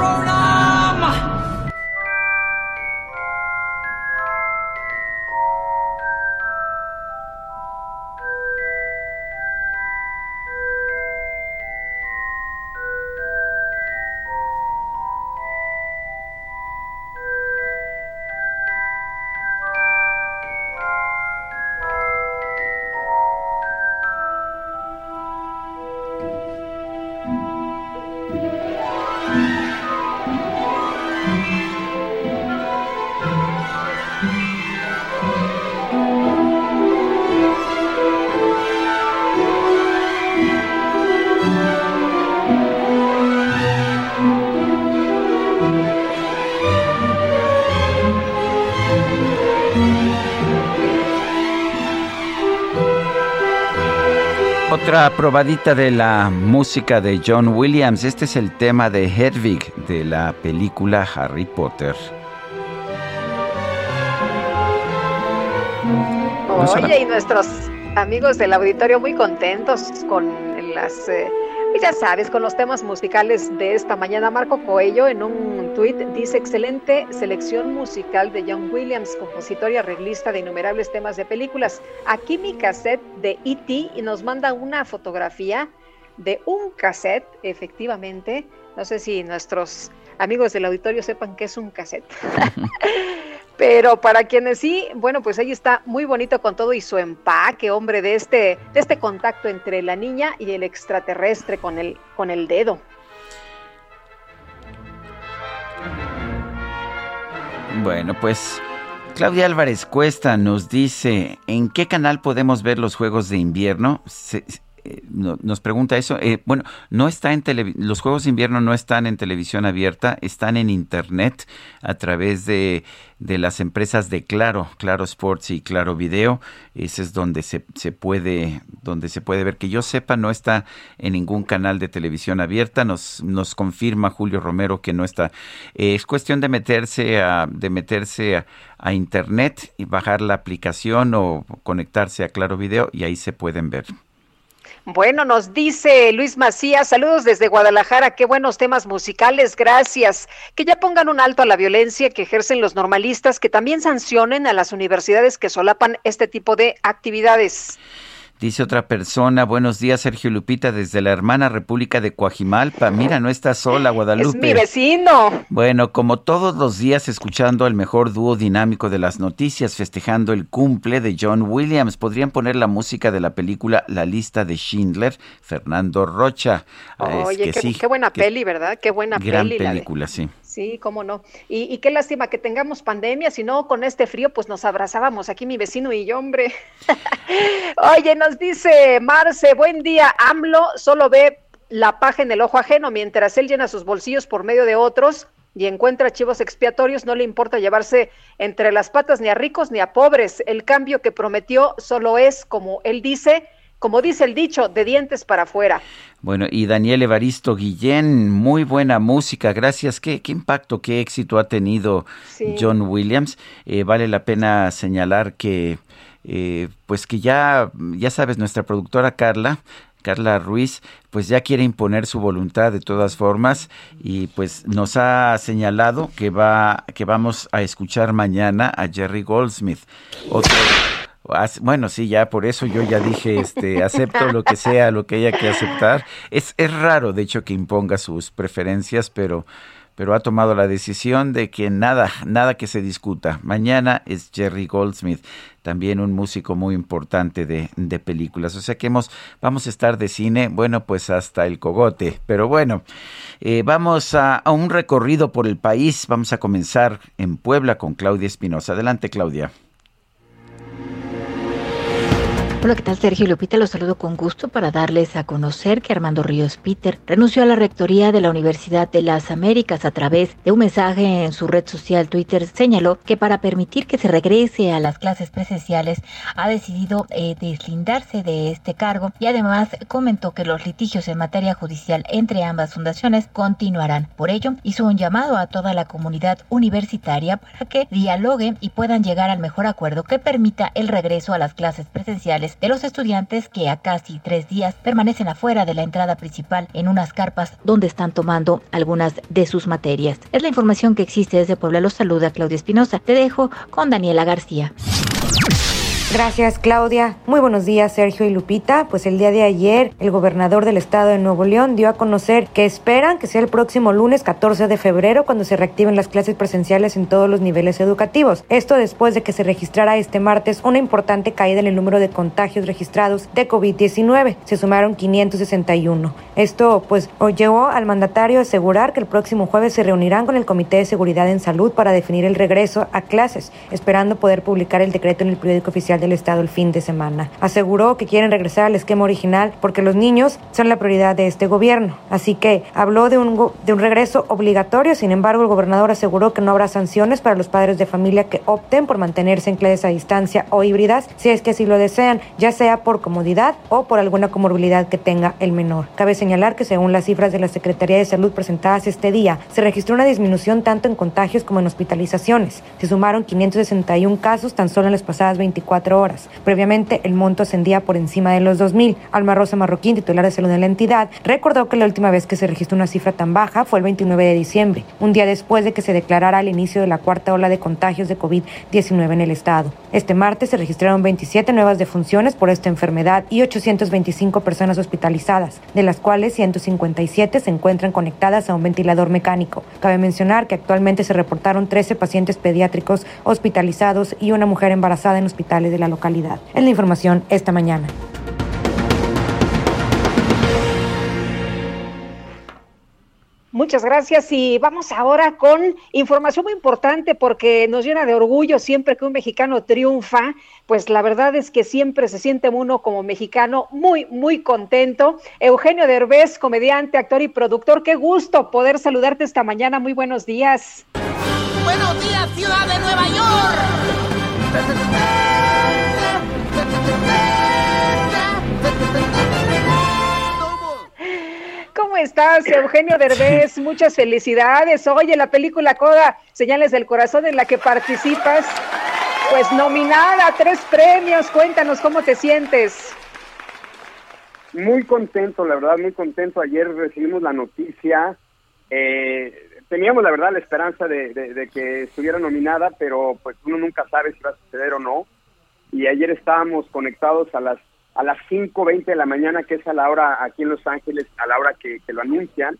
thrown out. Otra probadita de la música de John Williams. Este es el tema de Hedwig de la película Harry Potter. Oye, y nuestros amigos del auditorio muy contentos con las, eh, ya sabes, con los temas musicales de esta mañana. Marco Coello en un tuit dice, excelente selección musical de John Williams, compositor y arreglista de innumerables temas de películas. Aquí mi cassette de E.T. y nos manda una fotografía de un cassette, efectivamente. No sé si nuestros amigos del auditorio sepan qué es un cassette. Pero para quienes sí, bueno, pues ahí está muy bonito con todo y su empaque, hombre, de este, de este contacto entre la niña y el extraterrestre con el, con el dedo. Bueno, pues Claudia Álvarez Cuesta nos dice, ¿en qué canal podemos ver los Juegos de Invierno? Eh, nos pregunta eso. Eh, bueno, no está en los Juegos de Invierno no están en televisión abierta, están en Internet a través de, de las empresas de Claro, Claro Sports y Claro Video. Ese es donde se, se, puede, donde se puede ver. Que yo sepa, no está en ningún canal de televisión abierta. Nos, nos confirma Julio Romero que no está. Eh, es cuestión de meterse a, de meterse a Internet y bajar la aplicación o conectarse a Claro Video y ahí se pueden ver. Bueno, nos dice Luis Macías, saludos desde Guadalajara, qué buenos temas musicales, gracias. Que ya pongan un alto a la violencia que ejercen los normalistas, que también sancionen a las universidades que solapan este tipo de actividades. Dice otra persona, buenos días Sergio Lupita desde la hermana República de Coajimalpa. Mira, no está sola Guadalupe. Es mi vecino. Bueno, como todos los días escuchando al mejor dúo dinámico de las noticias, festejando el cumple de John Williams, podrían poner la música de la película La lista de Schindler, Fernando Rocha. Oye, qué, buena peli, ¿verdad? Qué buena gran película, sí. Sí, cómo no. Y, qué lástima que tengamos pandemia, si no, con este frío, pues nos abrazábamos aquí mi vecino y yo, hombre. Oye, nos dice Marce, buen día, AMLO solo ve la paja en el ojo ajeno, mientras él llena sus bolsillos por medio de otros y encuentra chivos expiatorios, no le importa llevarse entre las patas ni a ricos ni a pobres. El cambio que prometió solo es, como él dice, como dice el dicho, de dientes para afuera. Bueno, y Daniel Evaristo Guillén, muy buena música, gracias. ¿Qué, qué impacto, qué éxito ha tenido John Williams? Eh, vale la pena señalar que, eh, pues que ya, ya sabes, nuestra productora Carla, Carla Ruiz, pues ya quiere imponer su voluntad de todas formas y pues nos ha señalado que va, que vamos a escuchar mañana a Jerry Goldsmith, otro bueno, sí, ya por eso yo ya dije, este, acepto lo que sea, lo que haya que aceptar. Es, es raro, de hecho, que imponga sus preferencias, pero, pero ha tomado la decisión de que nada, nada que se discuta. Mañana es Jerry Goldsmith, también un músico muy importante de, de películas. O sea que hemos, vamos a estar de cine, bueno, pues hasta el cogote. Pero bueno, eh, vamos a, a un recorrido por el país. Vamos a comenzar en Puebla con Claudia Espinosa. Adelante, Claudia. Hola, ¿qué tal Sergio Lupita? Los saludo con gusto para darles a conocer que Armando Ríos Peter renunció a la rectoría de la Universidad de las Américas a través de un mensaje en su red social Twitter. Señaló que para permitir que se regrese a las clases presenciales ha decidido eh, deslindarse de este cargo y además comentó que los litigios en materia judicial entre ambas fundaciones continuarán. Por ello, hizo un llamado a toda la comunidad universitaria para que dialoguen y puedan llegar al mejor acuerdo que permita el regreso a las clases presenciales de los estudiantes que a casi tres días permanecen afuera de la entrada principal en unas carpas donde están tomando algunas de sus materias. Es la información que existe desde Puebla. Los saluda Claudia Espinosa. Te dejo con Daniela García. Gracias, Claudia. Muy buenos días, Sergio y Lupita. Pues el día de ayer, el gobernador del estado de Nuevo León dio a conocer que esperan que sea el próximo lunes 14 de febrero cuando se reactiven las clases presenciales en todos los niveles educativos. Esto después de que se registrara este martes una importante caída en el número de contagios registrados de COVID-19. Se sumaron 561. Esto, pues, llevó al mandatario a asegurar que el próximo jueves se reunirán con el Comité de Seguridad en Salud para definir el regreso a clases, esperando poder publicar el decreto en el periódico oficial Del Estado el fin de semana. Aseguró que quieren regresar al esquema original porque los niños son la prioridad de este gobierno. Así que habló de un, de un regreso obligatorio, sin embargo el gobernador aseguró que no habrá sanciones para los padres de familia que opten por mantenerse en clases a distancia o híbridas si es que así lo desean, ya sea por comodidad o por alguna comorbilidad que tenga el menor. Cabe señalar que según las cifras de la Secretaría de Salud presentadas este día, se registró una disminución tanto en contagios como en hospitalizaciones. Se sumaron 561 casos tan solo en las pasadas 24 horas. Previamente, el monto ascendía por encima de los 2.000. Alma Rosa Marroquín, titular de salud de la entidad, recordó que la última vez que se registró una cifra tan baja fue el 29 de diciembre, un día después de que se declarara el inicio de la cuarta ola de contagios de COVID-19 en el estado. Este martes se registraron 27 nuevas defunciones por esta enfermedad y 825 personas hospitalizadas, de las cuales 157 se encuentran conectadas a un ventilador mecánico. Cabe mencionar que actualmente se reportaron 13 pacientes pediátricos hospitalizados y una mujer embarazada en hospitales de la localidad. Es la información esta mañana. Muchas gracias y vamos ahora con información muy importante porque nos llena de orgullo siempre que un mexicano triunfa, pues la verdad es que siempre se siente uno como mexicano muy, muy contento. Eugenio Derbez, comediante, actor y productor, qué gusto poder saludarte esta mañana, muy buenos días. Buenos días, ciudad de Nueva York. ¿Cómo estás, Eugenio Derbez? Muchas felicidades. Oye, la película Coda, Señales del Corazón, en la que participas, pues nominada a tres premios. Cuéntanos cómo te sientes. Muy contento, la verdad, muy contento. Ayer recibimos la noticia. Eh, teníamos, la verdad, la esperanza de, que estuviera nominada, pero pues uno nunca sabe si va a suceder o no. Y ayer estábamos conectados a las a las 5.20 de la mañana, que es a la hora aquí en Los Ángeles, a la hora que, que, lo anuncian.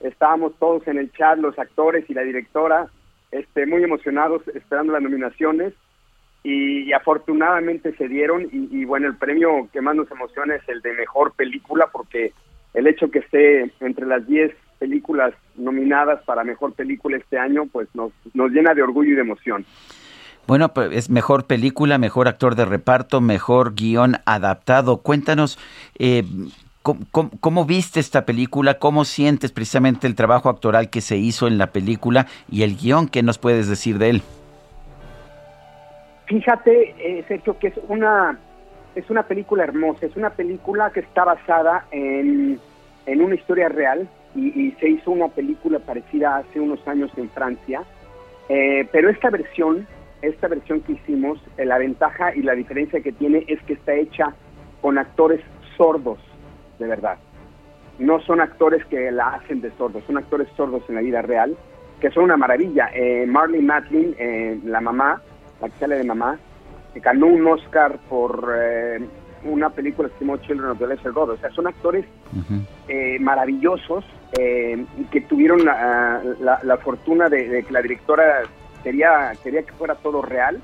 Estábamos todos en el chat, los actores y la directora, este, muy emocionados esperando las nominaciones y, y afortunadamente se dieron y, y, bueno, el premio que más nos emociona es el de mejor película porque el hecho que esté entre las 10 películas nominadas para mejor película este año, pues nos, nos llena de orgullo y de emoción. Bueno, pues es mejor película, mejor actor de reparto, mejor guion adaptado. Cuéntanos, eh, ¿cómo, cómo, cómo, viste esta película? ¿Cómo sientes precisamente el trabajo actoral que se hizo en la película y el guion? ¿Qué nos puedes decir de él? Fíjate, eh, Sergio, que es una, es una película hermosa. Es una película que está basada en, en una historia real y, y, se hizo una película parecida hace unos años en Francia. Eh, pero esta versión esta versión que hicimos, eh, la ventaja y la diferencia que tiene es que está hecha con actores sordos, de verdad. No son actores que la hacen de sordos, son actores sordos en la vida real, que son una maravilla. Eh, Marley Matlin, eh, la mamá, la que sale de mamá, ganó un Oscar por eh, una película que se llamó Children of the Lesser God. O sea, son actores uh -huh. maravillosos que tuvieron la, la, la fortuna de, de que la directora quería, quería que fuera todo real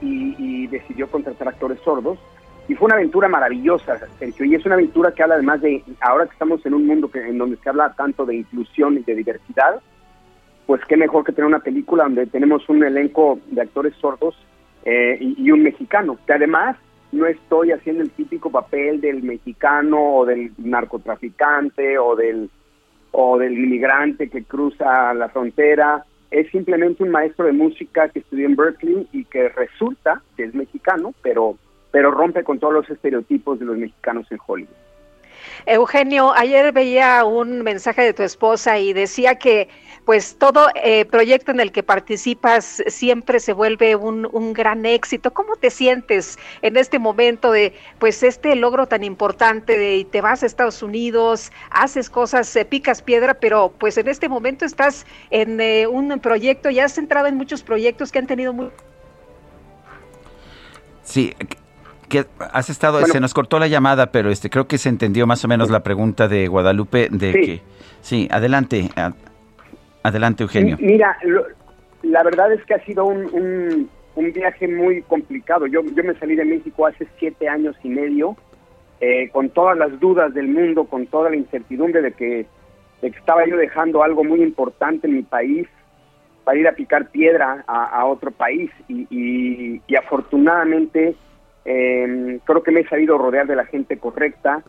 y, y, decidió contratar actores sordos. Y fue una aventura maravillosa, Sergio, y es una aventura que habla además de, ahora que estamos en un mundo que, en donde se habla tanto de inclusión y de diversidad, pues qué mejor que tener una película donde tenemos un elenco de actores sordos eh, y, y un mexicano, que además no estoy haciendo el típico papel del mexicano o del narcotraficante o del o del inmigrante que cruza la frontera es simplemente un maestro de música que estudió en Berkeley y que resulta que es mexicano, pero, pero rompe con todos los estereotipos de los mexicanos en Hollywood. Eugenio, ayer veía un mensaje de tu esposa y decía que pues todo eh, proyecto en el que participas siempre se vuelve un, un, gran éxito. ¿Cómo te sientes en este momento de pues este logro tan importante de te vas a Estados Unidos, haces cosas, eh, picas piedra, pero pues en este momento estás en eh, un proyecto, ya has entrado en muchos proyectos que han tenido muy... Sí, que has estado, bueno, se nos cortó la llamada, pero este creo que se entendió más o menos la pregunta de Guadalupe de sí. que sí, adelante, adelante Eugenio. Mira, la verdad es que ha sido un, un, viaje muy complicado. Yo, yo me salí de México hace siete años y medio, eh, con todas las dudas del mundo, con toda la incertidumbre de que, de que estaba yo dejando algo muy importante en mi país para ir a picar piedra a, otro país y, y, afortunadamente Eh, creo que me he sabido rodear de la gente correcta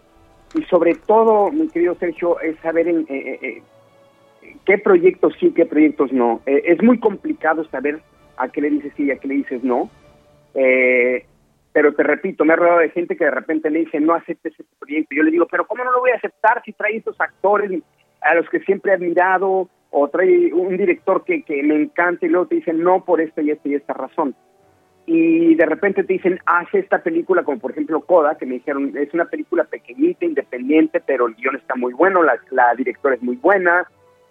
y sobre todo, mi querido Sergio, es saber en, eh, eh, qué proyectos sí, qué proyectos no. es muy complicado saber a qué le dices sí y a qué le dices no. pero te repito, me he rodeado de gente que de repente me dice no aceptes este proyecto. Yo le digo, pero ¿cómo no lo voy a aceptar si trae estos actores a los que siempre he admirado o trae un director que, que me encanta y luego te dicen no por esta y esta y esta razón? y de repente te dicen, hace esta película, como por ejemplo Coda, que me dijeron, es una película pequeñita, independiente, pero el guion está muy bueno, la, la directora es muy buena,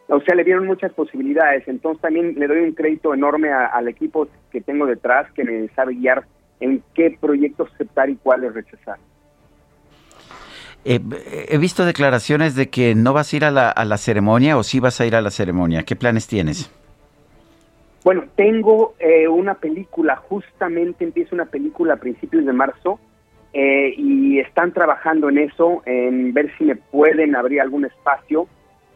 o sea, le dieron muchas posibilidades, entonces también le doy un crédito enorme al equipo que tengo detrás, que me sabe guiar en qué proyectos aceptar y cuáles rechazar. Eh, he visto declaraciones de que no vas a ir a la, a la ceremonia o sí vas a ir a la ceremonia. ¿Qué planes tienes? Bueno, tengo eh, una película, justamente empieza una película a principios de marzo eh, y están trabajando en eso, en ver si me pueden abrir algún espacio,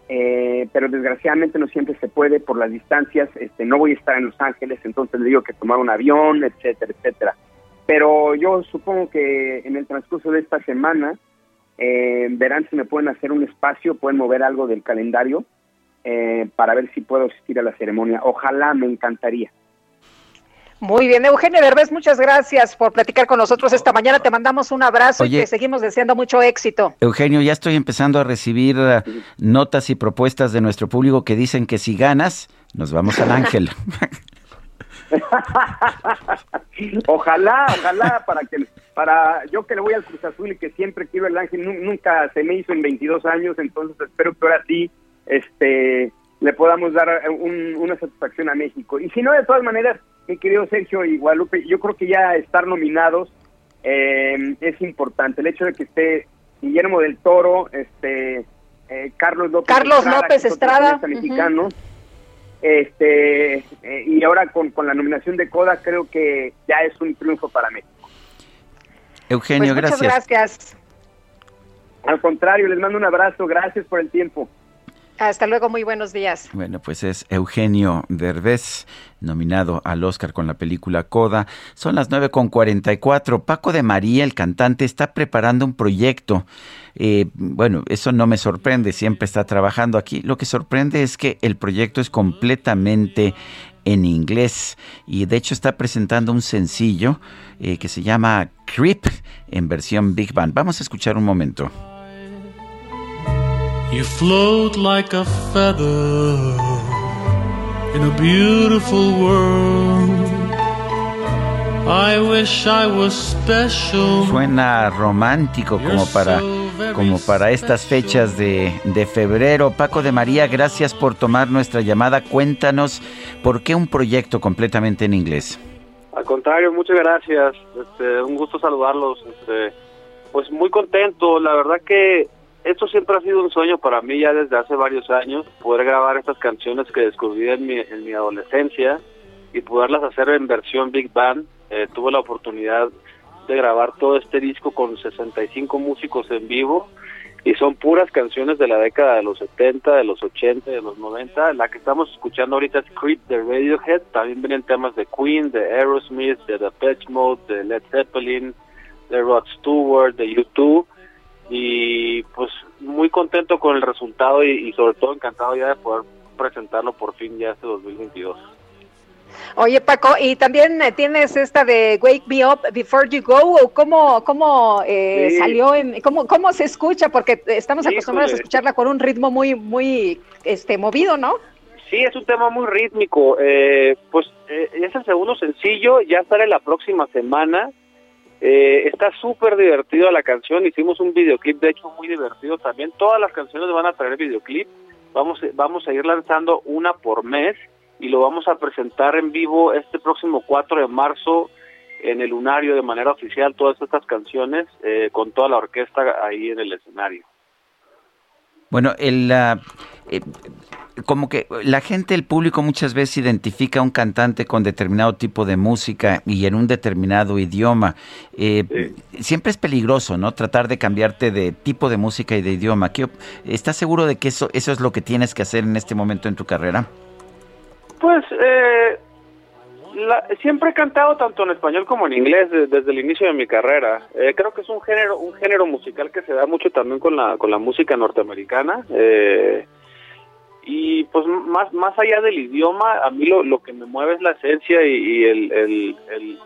eh, pero desgraciadamente no siempre se puede por las distancias. Este, no voy a estar en Los Ángeles, entonces le digo que tomar un avión, etcétera, etcétera. Pero yo supongo que en el transcurso de esta semana verán si me pueden hacer un espacio, pueden mover algo del calendario eh, para ver si puedo asistir a la ceremonia. Ojalá, me encantaría. Muy bien, Eugenio Derbez, muchas gracias por platicar con nosotros esta mañana. Te mandamos un abrazo y te seguimos deseando mucho éxito. Eugenio, ya estoy empezando a recibir uh, notas y propuestas de nuestro público que dicen que si ganas, nos vamos al ángel. ojalá, ojalá, para que para yo que le voy al Cruz Azul y que siempre quiero el ángel, nunca se me hizo en 22 años, entonces espero que ahora sí este le podamos dar una satisfacción a México. Y si no, de todas maneras, mi querido Sergio y Guadalupe, yo creo que ya estar nominados eh, es importante. El hecho de que esté Guillermo del Toro, este eh, Carlos López Carlos Estrada, López Estrada, mexicano, este eh, y ahora con, con la nominación de Coda creo que ya es un triunfo para México. Eugenio, pues gracias. Muchas gracias. Al contrario, les mando un abrazo, gracias por el tiempo. Hasta luego, muy buenos días. Bueno, pues es Eugenio Derbez, nominado al Oscar con la película Coda. Son las 9.44. Paco de María, el cantante, está preparando un proyecto. Eh, bueno, eso no me sorprende, siempre está trabajando aquí. Lo que sorprende es que el proyecto es completamente en inglés y de hecho está presentando un sencillo eh, que se llama Creep en versión Big Band. Vamos a escuchar un momento. You float like a feather in a beautiful world. I wish I was special. Suena romántico como para como para estas fechas de, de, febrero. Paco de María, gracias por tomar nuestra llamada. Cuéntanos por qué un proyecto completamente en inglés. Al contrario, muchas gracias. Este, un gusto saludarlos. Este, pues muy contento. La verdad que esto siempre ha sido un sueño para mí ya desde hace varios años, poder grabar estas canciones que descubrí en mi, en mi adolescencia y poderlas hacer en versión Big Band. Eh, tuve la oportunidad de grabar todo este disco con 65 músicos en vivo y son puras canciones de la década de los 70, de los 80, de los 90. La que estamos escuchando ahorita es Creep de Radiohead, también vienen temas de Queen, de Aerosmith, de The Pitch Mode, de Led Zeppelin, de Rod Stewart, de U2 y pues muy contento con el resultado y, sobre todo encantado ya de poder presentarlo por fin ya este 2022. Oye Paco, y también eh, tienes esta de Wake Me Up Before You Go, ¿cómo, cómo eh, salió, en, cómo, cómo se escucha? Porque estamos acostumbrados a escucharla con un ritmo muy, muy este movido, ¿no? Sí, es un tema muy rítmico. Eh, pues eh, es el segundo sencillo, ya sale la próxima semana. Eh, está súper divertido la canción, hicimos un videoclip de hecho muy divertido también, todas las canciones van a traer videoclip, vamos, vamos a ir lanzando una por mes y lo vamos a presentar en vivo este próximo 4 de marzo en el Lunario de manera oficial, todas estas canciones eh, con toda la orquesta ahí en el escenario. Bueno, el, eh, como que la gente, el público muchas veces identifica a un cantante con determinado tipo de música y en un determinado idioma. Eh, siempre es peligroso, ¿no? Tratar de cambiarte de tipo de música y de idioma. ¿Estás seguro de que eso, eso es lo que tienes que hacer en este momento en tu carrera? Pues eh, siempre he cantado tanto en español como en inglés desde el inicio de mi carrera. Eh, creo que es un género, un género musical que se da mucho también con la, con la música norteamericana. Eh, y pues más, más allá del idioma, a mí lo, lo que me mueve es la esencia y, el, el, el,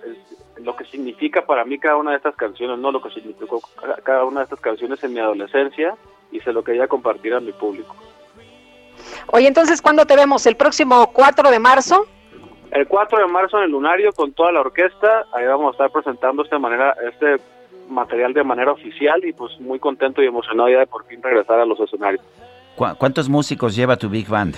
lo que significa para mí cada una de estas canciones, no lo que significó cada una de estas canciones en mi adolescencia y se lo quería compartir a mi público. Oye, entonces, ¿cuándo te vemos? ¿El próximo 4 de marzo? El 4 de marzo en el Lunario con toda la orquesta, ahí vamos a estar presentando este manera este material de manera oficial y pues muy contento y emocionado ya de por fin regresar a los escenarios. ¿Cuántos músicos lleva tu Big Band?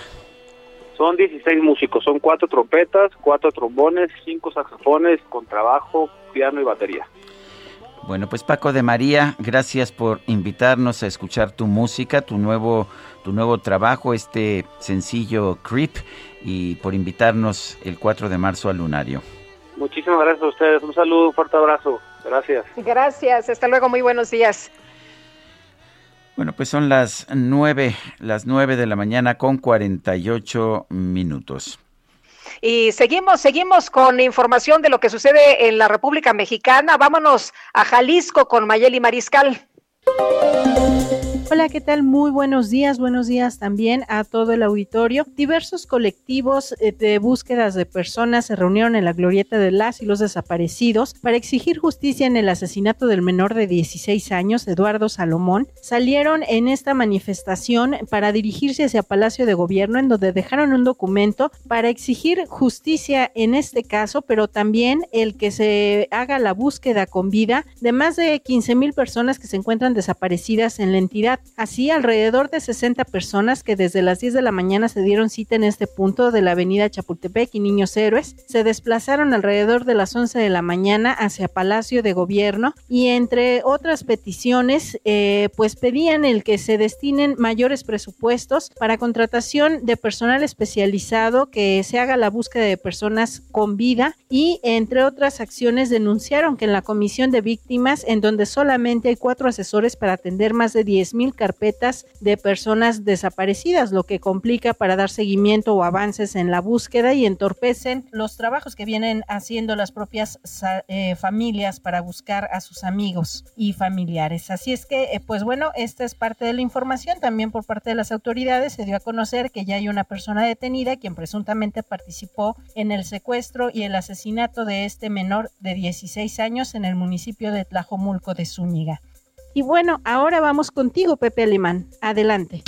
Son 16 músicos, son cuatro trompetas, cuatro trombones, cinco saxofones, contrabajo, piano y batería. Bueno, pues Paco de María, gracias por invitarnos a escuchar tu música, tu nuevo, tu nuevo trabajo, este sencillo Creep, y por invitarnos el 4 de marzo al Lunario. Muchísimas gracias a ustedes, un saludo, un fuerte abrazo, gracias. Gracias, hasta luego, muy buenos días. Bueno, pues son las nueve, las nueve de la mañana con 48 minutos. Y seguimos, seguimos con información de lo que sucede en la República Mexicana. Vámonos a Jalisco con Mayeli Mariscal. Hola, ¿qué tal? Muy buenos días, buenos días también a todo el auditorio. Diversos colectivos eh, de búsquedas de personas se reunieron en la glorieta de las y los desaparecidos para exigir justicia en el asesinato del menor de 16 años, Eduardo Salomón. Salieron en esta manifestación para dirigirse hacia Palacio de Gobierno, en donde dejaron un documento para exigir justicia en este caso, pero también el que se haga la búsqueda con vida de más de 15 mil personas que se encuentran desaparecidas en la entidad. Así, alrededor de 60 personas que desde las 10 de la mañana se dieron cita en este punto de la avenida Chapultepec y Niños Héroes, se desplazaron alrededor de las 11 de la mañana hacia Palacio de Gobierno y entre otras peticiones, eh, pues pedían el que se destinen mayores presupuestos para contratación de personal especializado, que se haga la búsqueda de personas con vida y entre otras acciones denunciaron que en la comisión de víctimas, en donde solamente hay cuatro asesores para atender más de 10 carpetas de personas desaparecidas, lo que complica para dar seguimiento o avances en la búsqueda y entorpecen los trabajos que vienen haciendo las propias eh, familias para buscar a sus amigos y familiares. Así es que, eh, pues bueno, esta es parte de la información. También por parte de las autoridades se dio a conocer que ya hay una persona detenida quien presuntamente participó en el secuestro y el asesinato de este menor de 16 años en el municipio de Tlajomulco de Zúñiga. Y bueno, ahora vamos contigo, Pepe Alemán. Adelante.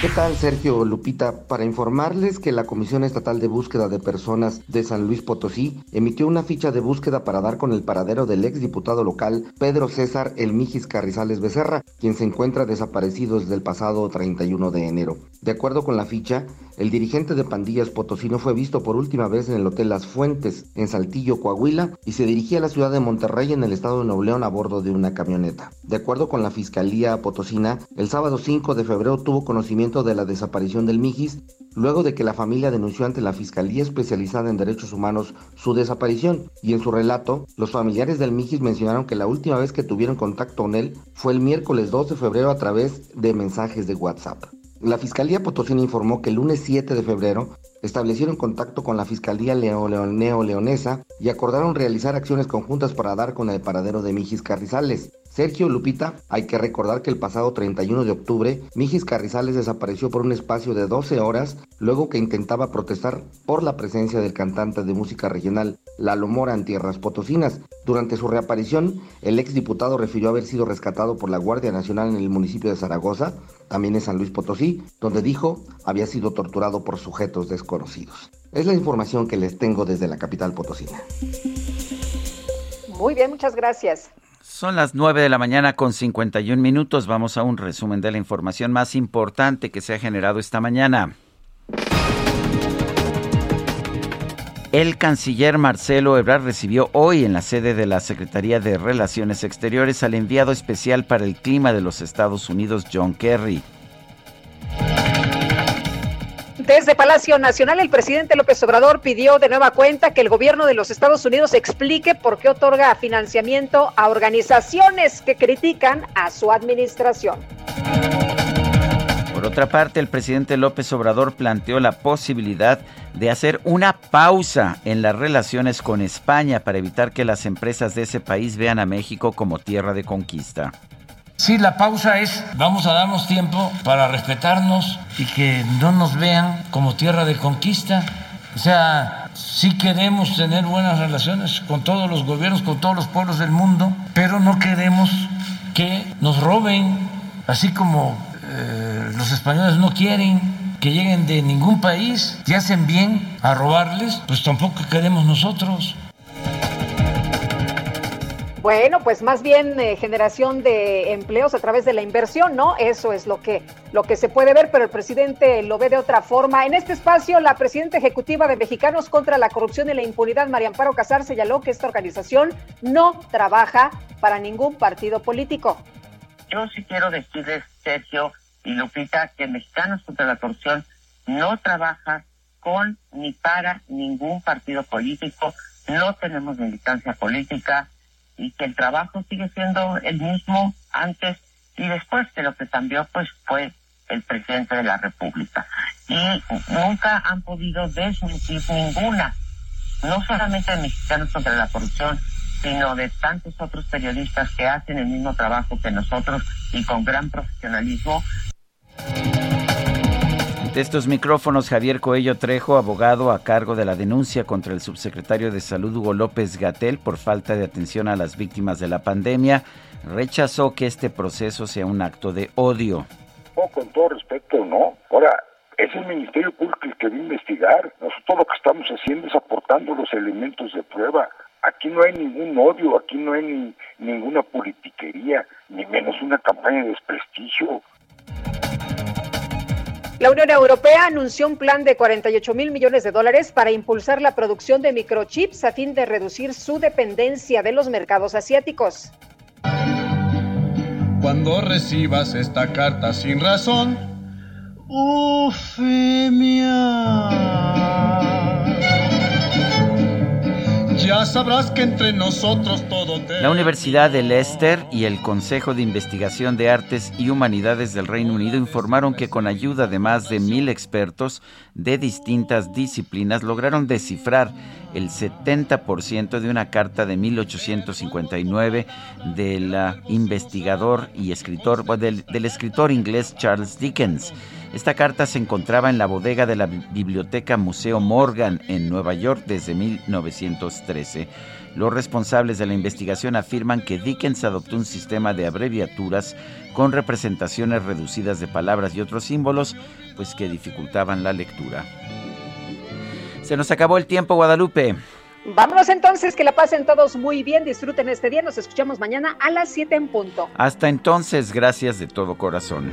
¿Qué tal, Sergio Lupita? Para informarles que la Comisión Estatal de Búsqueda de Personas de San Luis Potosí emitió una ficha de búsqueda para dar con el paradero del exdiputado local Pedro César El Mijis Carrizales Becerra, quien se encuentra desaparecido desde el pasado 31 de enero. De acuerdo con la ficha, el dirigente de pandillas potosino fue visto por última vez en el Hotel Las Fuentes, en Saltillo, Coahuila, y se dirigía a la ciudad de Monterrey en el estado de Nuevo León a bordo de una camioneta. De acuerdo con la Fiscalía Potosina, el sábado 5 de febrero tuvo conocimiento de la desaparición del Mijis, luego de que la familia denunció ante la Fiscalía Especializada en Derechos Humanos su desaparición, y en su relato, los familiares del Mijis mencionaron que la última vez que tuvieron contacto con él fue el miércoles 2 de febrero a través de mensajes de WhatsApp. La Fiscalía Potosina informó que el lunes 7 de febrero establecieron contacto con la Fiscalía Neo-Leonesa y acordaron realizar acciones conjuntas para dar con el paradero de Mijis Carrizales. Sergio Lupita, hay que recordar que el pasado 31 de octubre, Mijis Carrizales desapareció por un espacio de 12 horas luego que intentaba protestar por la presencia del cantante de música regional Lalo Mora en tierras potosinas. Durante su reaparición, el exdiputado refirió haber sido rescatado por la Guardia Nacional en el municipio de Zaragoza, también en San Luis Potosí, donde dijo había sido torturado por sujetos desconocidos. Es la información que les tengo desde la capital potosina. Muy bien, muchas gracias. Son las 9 de la mañana con 51 minutos. Vamos a un resumen de la información más importante que se ha generado esta mañana. El canciller Marcelo Ebrard recibió hoy en la sede de la Secretaría de Relaciones Exteriores al enviado especial para el clima de los Estados Unidos, John Kerry. Desde Palacio Nacional, el presidente López Obrador pidió de nueva cuenta que el gobierno de los Estados Unidos explique por qué otorga financiamiento a organizaciones que critican a su administración. Por otra parte, el presidente López Obrador planteó la posibilidad de hacer una pausa en las relaciones con España para evitar que las empresas de ese país vean a México como tierra de conquista. Sí, la pausa es, vamos a darnos tiempo para respetarnos y que no nos vean como tierra de conquista. O sea, sí queremos tener buenas relaciones con todos los gobiernos, con todos los pueblos del mundo, pero no queremos que nos roben, así como eh, los españoles no quieren que lleguen de ningún país y hacen bien a robarles, pues tampoco queremos nosotros. Bueno, pues más bien eh, generación de empleos a través de la inversión, ¿no? Eso es lo que, lo que se puede ver, pero el presidente lo ve de otra forma. En este espacio, la presidenta ejecutiva de Mexicanos contra la Corrupción y la Impunidad, María Amparo Casar, señaló que esta organización no trabaja para ningún partido político. Yo sí quiero decirles, Sergio y Lupita, que Mexicanos contra la Corrupción no trabaja con ni para ningún partido político, no tenemos militancia política y que el trabajo sigue siendo el mismo antes y después de lo que cambió pues fue el presidente de la República. Y nunca han podido desmentir ninguna, no solamente de mexicanos contra la corrupción, sino de tantos otros periodistas que hacen el mismo trabajo que nosotros y con gran profesionalismo. Ante estos micrófonos, Javier Coello Trejo, abogado a cargo de la denuncia contra el subsecretario de Salud Hugo López Gatel por falta de atención a las víctimas de la pandemia, rechazó que este proceso sea un acto de odio. No, con todo respeto, no. Ahora, es el Ministerio Público el que debe investigar. Nosotros lo que estamos haciendo es aportando los elementos de prueba. Aquí no hay ningún odio, aquí no hay ni, ninguna politiquería, ni menos una campaña de desprestigio. La Unión Europea anunció un plan de 48 mil millones de dólares para impulsar la producción de microchips a fin de reducir su dependencia de los mercados asiáticos. Cuando recibas esta carta sin razón, ya sabrás que entre nosotros todo. La Universidad de Leicester y el Consejo de Investigación de Artes y Humanidades del Reino Unido informaron que con ayuda de más de mil expertos de distintas disciplinas lograron descifrar el 70% de una carta de 1859 del investigador y escritor, del escritor inglés Charles Dickens. Esta carta se encontraba en la bodega de la Biblioteca Museo Morgan en Nueva York desde 1913. Los responsables de la investigación afirman que Dickens adoptó un sistema de abreviaturas con representaciones reducidas de palabras y otros símbolos, pues que dificultaban la lectura. Se nos acabó el tiempo, Guadalupe. Vámonos entonces, que la pasen todos muy bien, disfruten este día, nos escuchamos mañana a las 7 en punto. Hasta entonces, gracias de todo corazón.